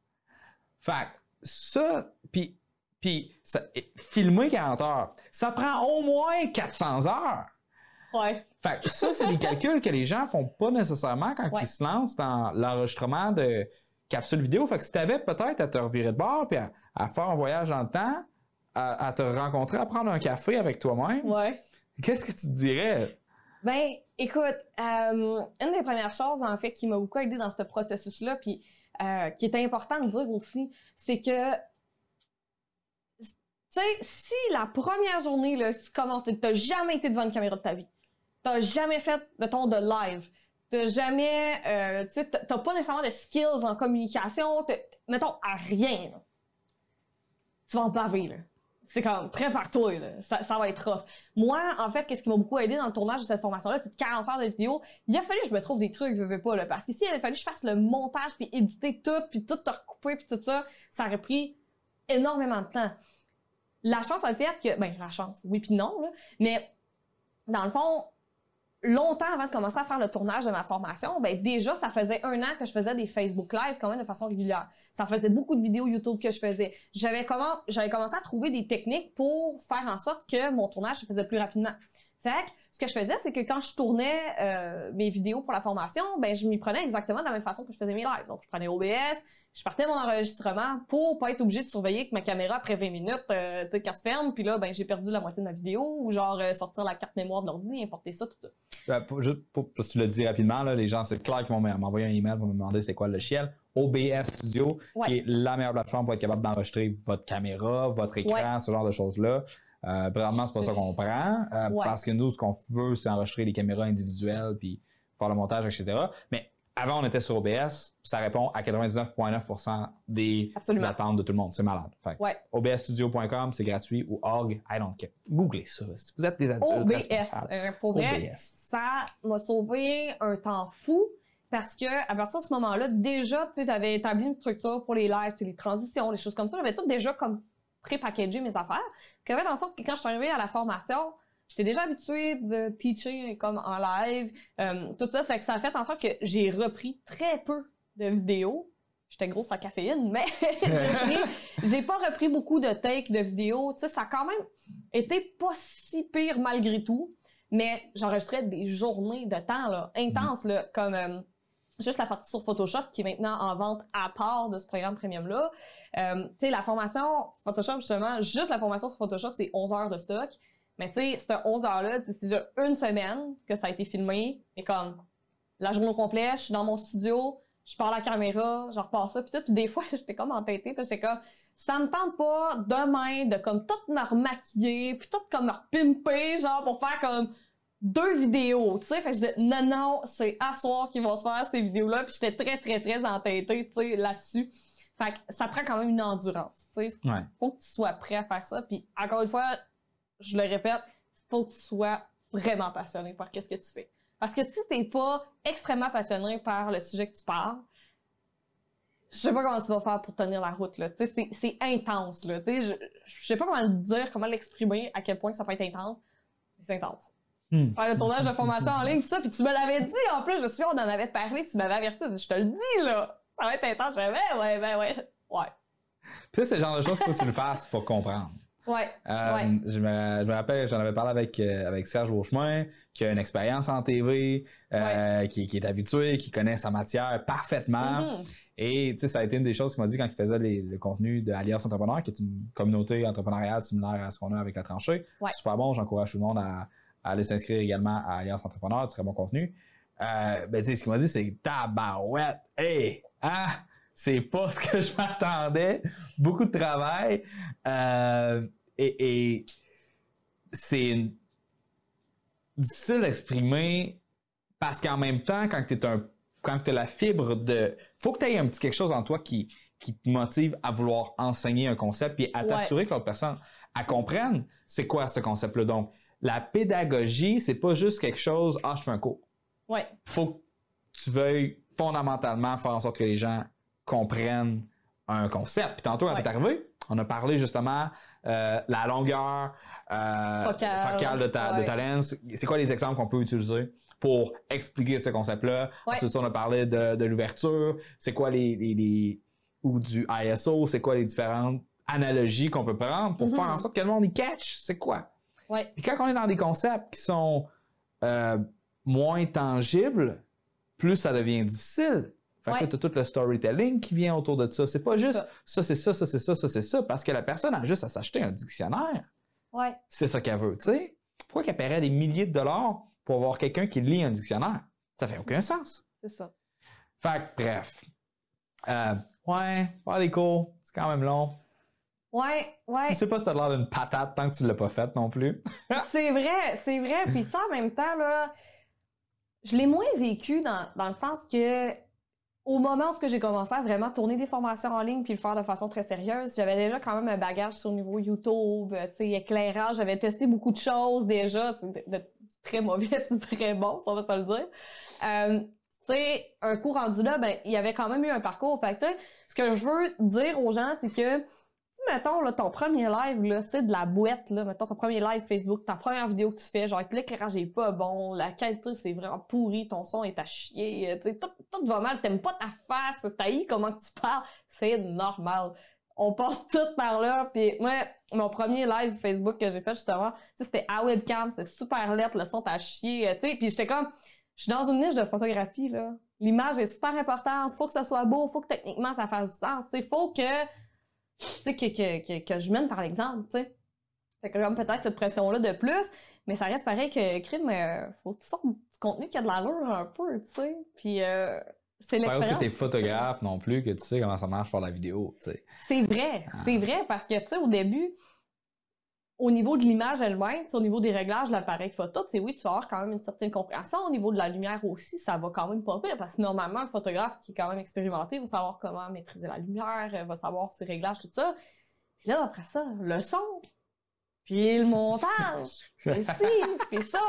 Fait ça, puis, puis ça- et- filmer 40 heures, ça prend au moins 400 heures. Ouais. Fait que ça, c'est des calculs que les gens font pas nécessairement quand Ouais. ils se lancent dans l'enregistrement de capsules vidéo. Fait que si tu avais peut-être à te revirer de bord puis à, à faire un voyage dans le temps, à, à te rencontrer, à prendre un café avec toi-même, Ouais. qu'est-ce que tu te dirais? Ben, écoute, euh, une des premières choses, en fait, qui m'a beaucoup aidé dans ce processus-là, puis euh, qui est important de dire aussi, c'est que, tu sais, si la première journée, là, tu commences, t'as jamais été devant une caméra de ta vie, t'as jamais fait, mettons, de live, t'as jamais, euh, tu sais, pas nécessairement de skills en communication, mettons, à rien, tu vas en baver, là. C'est comme, prépare-toi, là. Ça, ça va être rough. Moi, en fait, qu'est-ce qui m'a beaucoup aidé dans le tournage de cette formation-là, c'est 40 heures de vidéo. Il a fallu que je me trouve des trucs, je veux pas, là. Parce qu'ici, il a fallu que je fasse le montage, puis éditer tout, puis tout te recouper, puis tout ça. Ça aurait pris énormément de temps. La chance a fait que, ben, la chance, oui puis non, là. Mais, dans le fond, longtemps avant de commencer à faire le tournage de ma formation, ben, déjà, ça faisait un an que je faisais des Facebook Live quand même de façon régulière. Ça faisait beaucoup de vidéos YouTube que je faisais. J'avais comment, j'avais commencé à trouver des techniques pour faire en sorte que mon tournage se faisait plus rapidement. Fait ce que je faisais, c'est que quand je tournais euh, mes vidéos pour la formation, ben je m'y prenais exactement de la même façon que je faisais mes lives. Donc, je prenais OBS, je partais mon enregistrement pour pas être obligé de surveiller que ma caméra, après 20 minutes, euh, qu'elle se ferme, puis là, ben j'ai perdu la moitié de ma vidéo, ou genre euh, sortir la carte mémoire de l'ordi, importer ça, tout ça. Ben, pour- juste pour- parce que tu l'as dit rapidement, là, les gens, c'est clair qu'ils vont m'envoyer un email pour me demander c'est quoi le logiciel. OBS Studio, Ouais. qui est la meilleure plateforme pour être capable d'enregistrer votre caméra, votre écran, ce genre de choses-là. Euh, présentement, c'est pas ça qu'on prend, euh, Ouais. parce que nous, ce qu'on veut, c'est enregistrer les caméras individuelles, puis faire le montage, etc. Mais avant, on était sur OBS, ça répond à 99,9% des Absolument. attentes de tout le monde. C'est malade. Ouais. obsstudio.com, c'est gratuit, ou org, I don't care. Googlez ça. Si vous êtes des adultes OBS, euh, pour vrai, OBS. ça m'a sauvé un temps fou parce que à partir de ce moment-là, déjà, tu sais, j'avais établi une structure pour les lives, les transitions, les choses comme ça. J'avais tout déjà comme pré-packagé mes affaires. Ce qui a fait en sorte que quand je suis arrivée à la formation, j'étais déjà habituée de teacher comme en live, euh, tout ça. Fait que ça a fait en sorte que j'ai repris très peu de vidéos. J'étais grosse à caféine, mais [LAUGHS] j'ai pas repris beaucoup de takes de vidéos. Tu sais, ça a quand même été pas si pire malgré tout. Mais j'enregistrais des journées de temps là, intenses, là, comme euh, juste la partie sur Photoshop qui est maintenant en vente à part de ce programme premium-là. Euh, tu sais, la formation Photoshop, justement, juste la formation sur Photoshop, c'est 11 heures de stock. Mais tu sais, cette 11 heures-là, tu sais, c'est déjà une semaine que ça a été filmé. Et comme la journée au complet, je suis dans mon studio, je parle à la caméra, je repars ça, puis tout. Puis des fois, [LAUGHS] j'étais comme entêtée, parce que j'étais comme, ça me tente pas demain de comme tout me remaquiller, puis tout comme me repimper, genre pour faire comme deux vidéos, tu sais. Fait que je disais, non, non, c'est à soir qu'ils vont se faire ces vidéos-là, puis j'étais très, très, très entêtée, tu sais, là-dessus. Fait que ça prend quand même une endurance, tu sais. Ouais. Faut que tu sois prêt à faire ça, puis encore une fois, je le répète, faut que tu sois vraiment passionné par qu'est-ce que tu fais. Parce que si t'es pas extrêmement passionné par le sujet que tu parles, je sais pas comment tu vas faire pour tenir la route, là. Tu sais, c'est- c'est intense, là. Tu sais, je, je sais pas comment le dire, comment l'exprimer, à quel point ça peut être intense. mais C'est intense. Hmm. Faire le tournage de formation en ligne, pis ça, puis tu me l'avais dit en plus, je me souviens, on en avait parlé, puis tu m'avais averti, je te le dis, là. Ça va être intense. Je ouais, ouais, ben ouais. Ouais. Tu sais, c'est le genre de choses qu'il faut que tu le fasses pour comprendre. Ouais. Euh, Ouais. je, me, je me rappelle, j'en avais parlé avec, euh, avec Serge Beauchemin, qui a une expérience en TV, euh, qui, qui est habitué, qui connaît sa matière parfaitement. Mhm. Et tu sais, ça a été une des choses qu'il m'a dit quand il faisait les- le contenu de Alliance Entrepreneur, qui est une communauté entrepreneuriale similaire à ce qu'on a avec la tranchée. Ouais. Super bon, j'encourage tout le monde à, à aller s'inscrire également à Alliance Entrepreneur, très bon contenu. Ben, tu sais, ce qu'il m'a dit, c'est tabarouette, hey, hein, c'est pas ce que je m'attendais. Beaucoup de travail. Euh, et et c'est une- difficile d'exprimer parce qu'en même temps, quand tu un quand tu as la fibre de. faut que tu aies un petit quelque chose en toi qui, qui te motive à vouloir enseigner un concept puis à Ouais. t'assurer que l'autre personne comprenne c'est quoi ce concept-là. Donc, la pédagogie, c'est pas juste quelque chose, ah, je fais un cours. Ouais. faut que tu veuilles fondamentalement faire en sorte que les gens comprennent un concept. Puis tantôt, quand Ouais. t'es arrivé, on a parlé justement euh, la longueur euh, Focale. de ta, de Ouais. ta lens. C'est quoi les exemples qu'on peut utiliser pour expliquer ce concept-là? Ouais. Ensuite, on a parlé de, de l'ouverture. C'est quoi les, les- les- ou du ISO? C'est quoi les différentes analogies qu'on peut prendre pour Mhm. faire en sorte que le monde y catch? C'est quoi? Ouais. Quand on est dans des concepts qui sont euh, moins tangibles, plus ça devient difficile. Fait que Ouais. t'as tout le storytelling qui vient autour de ça. C'est pas juste ça. ça, c'est ça, ça, c'est ça, ça, c'est ça, parce que la personne a juste à s'acheter un dictionnaire. Ouais. C'est ça qu'elle veut, tu sais. Pourquoi qu'elle paierait des milliers de dollars pour avoir quelqu'un qui lit un dictionnaire? Ça fait aucun sens. C'est ça. Fait que, bref. Euh, ouais, faire des cours, c'est quand même long. Ouais, ouais. Tu sais pas si t'as l'air d'une patate tant que tu l'as pas faite non plus. [LAUGHS] C'est vrai, c'est vrai. Puis tu sais, en même temps, là, je l'ai moins vécu dans, dans le sens que au moment où j'ai commencé à vraiment tourner des formations en ligne puis le faire de façon très sérieuse, j'avais déjà quand même un bagage sur le niveau YouTube, euh, éclairage, j'avais testé beaucoup de choses déjà, de, très mauvais [LAUGHS] puis très bon, on va se le dire. Euh, tu sais, un coup rendu là, ben, il y avait quand même eu un parcours. Fait ce que je veux dire aux gens, c'est que mettons, là, ton premier live, là, c'est de la boîte, là, mettons, ton premier live Facebook, ta première vidéo que tu fais, genre, l'éclairage est pas bon, la qualité, c'est vraiment pourri, ton son est à chier, euh, tu tout, tout va mal, t'aimes pas ta face, t'haïs comment que tu parles, c'est normal. On passe tout par là, puis moi, mon premier live Facebook que j'ai fait, justement, c'était à webcam, c'était super lettre, le son t'a chier, euh, tu sais, puis j'étais comme, je suis dans une niche de photographie, là. L'image est super importante, faut que ça soit beau, faut que techniquement ça fasse du sens, sais, faut que que, que, que, que je mène par l'exemple, tu sais. Fait que comme peut-être cette pression-là de plus, mais ça reste pareil que crime, euh, faut que tu sortes du contenu qui a de l'allure un peu, tu sais. Puis euh, c'est C'est pas parce l'expérience. que t'es photographe non plus que tu sais comment ça marche pour la vidéo, tu sais. C'est vrai, c'est vrai, parce que, tu sais, au début, au niveau de l'image elle-même, au niveau des réglages de l'appareil photo, tu sais, oui, tu vas avoir quand même une certaine compréhension. Au niveau de la lumière aussi, ça va quand même pas pire, parce que normalement, un photographe qui est quand même expérimenté va savoir comment maîtriser la lumière, euh, va savoir ses réglages, tout ça. Puis là, après ça, le son, puis le montage, [LAUGHS] puis puis ça.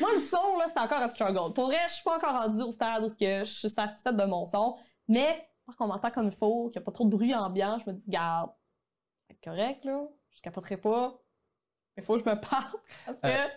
Moi, le son, là, c'est encore un struggle. Pour vrai, je suis pas encore rendue au stade où je suis satisfaite de mon son, mais tant qu'on m'entend comme il faut, qu'il n'y a pas trop de bruit ambiant, je me dis, garde, correct, là, je capoterai pas. Il faut que je me parle, [LAUGHS] parce que Euh,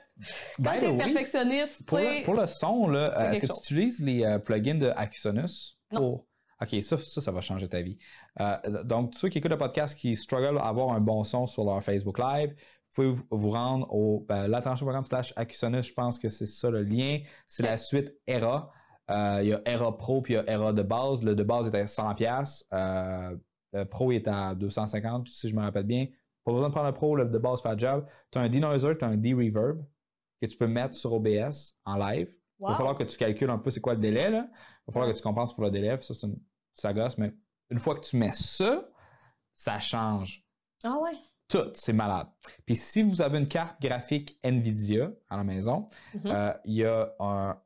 quand t'es perfectionniste, Pour le, pour le son, est-ce que tu utilises les euh, plugins de Acusonus Non. pour? Ok, ça, ça, ça va changer ta vie. Euh, donc, ceux qui écoutent le podcast qui struggle à avoir un bon son sur leur Facebook Live, vous pouvez vous, rendre au ben, lattention.com slash Acusonus, je pense que c'est ça le lien. C'est la suite ERA. Il y a ERA Pro puis il y a ERA de base. Le de base est à 100$. Euh, le Pro est à 250$, si je me rappelle bien. Pas besoin de prendre le Pro, le de base fait le job. Tu as un denoiser, tu as un D-Reverb que tu peux mettre sur OBS en live. Il va falloir que tu calcules un peu c'est quoi le délai. Là. Il va falloir que tu compenses pour le délai. Ça, c'est une ça gosse, mais une fois que tu mets ça, ça change Ah ouais? tout. C'est malade. Puis si vous avez une carte graphique NVIDIA à la maison, Mhm. euh, il y a un-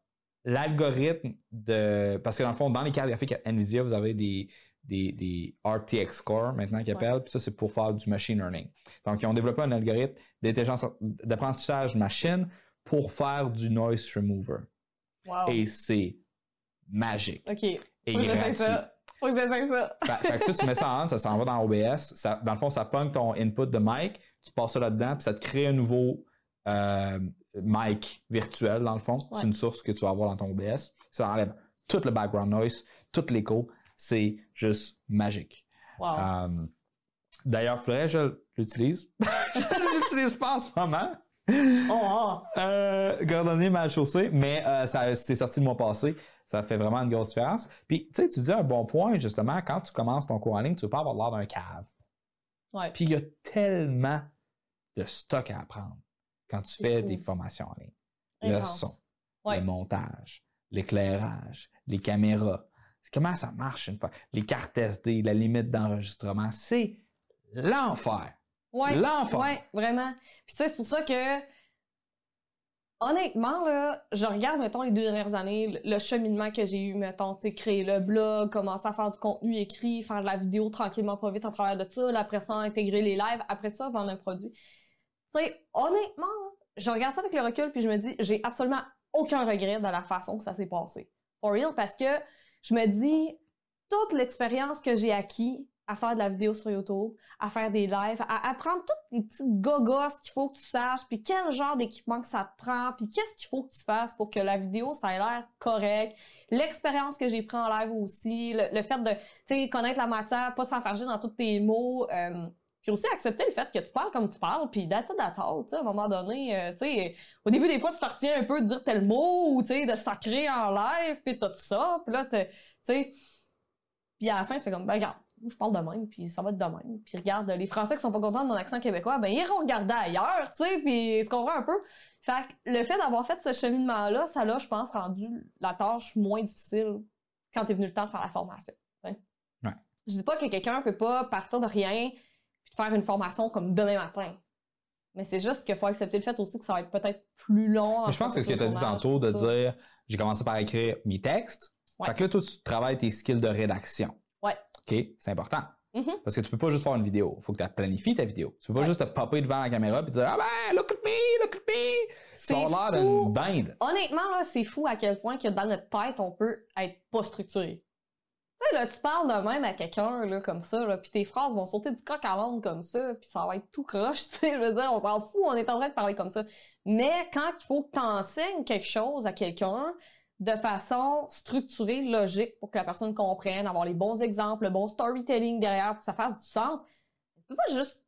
l'algorithme de. Parce que dans le fond, dans les cartes graphiques NVIDIA, vous avez des, des, des RTX Core maintenant qu'ils Ouais. appellent. Puis ça, c'est pour faire du machine learning. Donc, ils ont développé un algorithme d'intelligence d'apprentissage machine pour faire du noise remover. Wow. Et c'est magique. Ok. Et Faut que ça. Faut que j'essaie ça. Fait, fait que ça, tu mets ça en, ça s'en va dans OBS. Ça, dans le fond, ça pogne ton input de mic, tu passes ça là-dedans, puis ça te crée un nouveau euh, mic virtuel, dans le fond. Ouais. C'est une source que tu vas avoir dans ton OBS. Ça enlève tout le background noise, tout l'écho. C'est juste magique. Wow. Euh, D'ailleurs, que je l'utilise. [LAUGHS] je l'utilise pas en ce moment. Oh, oh. Euh, Gordonnier mal chaussé, mais euh, ça c'est sorti le mois passé. Ça fait vraiment une grosse différence. Puis, tu sais, tu dis un bon point, justement, quand tu commences ton cours en ligne, tu veux pas avoir l'air d'un cave. Ouais. Puis, il y a tellement de stock à apprendre quand tu fais fou. des formations en ligne. Le son, Ouais. le montage, l'éclairage, les caméras. Comment ça marche une fois? Les cartes SD, la limite d'enregistrement. C'est l'enfer. Ouais, L'enfant. Ouais, vraiment. Puis tu sais, c'est pour ça que, honnêtement, là, je regarde, mettons, les deux dernières années, le- cheminement que j'ai eu, mettons, tu sais, créer le blog, commencer à faire du contenu écrit, faire de la vidéo tranquillement, pas vite en travers de ça, là, après ça, intégrer les lives, après ça, vendre un produit. Tu sais, honnêtement, là, je regarde ça avec le recul, puis je me dis, j'ai absolument aucun regret de la façon que ça s'est passé. For real, parce que je me dis, toute l'expérience que j'ai acquis à faire de la vidéo sur YouTube, à faire des lives, à apprendre toutes les petites gogos qu'il faut que tu saches, puis quel genre d'équipement que ça te prend, puis qu'est-ce qu'il faut que tu fasses pour que la vidéo, ça ait l'air correct. L'expérience que j'ai pris en live aussi, le, fait de, connaître la matière, pas s'enfarger dans tous tes mots, euh, puis aussi accepter le fait que tu parles comme tu parles, puis that's all, tu sais, à un moment donné, euh, tu sais, au début, des fois, tu te retiens un peu de dire tel mot, ou tu sais, de sacrer en live, puis tout ça, puis là, tu sais, puis à la fin, tu fais comme, ben regarde, je parle de même, puis ça va être de même. Puis regarde, les Français qui sont pas contents de mon accent québécois, ben ils iront regarder ailleurs, tu sais, puis tu comprends un peu. Fait que le fait d'avoir fait ce cheminement-là, ça l'a, je pense, rendu la tâche moins difficile quand est venu le temps de faire la formation. Ouais. Je dis pas que quelqu'un peut pas partir de rien faire une formation comme demain matin. Mais c'est juste qu'il faut accepter le fait aussi que ça va être peut-être plus long. Mais je pense que ce que tu as dit tantôt, de ça. dire j'ai commencé par écrire mes textes. Ouais. Fait que là, toi, tu travailles tes skills de rédaction. Ouais. OK? C'est important. Mhm. Parce que tu peux pas juste faire une vidéo. Il faut que tu planifies ta vidéo. Tu peux pas Ouais. juste te popper devant la caméra et dire Ah ben, look at me, look at me. Vas avoir l'air d'une dinde. Honnêtement, là, c'est fou à quel point que dans notre tête, on peut être pas structuré. Là, tu parles de même à quelqu'un, là, comme ça, puis tes phrases vont sauter du coq à l'âne comme ça, puis ça va être tout croche, [LAUGHS] tu sais, je veux dire, on s'en fout, on est en train de parler comme ça. Mais quand il faut que tu enseignes quelque chose à quelqu'un de façon structurée, logique, pour que la personne comprenne, avoir les bons exemples, le bon storytelling derrière, pour que ça fasse du sens, tu peux pas juste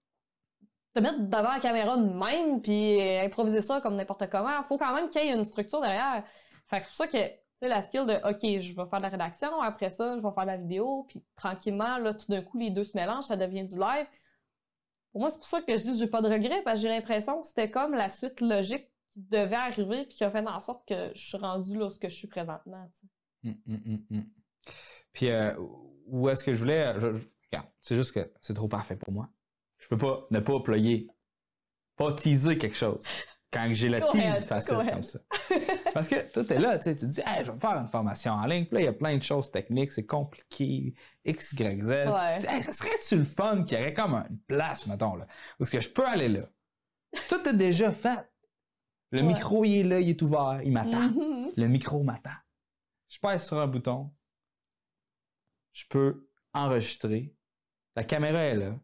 te mettre devant la caméra de même puis improviser ça comme n'importe comment. Faut quand même qu'il y ait une structure derrière. Fait que c'est pour ça que, sais, la skill de, OK, je vais faire de la rédaction, après ça, je vais faire de la vidéo, puis tranquillement, là, tout d'un coup, les deux se mélangent, ça devient du live. Pour moi, c'est pour ça que je dis que j'ai pas de regrets, parce que j'ai l'impression que c'était comme la suite logique qui devait arriver, puis qui a fait en sorte que je suis rendue là où je suis présentement. hum. Puis, euh, où est-ce que je voulais. je- je- regarde, c'est juste que c'est trop parfait pour moi. Je peux pas ne pas ployer, pas teaser quelque chose quand j'ai la tease facile comme ça. [LAUGHS] Parce que toi, t'es là, tu sais, tu te dis, hey, je vais me faire une formation en ligne. Puis là, il y a plein de choses techniques, c'est compliqué, X, Y, Z. Ouais. Tu te dis, hey, ça serait-tu le fun qu'il y aurait comme une place, mettons, là, où est-ce que je peux aller là? Tout est déjà fait. Le Ouais. micro, il est là, il est ouvert, il m'attend. Mhm. Le micro m'attend. Je pèse sur un bouton. Je peux enregistrer. La caméra est là.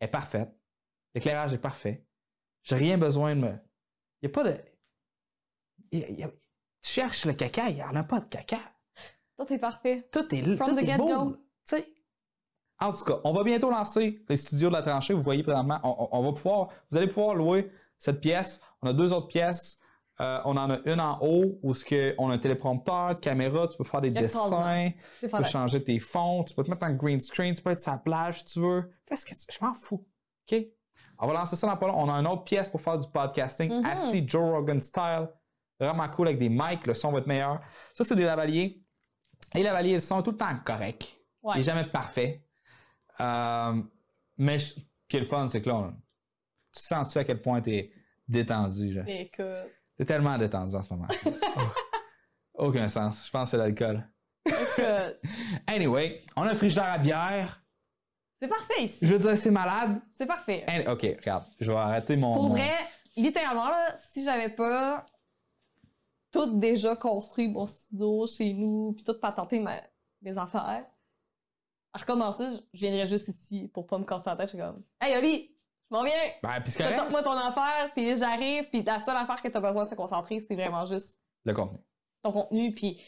Elle est parfaite. L'éclairage est parfait. J'ai rien besoin de me. Il n'y a pas de. il y a- Tu cherches le caca, il n'y en a pas de caca. Tout est parfait. Tout est, From tout est beau. Tu sais. En tout cas, on va bientôt lancer les studios de la tranchée. Vous voyez présentement, on, va pouvoir, vous allez pouvoir louer cette pièce. On a deux autres pièces. Euh, on en a une en haut où ce que on a un téléprompteur, caméra, tu peux faire des dessins, tu peux changer tes fonds, tu peux te mettre en green screen, tu peux être sur la plage si tu veux. Fais ce que tu Je m'en fous. OK? On va lancer ça dans pas long. On a une autre pièce pour faire du podcasting, Mhm. assis Joe Rogan style. Vraiment cool avec des mics, le son va être meilleur. Ça, c'est des lavaliers. Les lavaliers, le son est tout le temps correct. Il Ouais. n'est jamais parfait. Euh, mais ce qui est le fun, c'est que là, on- tu sens-tu à quel point tu es détendu. genre? Écoute. T'es tellement détendu en ce moment. Oh. [LAUGHS] Aucun sens. Je pense que c'est l'alcool. Écoute. [LAUGHS] Anyway, on a un frigidaire à bière. C'est parfait ici. Je veux dire, c'est malade. C'est parfait. Ok, regarde. Je vais arrêter mon. Pour mon- vrai, littéralement, là, si j'avais pas tout déjà construit mon studio chez nous, puis tout patenté ma, mes affaires. À recommencer, je viendrais juste ici pour pas me casser la tête. Je suis comme, hey Oli, je m'en viens! Ben, puis c'est correct, Fais-moi ton affaire, puis j'arrive, puis la seule affaire que t'as besoin de te concentrer, c'est vraiment juste le contenu. ton contenu, puis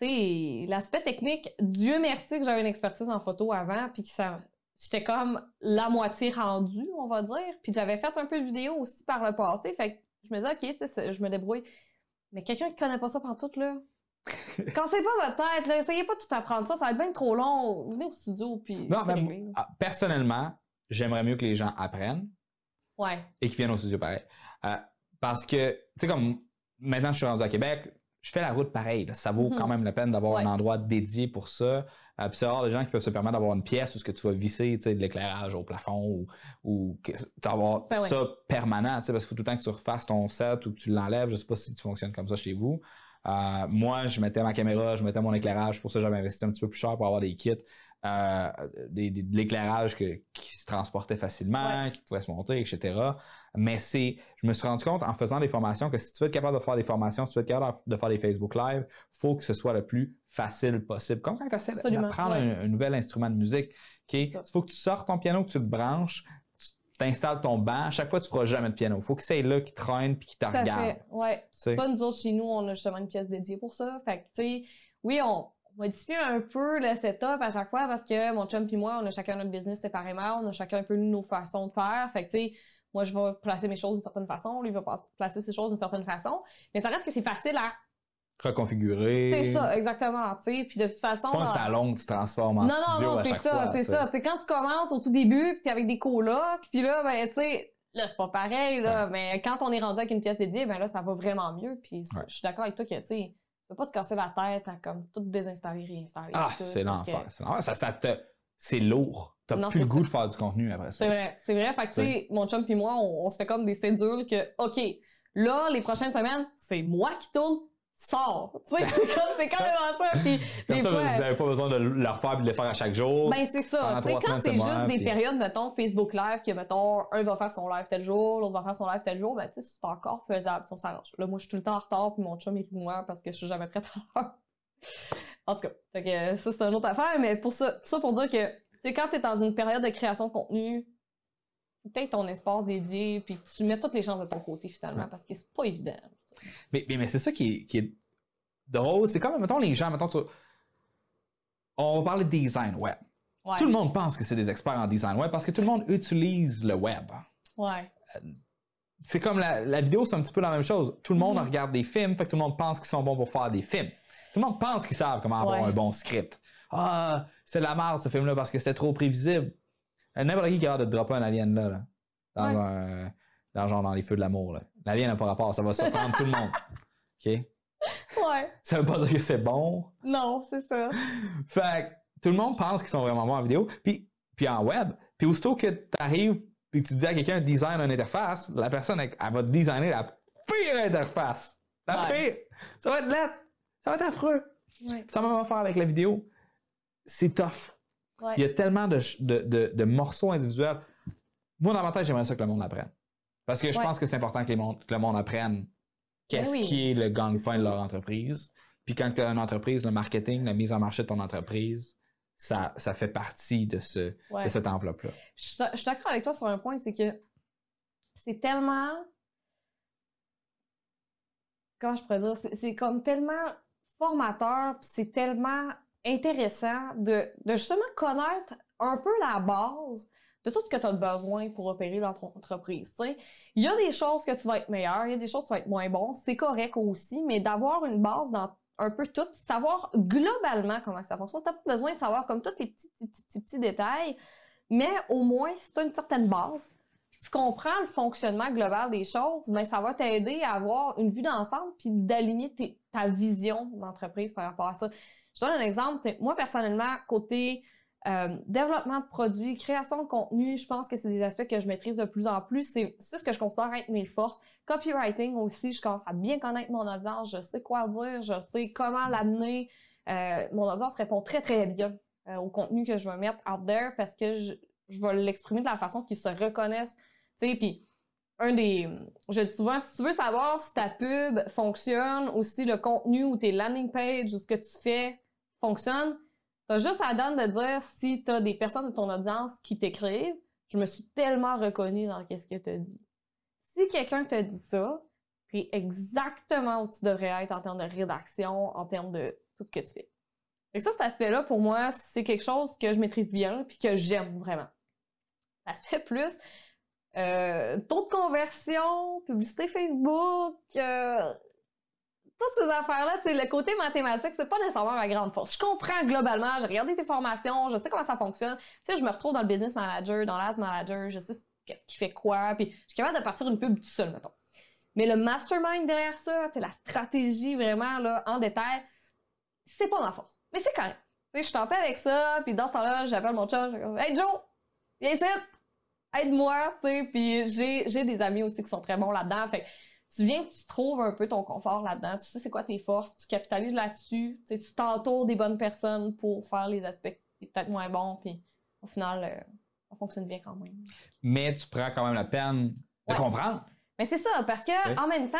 tu sais, l'aspect technique, Dieu merci que j'avais une expertise en photo avant, puis que ça, j'étais comme la moitié rendue, on va dire, puis j'avais fait un peu de vidéo aussi par le passé, fait que je me disais, ok, je me débrouille. Mais quelqu'un qui connaît pas ça tout, là, [LAUGHS] cassez pas votre tête, là, essayez pas de tout apprendre ça, ça va être bien trop long, venez au studio, puis Non, c'est mais réglé. ah, personnellement, j'aimerais mieux que les gens apprennent Ouais, et qu'ils viennent au studio pareil. Euh, parce que, tu sais, comme maintenant je suis rendu à Québec, je fais la route pareil. là. Ça vaut Mhm. quand même la peine d'avoir Ouais. un endroit dédié pour ça. Euh, puis c'est rare les gens qui peuvent se permettre d'avoir une pièce où ce que tu vas visser, tu sais, de l'éclairage au plafond ou, ou que- d'avoir Ben ouais. ça permanent, tu sais, parce qu'il faut tout le temps que tu refasses ton set ou que tu l'enlèves. Je sais pas si tu fonctionnes comme ça chez vous. Euh, moi, je mettais ma caméra, je mettais mon éclairage. Pour ça, j'avais investi un petit peu plus cher pour avoir des kits, euh, des- des- de l'éclairage qui se transportait facilement, qui pouvait se monter, etc. Mais c'est, je me suis rendu compte en faisant des formations que si tu veux être capable de faire des formations, si tu veux être capable de faire des Facebook Live, faut que ce soit le plus facile possible. Comme quand tu essaies d'apprendre ouais. un, un nouvel instrument de musique, il faut que tu sortes ton piano, que tu le branches, tu t'installes ton banc. À chaque fois, tu feras jamais de piano. faut que c'est là qui traîne puis qui te regarde. fait, ouais. Ça, nous autres, chez nous, on a justement une pièce dédiée pour ça. Fait que, tu sais, oui, on, on modifie un peu le setup à chaque fois parce que mon chum et moi, on a chacun notre business séparément, on a chacun un peu nos façons de faire. Fait que, tu sais, moi, je vais placer mes choses d'une certaine façon, lui va placer ses choses d'une certaine façon. Mais ça reste que c'est facile à. Reconfigurer. C'est ça, exactement, tu sais. Puis de toute façon. C'est pas un salon que tu transformes en non, studio non, non, c'est ça, c'est ça. C'est quand tu commences au tout début, puis t'es avec des colocs, puis là, ben, tu sais, là, c'est pas pareil, là, mais quand on est rendu avec une pièce dédiée, ben là, ça va vraiment mieux, puis Ouais. je suis d'accord avec toi que, tu sais, peux pas te casser la tête à comme tout désinstaller, réinstaller. Ah, c'est que- l'enfer. C'est l'enfer. Ça, ça te... C'est lourd. T'as Non, plus le goût de faire du contenu après ça. C'est vrai, c'est vrai. Fait que, tu sais, mon chum puis moi, on, on se fait comme des cédules que, OK, là, les prochaines semaines, c'est moi qui tourne, sors. [LAUGHS] C'est comme- c'est carrément ça. Puis, Comme ça, fois, vous n'avez pas besoin de le refaire et de le faire à chaque jour. Ben, c'est ça. Quand c'est juste des périodes, mettons, Facebook Live, que, mettons, un va faire son live tel jour, l'autre va faire son live tel jour, ben, tu sais, c'est encore faisable, si on s'arrange. Là, moi, je suis tout le temps en retard, puis mon chum est moi parce que je suis jamais prête à l'heure. En tout cas, fait que, euh, ça, c'est une autre affaire, mais pour ça, tout ça pour dire que, tu sais, quand t'es dans une période de création de contenu, peut-être ton espace dédié, puis tu mets toutes les chances de ton côté, finalement, Ouais. parce que c'est pas évident. Mais, mais, mais c'est ça qui est, qui est drôle. C'est comme, mettons, les gens, mettons, tu- on va parler de design web. Ouais. Tout le monde pense que c'est des experts en design web parce que tout le monde utilise le web. Ouais. C'est comme la, la vidéo, c'est un petit peu la même chose. Tout le monde Mhm. regarde des films, fait que tout le monde pense qu'ils sont bons pour faire des films. Tout le monde pense qu'ils savent comment avoir Ouais. un bon script. Ah, c'est la merde ce film-là parce que c'était trop prévisible. Euh, N'importe qui qui a hâte de dropper un alien là, là, dans Ouais. un. Dans, genre dans les feux de l'amour. là. L'alien n'a pas rapport, ça va surprendre tout le monde. OK? Ouais. Ça veut pas dire que c'est bon. Non, c'est ça. Fait que tout le monde pense qu'ils sont vraiment bons en vidéo, puis, puis en web. Puis aussitôt que tu arrives puis que tu dis à quelqu'un design une interface, la personne elle, elle va te designer la pire interface. La Ouais. pire. Ça va être lettre. Ça va être affreux. Ouais. Ça va faire avec la vidéo. C'est tough. Ouais. Il y a tellement de, de, de- de morceaux individuels. Moi, tête, j'aimerais ça que le monde apprenne. Parce que je Ouais. pense que c'est important que, les monde- que le monde apprenne qu'est-ce Ben oui. qui est le gang-pain de leur entreprise. Puis quand tu as une entreprise, le marketing, la mise en marché de ton entreprise, ça, ça fait partie de, ce, Ouais. de cette enveloppe-là. Je je suis d'accord avec toi sur un point, c'est que c'est tellement. Comment je pourrais dire? C'est- comme tellement formateur, c'est tellement intéressant de, de justement connaître un peu la base de tout ce que tu as besoin pour opérer dans ton entreprise. Il y a des choses que tu vas être meilleur, il y a des choses que tu vas être moins bon, c'est correct aussi, mais d'avoir une base dans un peu tout, savoir globalement comment ça fonctionne. Tu n'as pas besoin de savoir comme tous les petits, petits, petits, petits, petits détails, mais au moins, si tu as une certaine base, tu comprends le fonctionnement global des choses, ben, ça va t'aider à avoir une vue d'ensemble puis d'aligner ta vision d'entreprise par rapport à ça. Je donne un exemple. Moi, personnellement, côté euh, développement de produits, création de contenu, je pense que c'est des aspects que je maîtrise de plus en plus. C'est ce que je considère être mes forces. Copywriting aussi, je commence à bien connaître mon audience. Je sais quoi dire, je sais comment l'amener. Euh, mon audience répond très, très bien euh, au contenu que je vais mettre out there parce que je, je vais l'exprimer de la façon qu'ils se reconnaissent. Tu sais, puis un des. Je dis souvent, si tu veux savoir si ta pub fonctionne ou si le contenu ou tes landing pages ou ce que tu fais fonctionne, t'as juste à donner de dire si t'as des personnes de ton audience qui t'écrivent. Je me suis tellement reconnue dans ce que tu as dit. Si quelqu'un te dit ça, t'es exactement où tu devrais être en termes de rédaction, en termes de tout ce que tu fais. Et ça, cet aspect-là, pour moi, c'est quelque chose que je maîtrise bien puis que j'aime vraiment. L'aspect [LAUGHS] plus, euh, taux de conversion, publicité Facebook, euh, toutes ces affaires-là, le côté mathématique, c'est pas nécessairement ma grande force. Je comprends globalement, j'ai regardé tes formations, je sais comment ça fonctionne. Tu sais, je me retrouve dans le business manager, dans l'ads manager, je sais qu'est-ce qui fait quoi, puis je suis capable de partir une pub tout seul, mettons. Mais le mastermind derrière ça, la stratégie vraiment là, en détail, c'est pas ma force. Mais c'est correct. Tu sais, je t'en avec ça, puis dans ce temps-là, j'appelle mon chat, je dis Hey Joe, viens ici! Aide-moi, tu sais, puis j'ai, j'ai des amis aussi qui sont très bons là-dedans. Tu viens que tu trouves un peu ton confort là-dedans, tu sais c'est quoi tes forces, tu capitalises là-dessus, tu t'entoures des bonnes personnes pour faire les aspects peut-être moins bons, puis au final, euh, ça fonctionne bien quand même. Mais tu prends quand même la peine de comprendre. Mais c'est ça, parce que en même temps,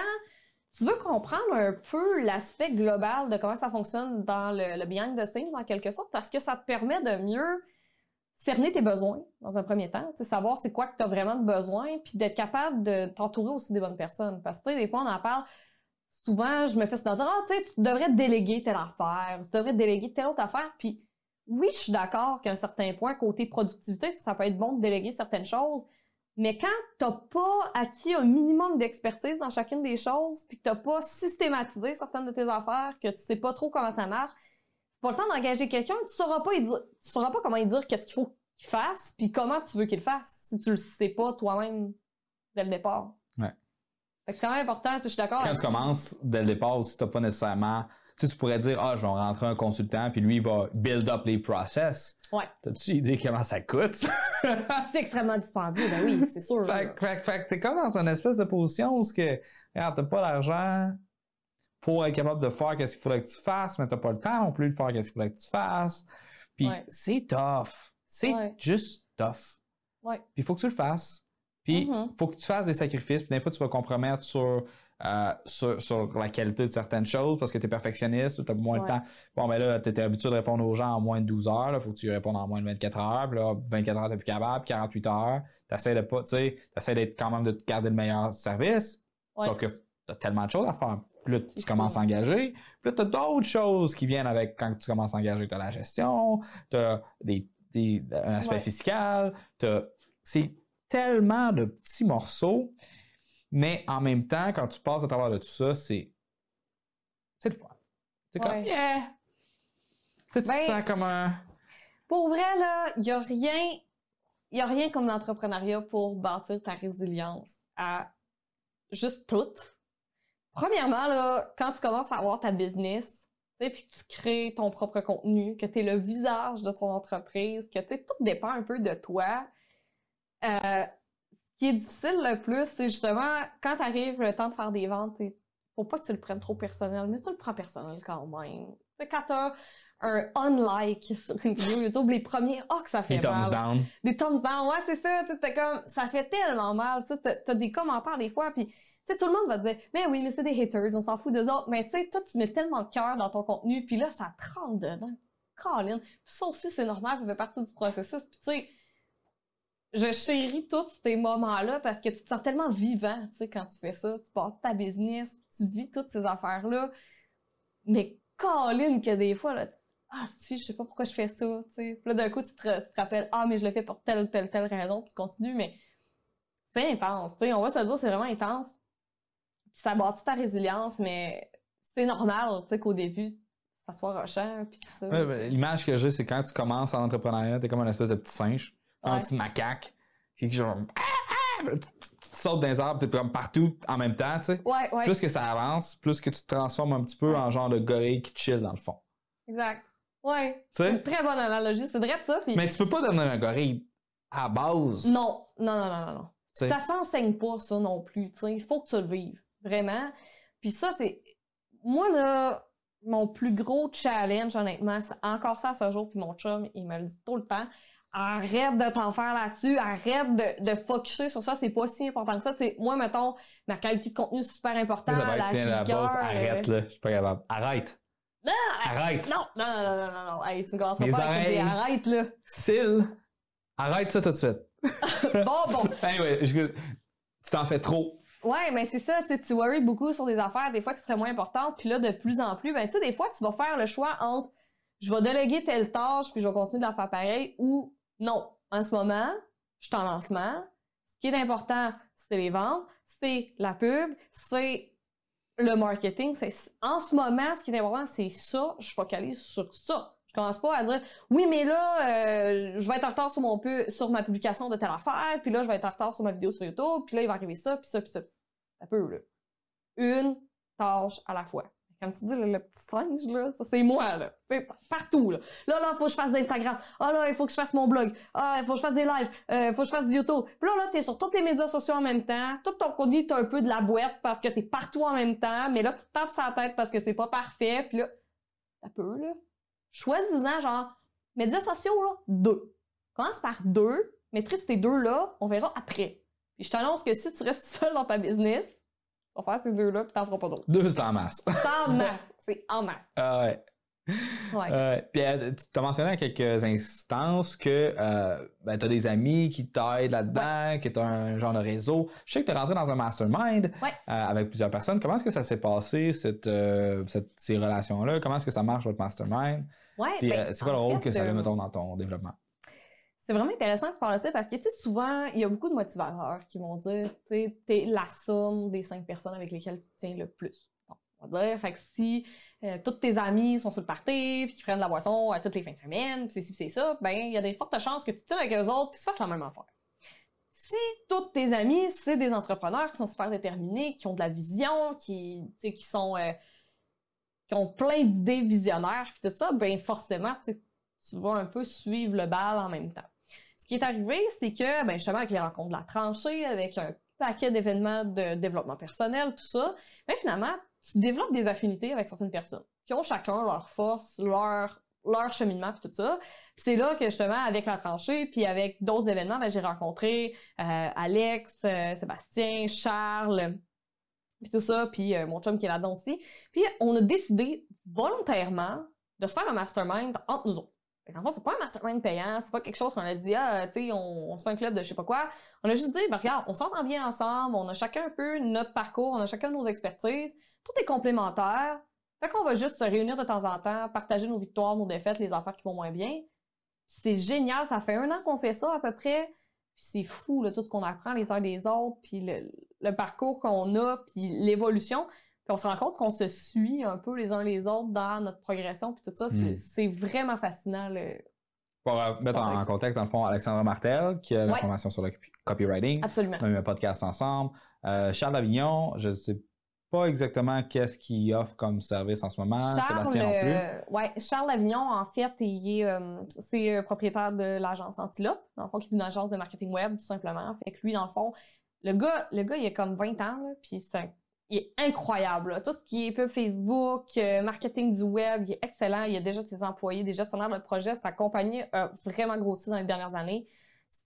tu veux comprendre un peu l'aspect global de comment ça fonctionne dans le, le behind the scenes en quelque sorte, parce que ça te permet de mieux cerner tes besoins dans un premier temps, savoir c'est quoi que tu as vraiment de besoin, puis d'être capable de t'entourer aussi des bonnes personnes. Parce que des fois, on en parle, souvent, je me fais se dire, ah, tu devrais déléguer telle affaire, tu devrais déléguer telle autre affaire, puis oui, je suis d'accord qu'à un certain point, côté productivité, ça peut être bon de déléguer certaines choses, mais quand t'as pas acquis un minimum d'expertise dans chacune des choses, puis que t'as pas systématisé certaines de tes affaires, que tu sais pas trop comment ça marche, pas le temps d'engager quelqu'un, tu sauras pas, tu sauras pas comment lui dire qu'est-ce qu'il faut qu'il fasse, puis comment tu veux qu'il le fasse, si tu le sais pas toi-même dès le départ. Ouais. c'est quand même important, je suis d'accord. Quand tu commences dès le départ aussi, t'as pas nécessairement. Tu, sais, tu pourrais dire, ah, je vais rentrer un consultant, puis lui, il va build up les process. Ouais. T'as-tu idée comment ça coûte? [LAUGHS] c'est extrêmement dispendieux, ben oui, c'est sûr. fait, fait, fait, t'es comme dans une espèce de position où que, regarde, t'as pas l'argent, pour être capable de faire qu'est-ce qu'il faudrait que tu fasses, mais t'as pas le temps non plus de faire qu'est-ce qu'il faudrait que tu fasses. Puis c'est tough. C'est juste tough. Ouais. Puis il faut que tu le fasses. Puis il mm-hmm. faut que tu fasses des sacrifices. Puis des fois, tu vas compromettre sur, euh, sur, sur, la qualité de certaines choses parce que tu es perfectionniste, tu as moins de temps. Bon, mais là, tu étais habitué de répondre aux gens en moins de 12 heures. Il faut que tu répondes en moins de 24 heures. Puis là, 24 heures, tu plus capable. 48 heures, tu de pas, tu sais, d'être quand même de te garder le meilleur service. Sauf que tu as tellement de choses à faire. Puis là, tu commences à engager. Puis là, tu as d'autres choses qui viennent avec quand tu commences à engager. Tu as la gestion, tu as des, des, un aspect fiscal. C'est tellement de petits morceaux. Mais en même temps, quand tu passes à travers de tout ça, c'est c'est le fun. C'est comme, yeah! Tu, te ben, sens comme un... Pour vrai, là, il n'y a rien... Il a rien comme l'entrepreneuriat pour bâtir ta résilience à juste tout Premièrement, là, quand tu commences à avoir ta business, puis que tu crées ton propre contenu, que tu es le visage de ton entreprise, que tout dépend un peu de toi, euh, ce qui est difficile le plus, c'est justement quand arrive le temps de faire des ventes, faut pas que tu le prennes trop personnel, mais tu le prends personnel quand même. T'sais, quand t'as un unlike sur une vidéo YouTube, les premiers, oh que ça fait mal. Des thumbs down. Des thumbs down, ouais, c'est ça. T'es comme, ça fait tellement mal. Tu as des commentaires des fois, puis tout le monde va te dire, mais oui, mais c'est des haters, on s'en fout d'eux autres. Mais tu sais, toi, tu mets tellement de cœur dans ton contenu, puis là, ça te rentre dedans. Colin. Ça aussi, c'est normal, ça fait partie du processus. Puis tu sais, je chéris tous ces moments-là parce que tu te sens tellement vivant, tu sais, quand tu fais ça. Tu passes ta business, tu vis toutes ces affaires-là. Mais Colin, que des fois, là, ah, si je sais pas pourquoi je fais ça. Puis là, d'un coup, tu te, tu te, rappelles, ah, mais je le fais pour telle, telle, telle raison, puis tu continues, mais c'est intense, tu sais. On va se dire, c'est vraiment intense ça bâtit ta résilience, mais c'est normal, tu sais, qu'au début, ça soit rochant, puis tout ça. Ben, l'image que j'ai, c'est quand tu commences en entrepreneuriat, t'es comme un espèce de petit singe, un petit macaque, qui genre... Ah, ah! Tu, sautes dans les arbres, t'es comme partout en même temps, tu sais. Ouais, ouais. Plus que ça avance, plus que tu te transformes un petit peu en genre de gorille qui chill dans le fond. Exact. Ouais. C'est une très bonne analogie, c'est vrai de ça. Mais tu peux pas devenir un gorille à base. Non, non, non, non, non. Ça s'enseigne pas, ça non plus. Il faut que tu le vives. Vraiment. Puis ça, c'est. Moi, là, mon plus gros challenge, honnêtement, c'est encore ça à ce jour, puis mon chum, il me le dit tout le temps. arrête de t'en faire là-dessus, arrête de, de focuser sur ça, c'est pas si important que ça. T'sais, moi, mettons, ma qualité de contenu, c'est super important. Ça va la être tiens, la rigueur, pause. Arrête, euh, là. Je suis pas capable. Arrête. Non, Arrête. Non, non, non, non, non, non. Hey, tu me Mes pas oreilles. Arrête, là. Syl. Arrête ça tout de suite. [LAUGHS] Bon, bon. [LAUGHS] Anyway, je- tu t'en fais trop. Ouais, mais c'est ça, tu tu worries beaucoup sur des affaires, des fois qui seraient moins importantes, puis là, de plus en plus, ben, tu sais, des fois, tu vas faire le choix entre je vais déléguer telle tâche, puis je vais continuer de la faire pareil, ou non. En ce moment, je suis en lancement. Ce qui est important, c'est les ventes, c'est la pub, c'est le marketing. En ce moment, ce qui est important, c'est ça. Je focalise sur ça. Je commence pas à dire oui, mais là, euh, je vais être en retard sur mon sur ma publication de telle affaire, puis là, je vais être en retard sur ma vidéo sur YouTube, puis là, il va arriver ça, puis ça, puis ça. Ça peut, là. Une tâche à la fois. Comme tu dis, le, le petit singe, là, ça, c'est moi, là. C'est partout, là. Là, là, il faut que je fasse d'Instagram. Ah, là, il faut que je fasse mon blog. Ah, il faut que je fasse des lives. Euh, il faut que je fasse du YouTube. Puis là, là, t'es sur tous les médias sociaux en même temps. Tout ton contenu, t'as un peu de la boîte parce que t'es partout en même temps. Mais là, tu te tapes sa tête parce que c'est pas parfait. Puis là, ça peut, là. Choisis-en, genre, médias sociaux, là, deux. Commence par deux. Maîtrise tes deux-là. On verra après. Puis je t'annonce que si tu restes [LAUGHS] seul dans ta business, tu vas faire ces deux-là puis t'en feras pas d'autres. Deux, c'est en masse. C'est en [LAUGHS] masse. C'est en masse. Ah ouais. Ouais. Euh, puis euh, tu t'as mentionné à quelques instances que euh, ben, tu as des amis qui t'aident là-dedans, que tu as un genre de réseau. Je sais que tu es rentré dans un mastermind Ouais. euh, avec plusieurs personnes. Comment est-ce que ça s'est passé, cette, cette- ces relations-là? Comment est-ce que ça marche, votre mastermind? Ouais, Puis ben, euh, c'est quoi le rôle fait, que ça a, euh, mettons, dans ton développement? C'est vraiment intéressant que tu parles de ça parce que, tu sais, souvent, il y a beaucoup de motivateurs qui vont dire, tu sais, t'es la somme des cinq personnes avec lesquelles tu te tiens le plus. Bon, on va dire, fait que si euh, tous tes amis sont sur le party, puis qu'ils prennent de la boisson euh, toutes les fins de semaine, puis c'est ci, puis c'est ça, ben, il y a des fortes chances que tu te tiennes avec eux autres, puis tu fasses la même affaire. Si tous tes amis, c'est des entrepreneurs qui sont super déterminés, qui ont de la vision, qui, tu sais, qui sont, euh, qui ont plein d'idées visionnaires, puis tout ça, ben, forcément, tu vas un peu suivre le bal en même temps. Ce qui est arrivé, c'est que, ben justement, avec les rencontres de la tranchée, avec un paquet d'événements de développement personnel, tout ça, ben finalement, tu développes des affinités avec certaines personnes qui ont chacun leur force, leur, leur cheminement, puis tout ça. Puis c'est là que, justement, avec la tranchée, puis avec d'autres événements, ben, j'ai rencontré euh, Alex, euh, Sébastien, Charles, puis tout ça, puis euh, mon chum qui est là-dedans aussi. Puis on a décidé volontairement de se faire un mastermind entre nous autres. Qu'en fait, c'est pas un mastermind payant, c'est pas quelque chose qu'on a dit, ah, tu sais, on, se fait un club de je sais pas quoi. On a juste dit, ben, regarde, on s'entend bien ensemble, on a chacun un peu notre parcours, on a chacun nos expertises, tout est complémentaire. Fait qu'on va juste se réunir de temps en temps, partager nos victoires, nos défaites, les affaires qui vont moins bien. C'est génial, ça fait un an qu'on fait ça à peu près. Puis c'est fou, là, tout ce qu'on apprend les uns des autres, puis le, le parcours qu'on a, puis l'évolution. Puis on se rend compte qu'on se suit un peu les uns les autres dans notre progression, puis tout ça. Mm. C'est- C'est vraiment fascinant. le- Pour euh, mettre en, contexte, dans le fond, Alexandre Martel, qui a la Ouais. formation sur le copy- copywriting. Absolument. On a eu un podcast ensemble. Euh, Charles Avignon, je ne sais pas exactement qu'est-ce qu'il offre comme service en ce moment. Sébastien non plus. euh, ouais, Charles Avignon, en fait, il est, euh, c'est euh, propriétaire de l'agence Antilope, dans le fond, qui est une agence de marketing web, tout simplement. Fait que lui, dans le fond, le gars, le gars, il a comme 20 ans, là, puis c'est il est incroyable. là. Tout ce qui est Facebook, euh, marketing du web, il est excellent. Il a déjà ses employés, des gestionnaires de projet. Sa compagnie a vraiment grossi dans les dernières années.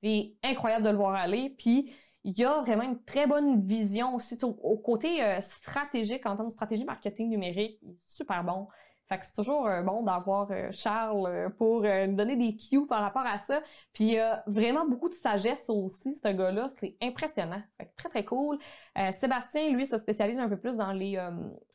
C'est incroyable de le voir aller. Puis, il y a vraiment une très bonne vision aussi au, au côté euh, stratégique, en termes de stratégie marketing numérique. Il est super bon. Fait que c'est toujours euh, bon d'avoir euh, Charles euh, pour nous donner des cues par rapport à ça. Puis il a vraiment beaucoup de sagesse aussi, ce gars-là. C'est impressionnant. Fait que très, très cool. Sébastien, lui, se spécialise un peu plus dans les,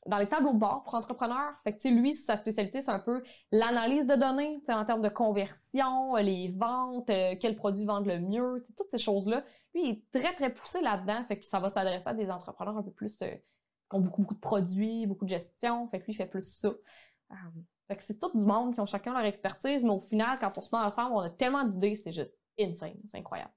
dans les tableaux de bord pour entrepreneurs. Fait que, lui, sa spécialité, c'est un peu l'analyse de données, en termes de conversion, les ventes, euh, quels produits vendent le mieux, toutes ces choses-là. Lui, il est très, très poussé là-dedans. Fait que ça va s'adresser à des entrepreneurs un peu plus, qui ont beaucoup, beaucoup de produits, beaucoup de gestion. Fait que lui, il fait plus ça. Euh, fait que c'est tout du monde qui ont chacun leur expertise, mais au final, quand on se met ensemble, on a tellement d'idées, c'est juste insane. C'est incroyable.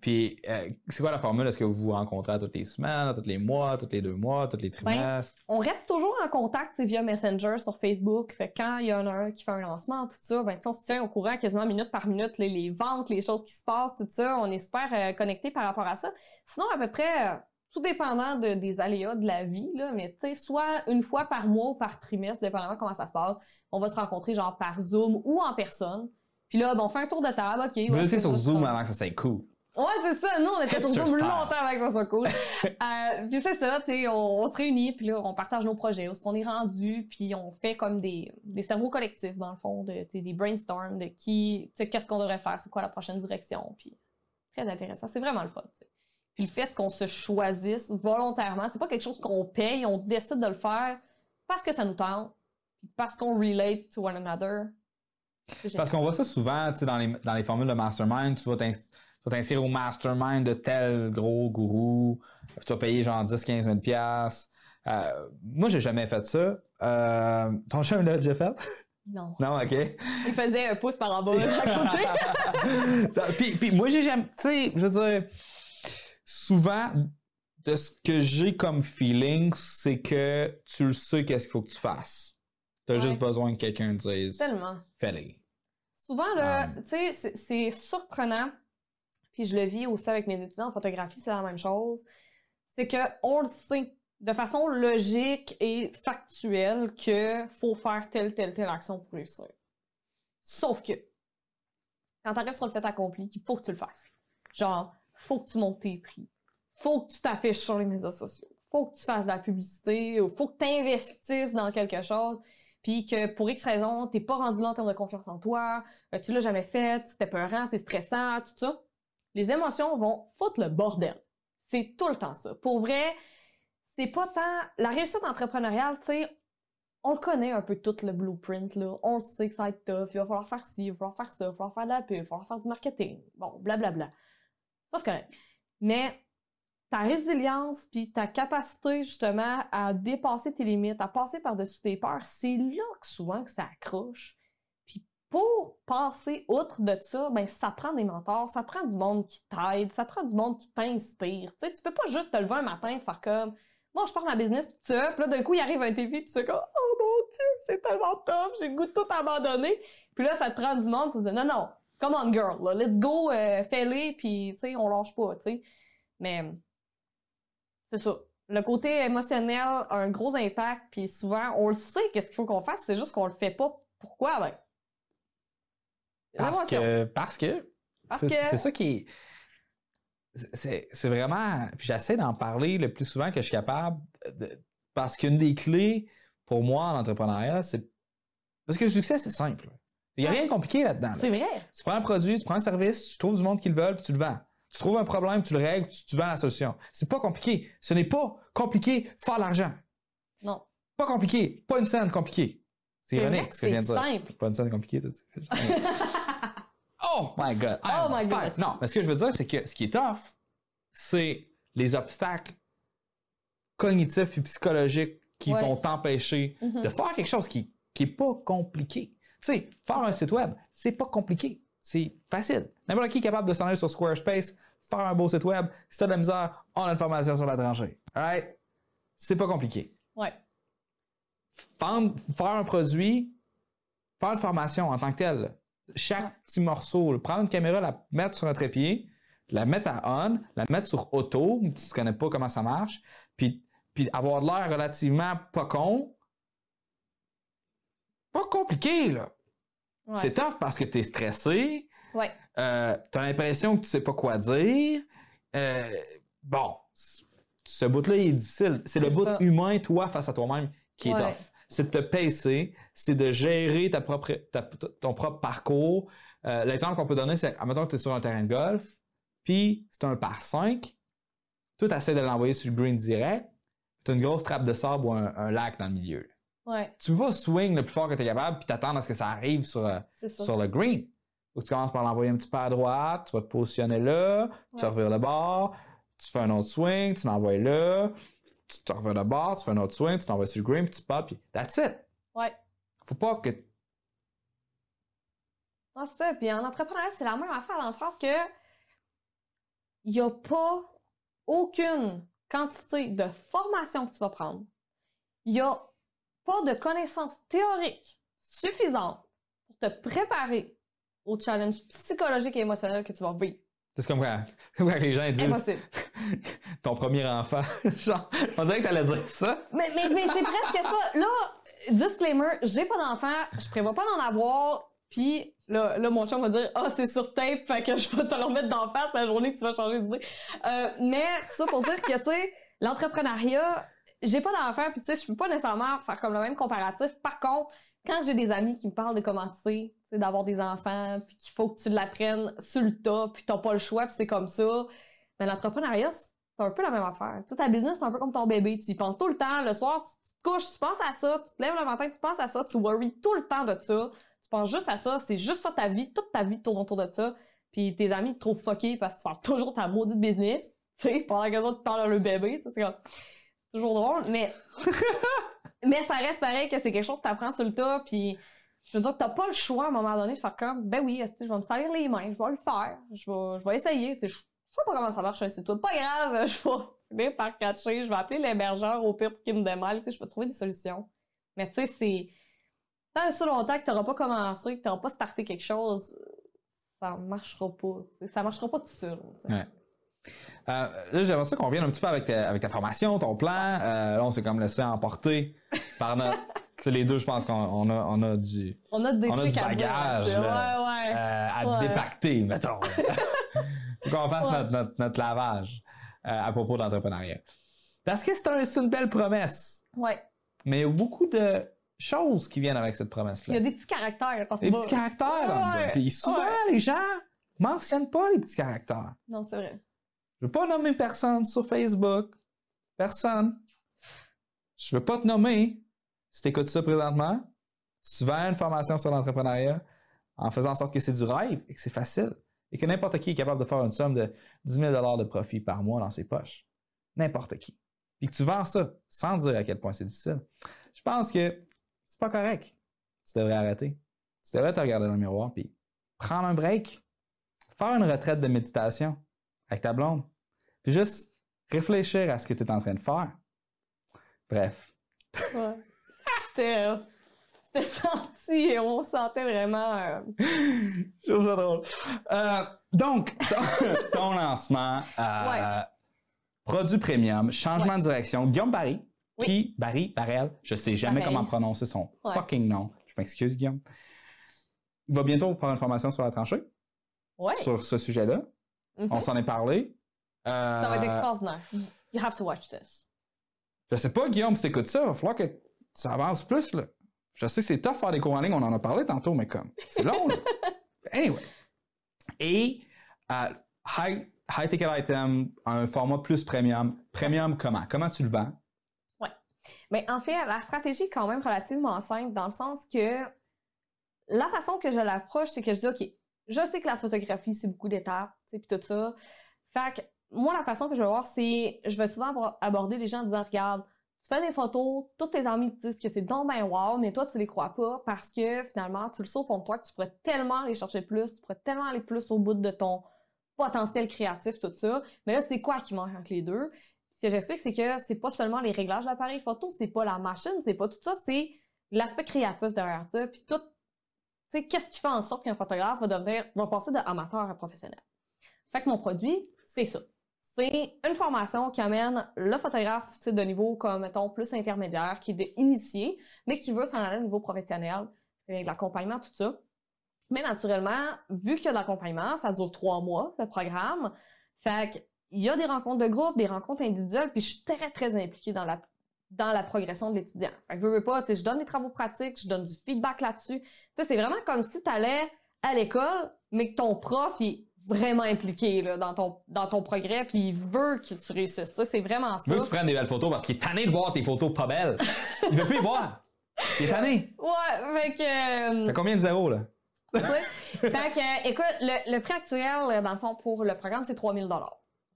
Puis, euh, c'est quoi la formule? Est-ce que vous vous rencontrez à tous les semaines, tous les mois, tous les deux mois, tous les trimestres? On reste toujours en contact via Messenger sur Facebook. Fait quand il y en a un qui fait un lancement, tout ça, ben, on se tient au courant quasiment minute par minute, les, les ventes, les choses qui se passent, tout ça. On est super euh, connectés par rapport à ça. Sinon, à peu près, euh, tout dépendant de- des aléas de la vie, là, mais tu sais, soit une fois par mois ou par trimestre, dépendamment comment ça se passe, on va se rencontrer genre par Zoom ou en personne. Puis là, ben, on fait un tour de table, OK. Vous étiez c'est sur Zoom avant que ça soit cool. Ouais, c'est ça. Nous, on était sur Zoom longtemps avant que ça soit cool. [LAUGHS] euh, puis c'est ça, tu sais, on, on se réunit, puis là, on partage nos projets, où est-ce qu'on est rendu, puis on fait comme des, des cerveaux collectifs, dans le fond, de, tu sais, des brainstorms de qui, tu sais, qu'est-ce qu'on devrait faire, c'est quoi la prochaine direction, puis très intéressant. C'est vraiment le fun. Puis le fait qu'on se choisisse volontairement, c'est pas quelque chose qu'on paye, on décide de le faire parce que ça nous tente, parce qu'on relate to one another. Parce qu'on voit ça souvent, tu sais, dans les, dans les formules de mastermind, tu vas t'inscrire au mastermind de tel gros gourou, tu vas payer genre 10-15 000 piastres. Euh, moi, j'ai jamais fait ça. Euh, ton chum l'a déjà fait? Non. [LAUGHS] Non, ok. Il faisait un pouce par en bas, à côté. [LAUGHS] puis, puis moi, j'ai jamais. Tu sais, je veux dire, souvent, de ce que j'ai comme feeling, c'est que tu le sais qu'est-ce qu'il faut que tu fasses. Tu as Ouais. juste besoin que quelqu'un te dise Tellement. fais-le. Souvent, là, Um. tu sais, c'est- c'est surprenant, puis je le vis aussi avec mes étudiants en photographie, c'est la même chose, c'est qu'on le sait de façon logique et factuelle que faut faire telle, telle, telle action pour réussir. Sauf que, quand t'arrives sur le fait accompli, il faut que tu le fasses. Genre, faut que tu montes tes prix. Faut que tu t'affiches sur les médias sociaux. Faut que tu fasses de la publicité. Faut que tu investisses dans quelque chose. Puis que pour X raison, t'es pas rendu là en termes de confiance en toi, euh, tu l'as jamais fait, c'était peurant, c'est stressant, tout ça. Les émotions vont foutre le bordel. C'est tout le temps ça. Pour vrai, c'est pas tant. La réussite entrepreneuriale, tu sais, on le connaît un peu tout le blueprint, là. On sait que ça va être tough, il va falloir faire ci, il va falloir faire ça, il va falloir faire de la pub, il va falloir faire du marketing. Bon, blablabla. Ça, c'est correct. Mais ta résilience puis ta capacité justement à dépasser tes limites, à passer par-dessus tes peurs, c'est là que souvent que ça accroche. Puis pour passer outre de ça, ben ça prend des mentors, ça prend du monde qui t'aide, ça prend du monde qui t'inspire. Tu sais, tu peux pas juste te lever un matin et faire comme moi je pars ma business tout ça, puis là d'un coup il arrive un TV puis fais comme oh mon dieu, c'est tellement tough, j'ai le goût de tout abandonner. Puis là ça te prend du monde pour dire non non, come on girl, là, let's go, euh, fais-les puis tu sais on lâche pas, tu sais. Mais c'est ça. Le côté émotionnel a un gros impact, puis souvent, on le sait qu'est-ce qu'il faut qu'on fasse, c'est juste qu'on le fait pas. Pourquoi? Ben, Parce que, parce que, Parce c'est que- c'est ça qui est. C'est c'est vraiment. Puis j'essaie d'en parler le plus souvent que je suis capable. de- parce qu'une des clés pour moi en entrepreneuriat, c'est. Parce que le succès, c'est simple. Il n'y a rien de compliqué là-dedans. là. C'est vrai. Tu prends un produit, tu prends un service, tu trouves du monde qui le veut, puis tu le vends. Tu trouves un problème, tu le règles, tu, tu vends la solution. C'est pas compliqué. Ce n'est pas compliqué faire l'argent. Non. Pas compliqué. Pas une scène compliquée. C'est ironique ce que je viens de c'est dire. simple. Pas une scène compliquée. [LAUGHS] Oh my god. Oh my goodness. Non, mais ce que je veux dire, c'est que ce qui est tough, c'est les obstacles cognitifs et psychologiques qui Ouais. vont t'empêcher Mhm. de faire quelque chose qui, qui est pas compliqué. Tu sais, faire un site web, c'est pas compliqué. C'est facile. N'importe qui est capable de s'en aller sur Squarespace, faire un beau site web. Si t'as de la misère, on a une formation sur la tranchée. Alright? C'est pas compliqué. Ouais. Faire un produit, faire une formation en tant que telle. Chaque Ouais. petit morceau, prendre une caméra, la mettre sur un trépied, la mettre à on, la mettre sur auto, si tu connais pas comment ça marche, puis, puis avoir de l'air relativement pas con. Pas compliqué, là. Ouais. C'est tough parce que t'es stressé, Ouais. euh, t'as l'impression que tu sais pas quoi dire. Euh, bon, ce bout-là, il est difficile. C'est le bout ça. humain, toi, face à toi-même, qui est Ouais. tough. C'est de te pacer, c'est de gérer ta propre, ta- ton propre parcours. Euh, L'exemple qu'on peut donner, c'est, admettons que tu es sur un terrain de golf, puis c'est un par 5. Toi, tu essaies de l'envoyer sur le green direct, tu as une grosse trappe de sable ou un, un lac dans le milieu. Ouais. Tu peux pas swing le plus fort que tu es capable, puis t'attendre à ce que ça arrive sur, euh, sur le green. Que tu commences par l'envoyer un petit peu à droite, tu vas te positionner là, tu Ouais. revires le bord, tu fais un autre swing, tu l'envoies là, tu te revires le bord, tu fais un autre swing, tu l'envoies sur le green, puis tu pars, puis that's it. Ouais. Faut pas que. Non, c'est ça. Puis en entrepreneuriat, c'est la même affaire dans le sens que il n'y a pas aucune quantité de formation que tu vas prendre. Il n'y a pas de connaissances théoriques suffisantes pour te préparer au challenge psychologique et émotionnel que tu vas vivre. C'est comme quand, [LAUGHS] quand les gens disent Impossible. [LAUGHS] ton premier enfant. [LAUGHS] Genre, on dirait que t'allais dire ça. Mais, mais, mais c'est presque ça. Là, disclaimer, j'ai pas d'enfant, je prévois pas d'en avoir. Puis là, là, mon chum va dire Ah, c'est sur tape, fait que je vais te le remettre d'en face la journée que tu vas changer d'idée. Euh, mais ça pour dire que, tu sais, l'entrepreneuriat, j'ai pas d'enfants, puis tu sais, je peux pas nécessairement faire comme le même comparatif. Par contre, quand j'ai des amis qui me parlent de commencer, tu sais, d'avoir des enfants, puis qu'il faut que tu l'apprennes sur le tas, puis t'as pas le choix, puis c'est comme ça, ben l'entrepreneuriat, c'est un peu la même affaire. Tu sais, ta business, c'est un peu comme ton bébé. Tu y penses tout le temps. Le soir, tu te couches, tu penses à ça, tu te lèves le matin, tu penses à ça, tu worries tout le temps de ça. Tu penses juste à ça, c'est juste ça ta vie, toute ta vie tourne autour de ça. Puis tes amis te trouvent fucké parce que tu parles toujours ta maudite business, tu sais, pendant que les autres parlent à leur bébé, c'est comme... C'est toujours drôle, mais... [LAUGHS] mais ça reste pareil que c'est quelque chose que t'apprends sur le tas, puis je veux dire, t'as pas le choix à un moment donné de faire comme, ben oui, je vais me salir les mains, je vais le faire, je vais, je vais essayer, tu sais, je sais pas comment ça marche site web, pas grave, [LAUGHS] je vais finir par catcher, je vais appeler l'hébergeur au pire pour qu'il me démêle, tu sais, je vais trouver des solutions. Mais tu sais, c'est... Tant et si longtemps que t'auras pas commencé, que t'auras pas starté quelque chose, ça marchera pas, ça marchera pas tout seul, tu sais. Ouais. Euh, là, j'aimerais ça qu'on revienne un petit peu avec ta, avec ta formation, ton plan. Euh, là, on s'est comme laissé emporter par notre. [LAUGHS] tu sais, les deux, je pense qu'on on a, on a du, On a des on a trucs du à bagage dire. là, Ouais, ouais. euh, à Ouais. dépacter, mettons. [LAUGHS] Faut qu'on fasse notre, notre, notre lavage euh, à propos de l'entrepreneuriat. Parce que c'est un- c'est une belle promesse, Ouais. mais il y a beaucoup de choses qui viennent avec cette Il y promesse-là. a des petits caractères. quand Des petits caractères. Puis souvent, les gens mentionnent pas les petits caractères. Non, c'est vrai. Je veux pas nommer personne sur Facebook. Personne. Je veux pas te nommer si tu écoutes ça présentement. Si tu vends une formation sur l'entrepreneuriat en faisant en sorte que c'est du rêve et que c'est facile et que n'importe qui est capable de faire une somme de 10 000 de profit par mois dans ses poches. N'importe qui. Puis que tu vends ça sans dire à quel point c'est difficile. Je pense que c'est pas correct. Tu devrais arrêter. Tu devrais te regarder dans le miroir puis prendre un break. Faire une retraite de méditation avec ta blonde. Puis juste réfléchir à ce que tu es en train de faire. Bref. Ouais. C'était. euh, C'était [LAUGHS] senti, on sentait vraiment. euh, [LAUGHS] Je trouve ça drôle. Euh, donc, ton, [LAUGHS] ton lancement, euh, Ouais. produit premium, changement de direction, Guillaume Barry, Oui. qui, Barry, Barrel, je sais jamais comment prononcer son Ouais. fucking nom. Je m'excuse, Guillaume. Il va bientôt faire une formation sur la tranchée, Ouais. sur ce sujet-là. Mhm. On s'en est parlé. Euh, Ça va être extraordinaire. You have to watch this. Je sais pas, Guillaume, si t'écoutes ça, il va falloir que ça avance plus, là. Je sais que c'est tough faire des cours en ligne, on en a parlé tantôt, mais comme, c'est long, là. [LAUGHS] Anyway. Et, euh, high, high ticket item, un format plus premium. Premium comment? Comment tu le vends? Mais en fait, la stratégie est quand même relativement simple dans le sens que la façon que je l'approche, c'est que je dis, OK, je sais que la photographie, c'est beaucoup d'étapes, puis tout ça. Fait que moi, la façon que je vais voir, c'est, je vais souvent abor- aborder les gens en disant, regarde, tu fais des photos, tous tes amis te disent que c'est donc ben wow, mais toi, tu les crois pas parce que finalement, tu le sais au fond de toi que tu pourrais tellement aller chercher plus, tu pourrais tellement aller plus au bout de ton potentiel créatif, tout ça. Mais là, c'est quoi qui manque entre les deux? Ce que j'explique, c'est que c'est pas seulement les réglages d'appareil photo, c'est pas la machine, c'est pas tout ça, c'est l'aspect créatif derrière ça, puis tout, tu sais, qu'est-ce qui fait en sorte qu'un photographe va devenir, va passer de amateur à professionnel? Fait que mon produit, c'est ça. C'est une formation qui amène le photographe, de niveau comme, mettons, plus intermédiaire, qui est initié, mais qui veut s'en aller au niveau professionnel. C'est avec l'accompagnement, tout ça. Mais naturellement, vu qu'il y a de l'accompagnement, ça dure trois mois, le programme. Fait que il y a des rencontres de groupe, des rencontres individuelles, puis je suis très, très impliquée dans la, dans la progression de l'étudiant. Fait que veux, veux pas, tu sais, je donne des travaux pratiques, je donne du feedback là-dessus. C'est vraiment comme si tu allais à l'école, mais que ton prof, il vraiment impliqué là, dans, ton, dans ton progrès, puis il veut que tu réussisses. Ça, c'est vraiment ça. Il veut que tu prennes des belles photos parce qu'il est tanné de voir tes photos pas belles. Il veut plus les voir. Il est tanné. Ouais, fait que... euh, T'as combien de zéros, là? Fait que, écoute, le, le prix actuel, euh, dans le fond, pour le programme, c'est 3000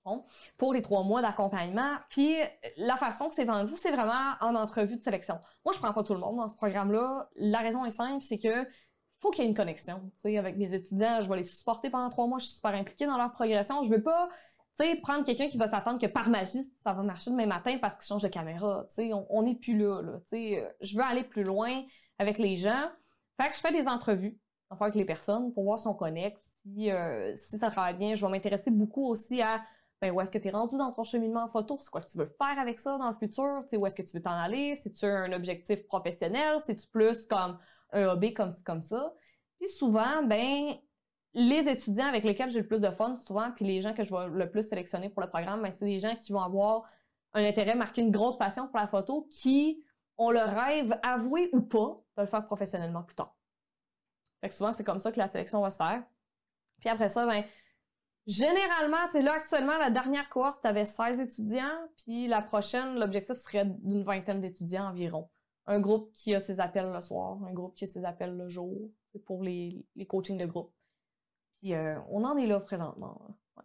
Bon, pour les trois mois d'accompagnement. Puis la façon que c'est vendu, c'est vraiment en entrevue de sélection. Moi, je prends pas tout le monde dans ce programme-là. La raison est simple, c'est que faut qu'il y ait une connexion. Tu avec mes étudiants, je vais les supporter pendant trois mois, je suis super impliquée dans leur progression. Je veux pas, tu sais, prendre quelqu'un qui va s'attendre que par magie, ça va marcher demain matin parce qu'il change de caméra. Tu on n'est plus là, là. Tu euh, je veux aller plus loin avec les gens. Fait que je fais des entrevues, en fait, avec les personnes pour voir si on connecte, si, euh, si ça travaille bien. Je vais m'intéresser beaucoup aussi à ben, où est-ce que tu es rendu dans ton cheminement en photo? C'est quoi que tu veux faire avec ça dans le futur? Tu sais, où est-ce que tu veux t'en aller? Si tu as un objectif professionnel? C'est-tu plus comme hobby comme comme ça? Puis Puis souvent, ben, les étudiants avec lesquels j'ai le plus de fun, souvent, puis les gens que je vais le plus sélectionner pour le programme, ben, c'est des gens qui vont avoir un intérêt, marquer une grosse passion pour la photo, qui ont le rêve, avoué ou pas, de le faire professionnellement plus tard. Fait que souvent, c'est comme ça que la sélection va se faire. Puis après ça, ben, généralement, tu là, actuellement, la dernière cohorte, tu avais 16 étudiants, puis la prochaine, l'objectif serait d'une vingtaine d'étudiants environ. Un groupe qui a ses appels le soir, un groupe qui a ses appels le jour, c'est pour les, les coachings de groupe. Puis euh, on en est là présentement. Ouais.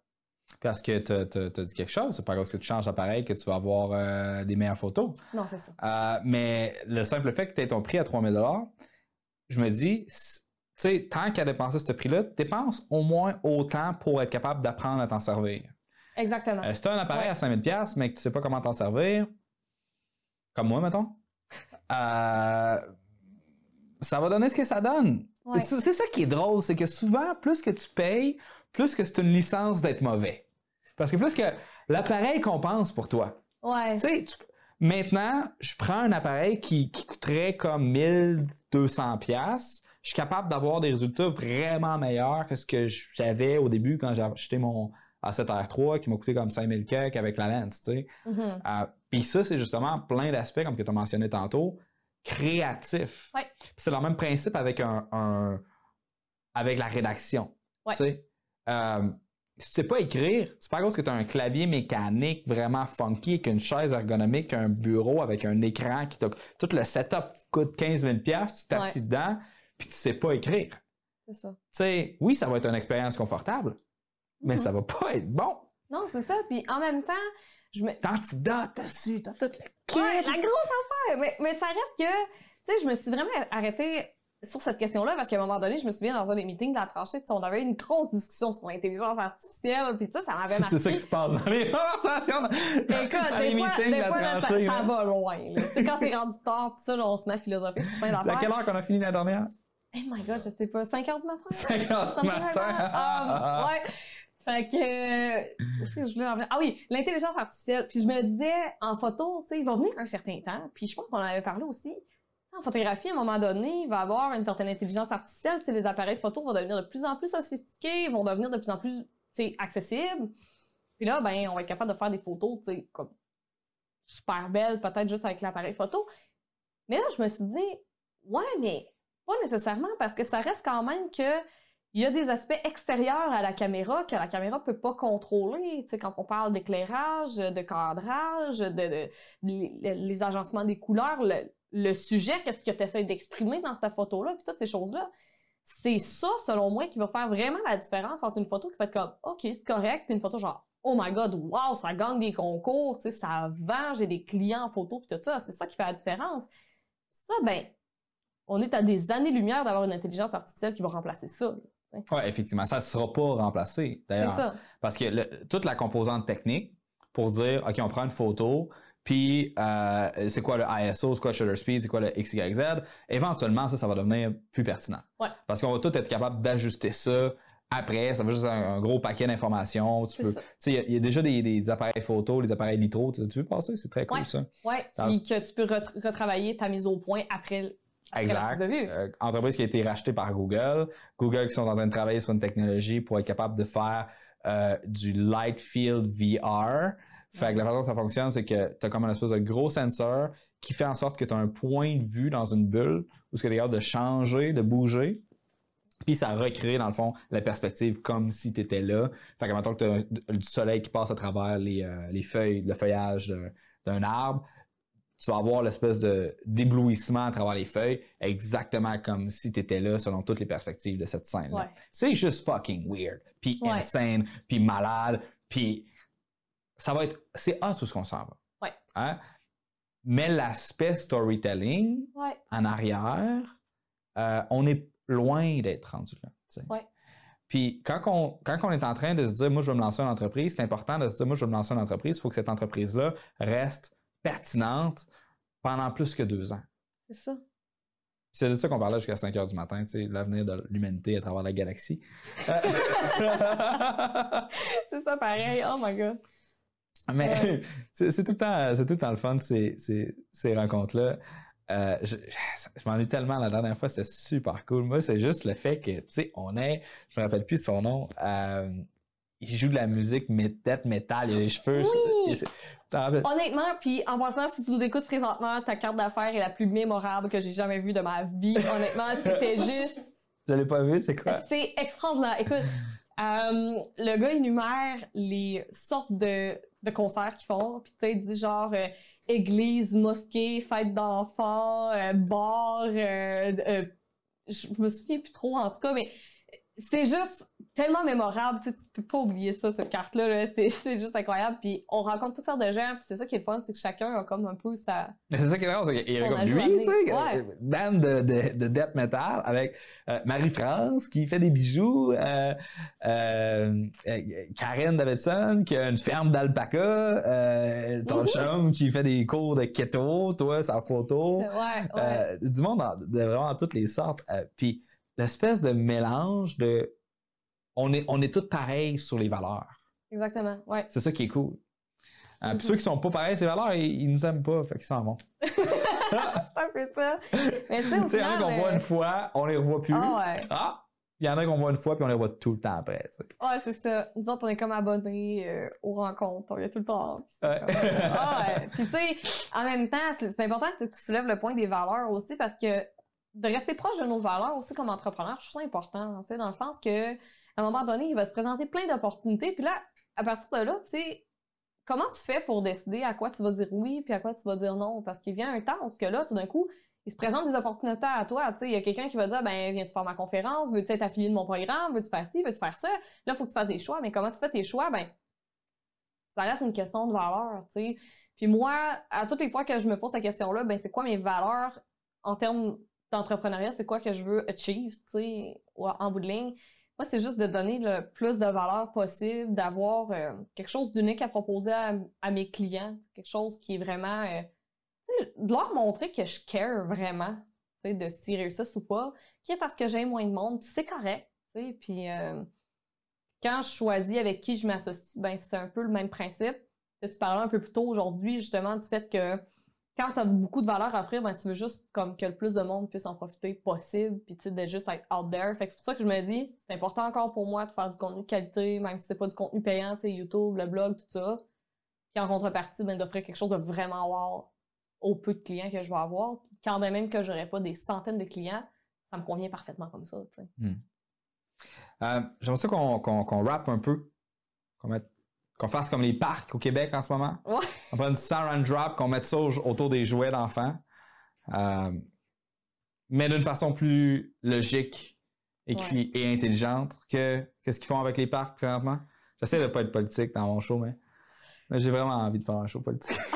Parce que tu as, dit quelque chose, c'est pas parce que tu changes d'appareil que tu vas avoir euh, des meilleures photos. Non, c'est ça. Euh, mais le simple fait que tu aies ton prix à 3000 je me dis, tu sais, tant qu'à dépenser ce prix-là, dépense au moins autant pour être capable d'apprendre à t'en servir. Exactement. si tu as un appareil à 5000 mais que tu sais pas comment t'en servir, comme moi, mettons, ça va donner ce que ça donne. C'est ça qui est drôle, c'est que souvent, plus que tu payes, plus que c'est une licence d'être mauvais. Parce que plus que l'appareil compense pour toi. Ouais. Tu sais, maintenant, je prends un appareil qui, coûterait comme 1200 pièces. Je suis capable d'avoir des résultats vraiment meilleurs que ce que j'avais au début quand j'ai acheté mon A7R3 qui m'a coûté comme 5000 kek avec la lens, tu sais. Mm-hmm. Euh, puis ça, c'est justement plein d'aspects, comme que tu as mentionné tantôt, créatifs. Ouais. C'est le même principe avec un, avec la rédaction. Ouais. Tu sais, euh, si tu sais pas écrire, c'est pas cause que tu as un clavier mécanique vraiment funky, qu'une chaise ergonomique, un bureau avec un écran qui t'a. Tout le setup coûte 15 000 tu t'assis dedans, puis tu sais pas écrire. C'est ça. Tu sais, oui, ça va être une expérience confortable, mais Mhm. ça va pas être bon. Non, c'est ça. Puis en même temps, je me. T'antidotes dessus, t'as tout le Ouais, la grosse affaire! Mais, mais ça reste que, tu sais, je me suis vraiment arrêtée sur cette question-là parce qu'à un moment donné, je me souviens dans un des meetings de la tranchée, on avait une grosse discussion sur l'intelligence artificielle, puis ça, ça m'avait marqué. C'est ça qui se passe dans les conversations. [LAUGHS] Écoute, des fois, meetings des de la fois là, ça, ça là. va loin. sais, quand c'est rendu tard, pis ça, là, on se met à philosopher sur plein À d'affaires. quelle heure qu'on a fini la dernière? Oh my god, je sais pas, 5 heures du matin? 5 heures du matin. Um, ouais. Fait que. euh, Qu'est-ce que je voulais en? Ah oui, l'intelligence artificielle. Puis je me disais, en photo, tu sais, il va venir un certain temps. Puis je pense qu'on en avait parlé aussi. En photographie, à un moment donné, il va y avoir une certaine intelligence artificielle. Les appareils photo vont devenir de plus en plus sophistiqués, vont devenir de plus en plus, accessibles. Puis là, ben, on va être capable de faire des photos, comme super belles, peut-être juste avec l'appareil photo. Mais là, je me suis dit, ouais, mais pas nécessairement, parce que ça reste quand même que il y a des aspects extérieurs à la caméra que la caméra peut pas contrôler. Tu sais, quand on parle d'éclairage, de cadrage, de, les, agencements des couleurs, le, sujet, qu'est-ce que tu essaies d'exprimer dans cette photo-là, puis toutes ces choses-là. C'est ça, selon moi, qui va faire vraiment la différence entre une photo qui fait comme OK, c'est correct, puis une photo genre Oh my god, wow, ça gagne des concours, tu sais, ça vend, j'ai des clients en photo, puis tout ça. C'est ça qui fait la différence. Ça, ben, on est à des années-lumière d'avoir une intelligence artificielle qui va remplacer ça. Oui, effectivement, ça ne sera pas remplacé. C'est D'ailleurs, ça. Parce que le- toute la composante technique pour dire, OK, on prend une photo, puis euh, c'est quoi le ISO, c'est quoi le shutter speed, c'est quoi le XYZ, éventuellement, ça, ça va devenir plus pertinent. Ouais. Parce qu'on va tout être capable d'ajuster ça après. Ça va juste un, un gros paquet d'informations. Tu C'est peux, il y a- il y, a déjà des, des appareils photo, les appareils litro. Tu, veux passer? C'est très cool, Ouais. ça. Ouais, Ça- puis que tu peux ret- retravailler ta mise au point après, Exact. Euh, entreprise qui a été rachetée par Google. Google qui sont en train de travailler sur une technologie pour être capable de faire euh, du light field VR. Fait que la façon dont ça fonctionne, c'est que tu as comme un espèce de gros sensor qui fait en sorte que tu as un point de vue dans une bulle où ce que tu es capable de changer, de bouger. Puis ça recrée, dans le fond, la perspective comme si tu étais là. Fait que maintenant que tu as du soleil qui passe à travers les, euh, les feuilles, le feuillage d'un arbre, tu vas avoir l'espèce de d'éblouissement à travers les feuilles, exactement comme si tu étais là selon toutes les perspectives de cette scène-là. Ouais. C'est juste fucking weird, puis Ouais. insane, puis malade, puis ça va être... C'est hot tout ce qu'on s'en va. Ouais. Hein? Mais l'aspect storytelling en arrière, euh, on est loin d'être rendu là. Puis quand on, quand on est en train de se dire, moi, je vais me lancer une entreprise, c'est important de se dire, moi, je vais me lancer une entreprise, il faut que cette entreprise-là reste pertinente pendant plus que deux ans. C'est ça. C'est de ça qu'on parlait jusqu'à 5 heures du matin, tu sais, l'avenir de l'humanité à travers la galaxie. Euh, [LAUGHS] [LAUGHS] c'est ça pareil. Oh my god. Mais [LAUGHS] c'est c'est tout, le temps- tout le temps le fun, ces, ces, ces rencontres-là. euh, je, je, je m'ennuie tellement la dernière fois, c'était super cool. Moi, c'est juste le fait que, tu sais, on est, je me rappelle plus de son nom, euh, il joue de la musique mais death metal, il a les cheveux. Oui! Honnêtement, puis en passant, si tu nous écoutes présentement, ta carte d'affaires est la plus mémorable que j'ai jamais vue de ma vie. Honnêtement, c'était [LAUGHS] juste Je l'ai pas vu, c'est quoi? C'est extraordinaire. Écoute, [LAUGHS] euh, le gars énumère les sortes de, de concerts qu'ils font, puis tu sais, il dit genre euh, église, mosquée, fête d'enfants, euh, bar, je me souviens plus trop en tout cas, mais c'est juste tellement mémorable, tu sais, tu peux pas oublier ça, cette carte-là, là. c'est c'est juste incroyable, puis on rencontre toutes sortes de gens, puis c'est ça qui est le fun, c'est que chacun a comme un peu sa... Mais c'est ça qui est drôle, c'est qu'il y Son comme lui, tu sais, Ouais. euh, de, de, de death metal avec euh, Marie-France qui fait des bijoux, euh, Karen Davidson qui a une ferme d'alpaca, ton chum qui fait des cours de keto, toi, sa photo. Ouais, ouais. Du monde de vraiment toutes les sortes. Puis l'espèce de mélange de... On est, on est tous pareils sur les valeurs. Exactement, ouais. C'est ça qui est cool. Euh. Puis ceux qui sont pas pareils sur les valeurs, ils, ils nous aiment pas, fait qu'ils s'en vont. [LAUGHS] c'est un peu ça. Mais tu sais, au Tu sais, il y en a qu'on voit euh, une fois, on les revoit plus. Ah ouais. Ah! Il y en a qu'on voit une fois, puis on les revoit tout le temps après. tu sais. Ouais, c'est ça. Nous autres, on est comme abonnés euh, aux rencontres. On y est tout le temps. Puis Ouais. comme- [LAUGHS] Ah ouais. Puis tu sais, en même temps, c'est important que tu soulèves le point des valeurs aussi parce que de rester proche de nos valeurs aussi comme entrepreneur, je trouve ça important. Tu sais, dans le sens que à un moment donné, il va se présenter plein d'opportunités. Puis là, à partir de là, tu sais, comment tu fais pour décider à quoi tu vas dire oui puis à quoi tu vas dire non? Parce qu'il vient un temps où là, tout d'un coup, il se présente des opportunités à toi. Tu sais, il y a quelqu'un qui va dire, ben, viens-tu faire ma conférence? Veux-tu être affilié de mon programme? Veux-tu faire ci? Veux-tu faire ça? Là, faut que tu fasses des choix. Mais comment tu fais tes choix? Ben, ça reste une question de valeur, tu sais. Puis moi, à toutes les fois que je me pose cette question-là, ben, c'est quoi mes valeurs en termes d'entrepreneuriat? C'est quoi que je veux achieve, tu sais, en bout de ligne? Moi, c'est juste de donner le plus de valeur possible, d'avoir euh, quelque chose d'unique à proposer à, mes clients, quelque chose qui est vraiment... euh, de leur montrer que je care vraiment, tu sais, de s'ils réussissent ou pas, quitte à ce que j'aime moins de monde, puis c'est correct, puis euh, quand je choisis avec qui je m'associe, ben c'est un peu le même principe. Tu parlais un peu plus tôt aujourd'hui, justement, du fait que quand tu as beaucoup de valeur à offrir, ben tu veux juste comme que le plus de monde puisse en profiter possible, puis tu sais, de juste être out there. Fait que c'est pour ça que je me dis, c'est important encore pour moi de faire du contenu de qualité, même si c'est pas du contenu payant, tu sais, YouTube, le blog, tout ça. Puis en contrepartie, ben d'offrir quelque chose de vraiment wow au peu de clients que je vais avoir. Quand même que j'aurais pas des centaines de clients, ça me convient parfaitement comme ça, sais. Euh, J'aimerais ça qu'on rappe un peu. Mette- qu'on fasse comme les parcs au Québec en ce moment. Ouais. On prenne du saran drop, qu'on mette ça au- autour des jouets d'enfants. Euh, mais d'une façon plus logique et, intelligente que qu'est-ce qu'ils font avec les parcs présentement. J'essaie de pas être politique dans mon show, mais, mais j'ai vraiment envie de faire un show politique. [LAUGHS] [LAUGHS]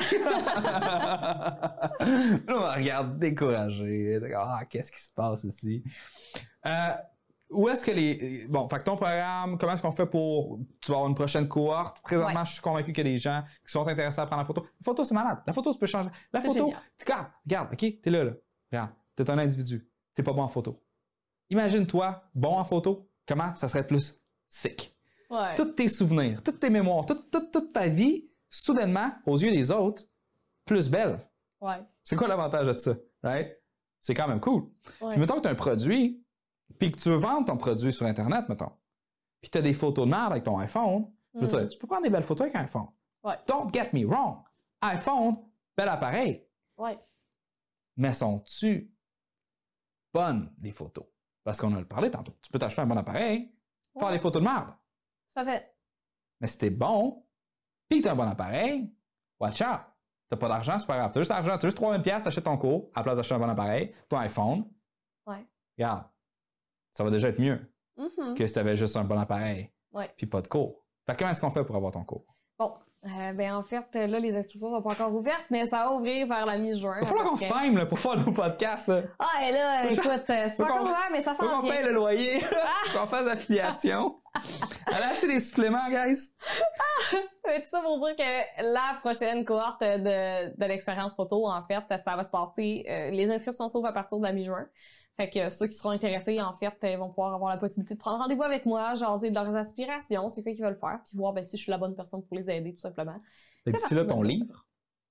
On me regarde découragé. Ah, qu'est-ce qui se passe ici? Euh, où est-ce que les. Bon, fait que ton programme, comment est-ce qu'on fait pour. Tu vas avoir une prochaine cohorte? Présentement, Ouais. je suis convaincu qu'il y a des gens qui sont intéressés à prendre la photo. La photo, c'est malade. La photo, ça peut changer. La photo, regarde, regarde, OK, t'es là, là. Regarde, t'es un individu. T'es pas bon en photo. Imagine-toi, bon en photo, comment ça serait plus sick. Ouais. Tous tes souvenirs, toutes tes mémoires, toute, toute, toute ta vie, soudainement, aux yeux des autres, plus belle. Ouais. C'est quoi l'avantage de ça? Right? C'est quand même cool. Ouais. Puis mettons que tu as un produit, puis que tu veux vendre ton produit sur Internet, mettons, puis tu as des photos de merde avec ton iPhone, je veux Mm. dire, tu peux prendre des belles photos avec un iPhone. Ouais. Don't get me wrong. iPhone, bel appareil. Ouais. Mais sont-tu bonnes, les photos? Parce qu'on en a parlé tantôt. Tu peux t'acheter un bon appareil, faire des photos de merde. À fait. Mais si t'es bon, puis que t'as un bon appareil, watch out. T'as pas d'argent, c'est pas grave. T'as juste l'argent, t'as juste 3000 pièces, t'achètes ton cours, à la place d'acheter un bon appareil, ton iPhone. Ouais. Regarde, ça va déjà être mieux Mhm. que si t'avais juste un bon appareil, Ouais. puis pas de cours. Fait que comment est-ce qu'on fait pour avoir ton cours? Bon, euh, ben en fait, là, les inscriptions sont pas encore ouvertes, mais ça va ouvrir vers la mi-juin. Il va falloir à qu'on se time là, pour faire nos podcasts. là. Ah, et là, écoute, euh, c'est Faut pas qu'on- encore ouvert, mais ça Faut s'en qu'on vient. paye le loyer, qu'on fasse l'affiliation. Allez acheter des suppléments, guys. Mais tout ça pour dire que la prochaine cohorte de, de l'expérience photo, en fait, ça va se passer. euh, les inscriptions s'ouvrent à partir de la mi-juin. Fait que ceux qui seront intéressés, en fait, euh, vont pouvoir avoir la possibilité de prendre rendez-vous avec moi, jaser de leurs aspirations, c'est quoi qu'ils veulent faire, puis voir ben, si je suis la bonne personne pour les aider, tout simplement. Fait que D'ici là, ton livre?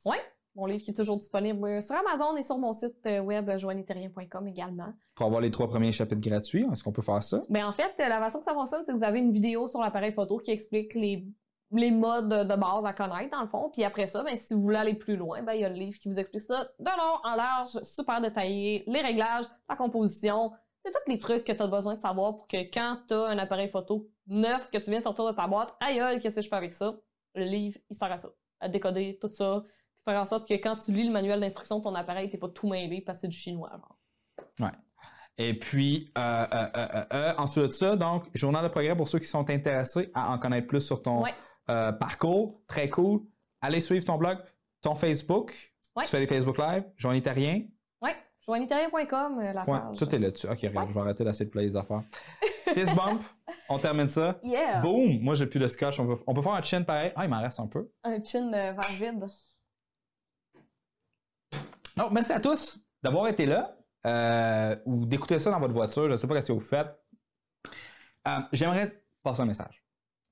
Ouais. Mon livre qui est toujours disponible euh, sur Amazon et sur mon site euh, web euh, joanniterrien.com également. Pour avoir les trois premiers chapitres gratuits, est-ce qu'on peut faire ça? Ben, en fait, la façon que ça fonctionne, c'est que vous avez une vidéo sur l'appareil photo qui explique les, les modes de base à connaître, dans le fond. Puis après ça, ben, si vous voulez aller plus loin, ben, il y a le livre qui vous explique ça de long en large, super détaillé, les réglages, la composition, c'est tous les trucs que tu as besoin de savoir pour que quand tu as un appareil photo neuf que tu viens de sortir de ta boîte, aïe qu'est-ce que je fais avec ça? Le livre, il sert à ça. À décoder tout ça, faire en sorte que quand tu lis le manuel d'instruction de ton appareil, t'es pas tout mêlé parce que c'est du chinois. Genre. Et puis, euh, euh, euh, euh, euh, ensuite de ça, donc, journal de progrès pour ceux qui sont intéressés à en connaître plus sur ton Ouais. euh, parcours. Très cool. Allez suivre ton blog, ton Facebook. Ouais. Tu fais des Facebook Live, Joanie Terrien. Ouais, joanniterrien.com, euh, la Ouais, page. tout est là-dessus. Ok, regarde, Ouais. je vais arrêter d'essayer de player les affaires. [LAUGHS] Fist bump, on termine ça. Yeah! Boom! Moi, j'ai plus de scotch. On peut, on peut faire un chin pareil. Ah, il m'en reste un peu. Un chin vers vide. Donc, merci à tous d'avoir été là euh, ou d'écouter ça dans votre voiture. Je ne sais pas ce que vous faites. Euh, J'aimerais passer un message.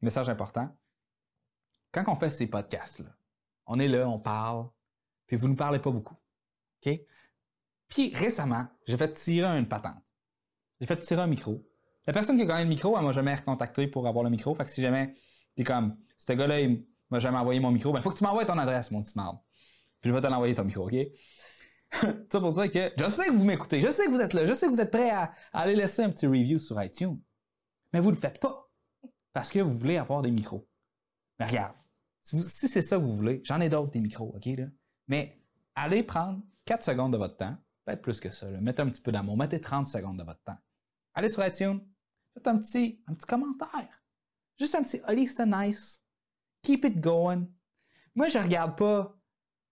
Un message important. Quand on fait ces podcasts-là, on est là, on parle, puis vous ne parlez pas beaucoup. OK? Puis récemment, j'ai fait tirer une patente. J'ai fait tirer un micro. La personne qui a gagné le micro, elle m'a jamais recontacté pour avoir le micro. Fait que si jamais t'es comme, ce gars-là, il m'a jamais envoyé mon micro, ben faut que tu m'envoies ton adresse, mon petit marde. Puis je vais te l'envoyer ton micro, OK? [LAUGHS] ça pour dire que je sais que vous m'écoutez, je sais que vous êtes là, je sais que vous êtes prêts à, aller laisser un petit review sur iTunes. Mais vous ne le faites pas. Parce que vous voulez avoir des micros. Mais regarde, si, c'est ça que vous voulez, j'en ai d'autres des micros, OK? Là? Mais allez prendre 4 secondes de votre temps, peut-être plus que ça, mettez un petit peu d'amour, mettez 30 secondes de votre temps. Allez sur iTunes, faites un petit, un petit commentaire. Juste un petit Oli, c'était nice. Keep it going. Moi, je regarde pas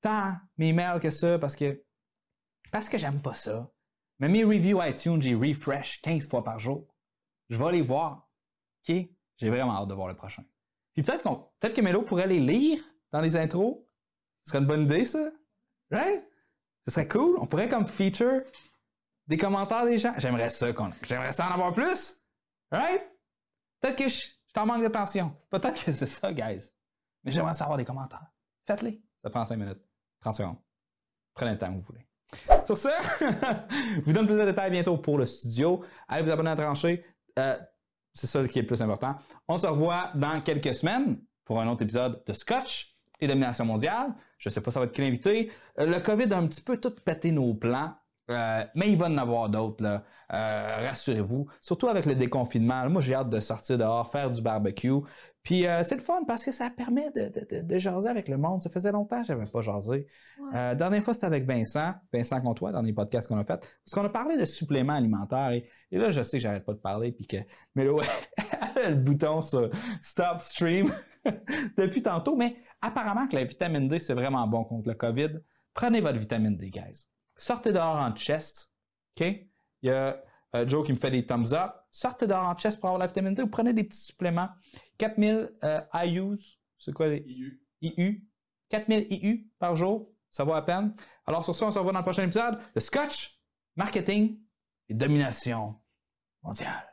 tant mes mails que ça parce que parce que j'aime pas ça. Mais mes reviews iTunes, j'ai refresh 15 fois par jour. Je vais les voir. OK? J'ai vraiment hâte de voir le prochain. Puis peut-être qu'on peut-être que Melo pourrait les lire dans les intros. Ce serait une bonne idée, ça. Right? Ce serait cool. On pourrait comme feature des commentaires des gens. J'aimerais ça qu'on. J'aimerais ça en avoir plus. Right? Peut-être que je, je t'en manque d'attention. Peut-être que c'est ça, guys. Mais j'aimerais savoir des commentaires. Faites-les. Ça prend 5 minutes. 30 secondes. Prenez le temps que vous voulez. Sur ce, je [LAUGHS] vous donne plus de détails bientôt pour le studio. Allez vous abonner à Trancher. Euh, c'est ça qui est le plus important. On se revoit dans quelques semaines pour un autre épisode de Scotch et Domination mondiale. Je ne sais pas ça va être qui l'invité. Euh, le COVID a un petit peu tout pété nos plans. Euh, mais il va en avoir d'autres. Euh, rassurez-vous. Surtout avec le déconfinement. Moi, j'ai hâte de sortir dehors, faire du barbecue. Puis euh, c'est le fun parce que ça permet de, de, de- de jaser avec le monde. Ça faisait longtemps que je n'avais pas jasé. Ouais. Euh, dernière fois, c'était avec Vincent, Vincent Comtois, dans les podcasts qu'on a fait, parce qu'on a parlé de suppléments alimentaires. Et, et là, je sais que j'arrête pas de parler, puis que [LAUGHS] a le bouton sur Stop Stream [LAUGHS] depuis tantôt, mais apparemment que la vitamine D, c'est vraiment bon contre le COVID. Prenez votre vitamine D, guys. Sortez dehors en chest, OK? Il y a euh, Joe qui me fait des thumbs up. Sortez dehors en chest pour avoir la vitamine D ou prenez des petits suppléments. 4000 euh, IUs, c'est quoi les IU. IU. 4000 IU par jour, ça vaut à peine. Alors sur ça, on se revoit dans le prochain épisode de Scotch, Marketing et Domination mondiale.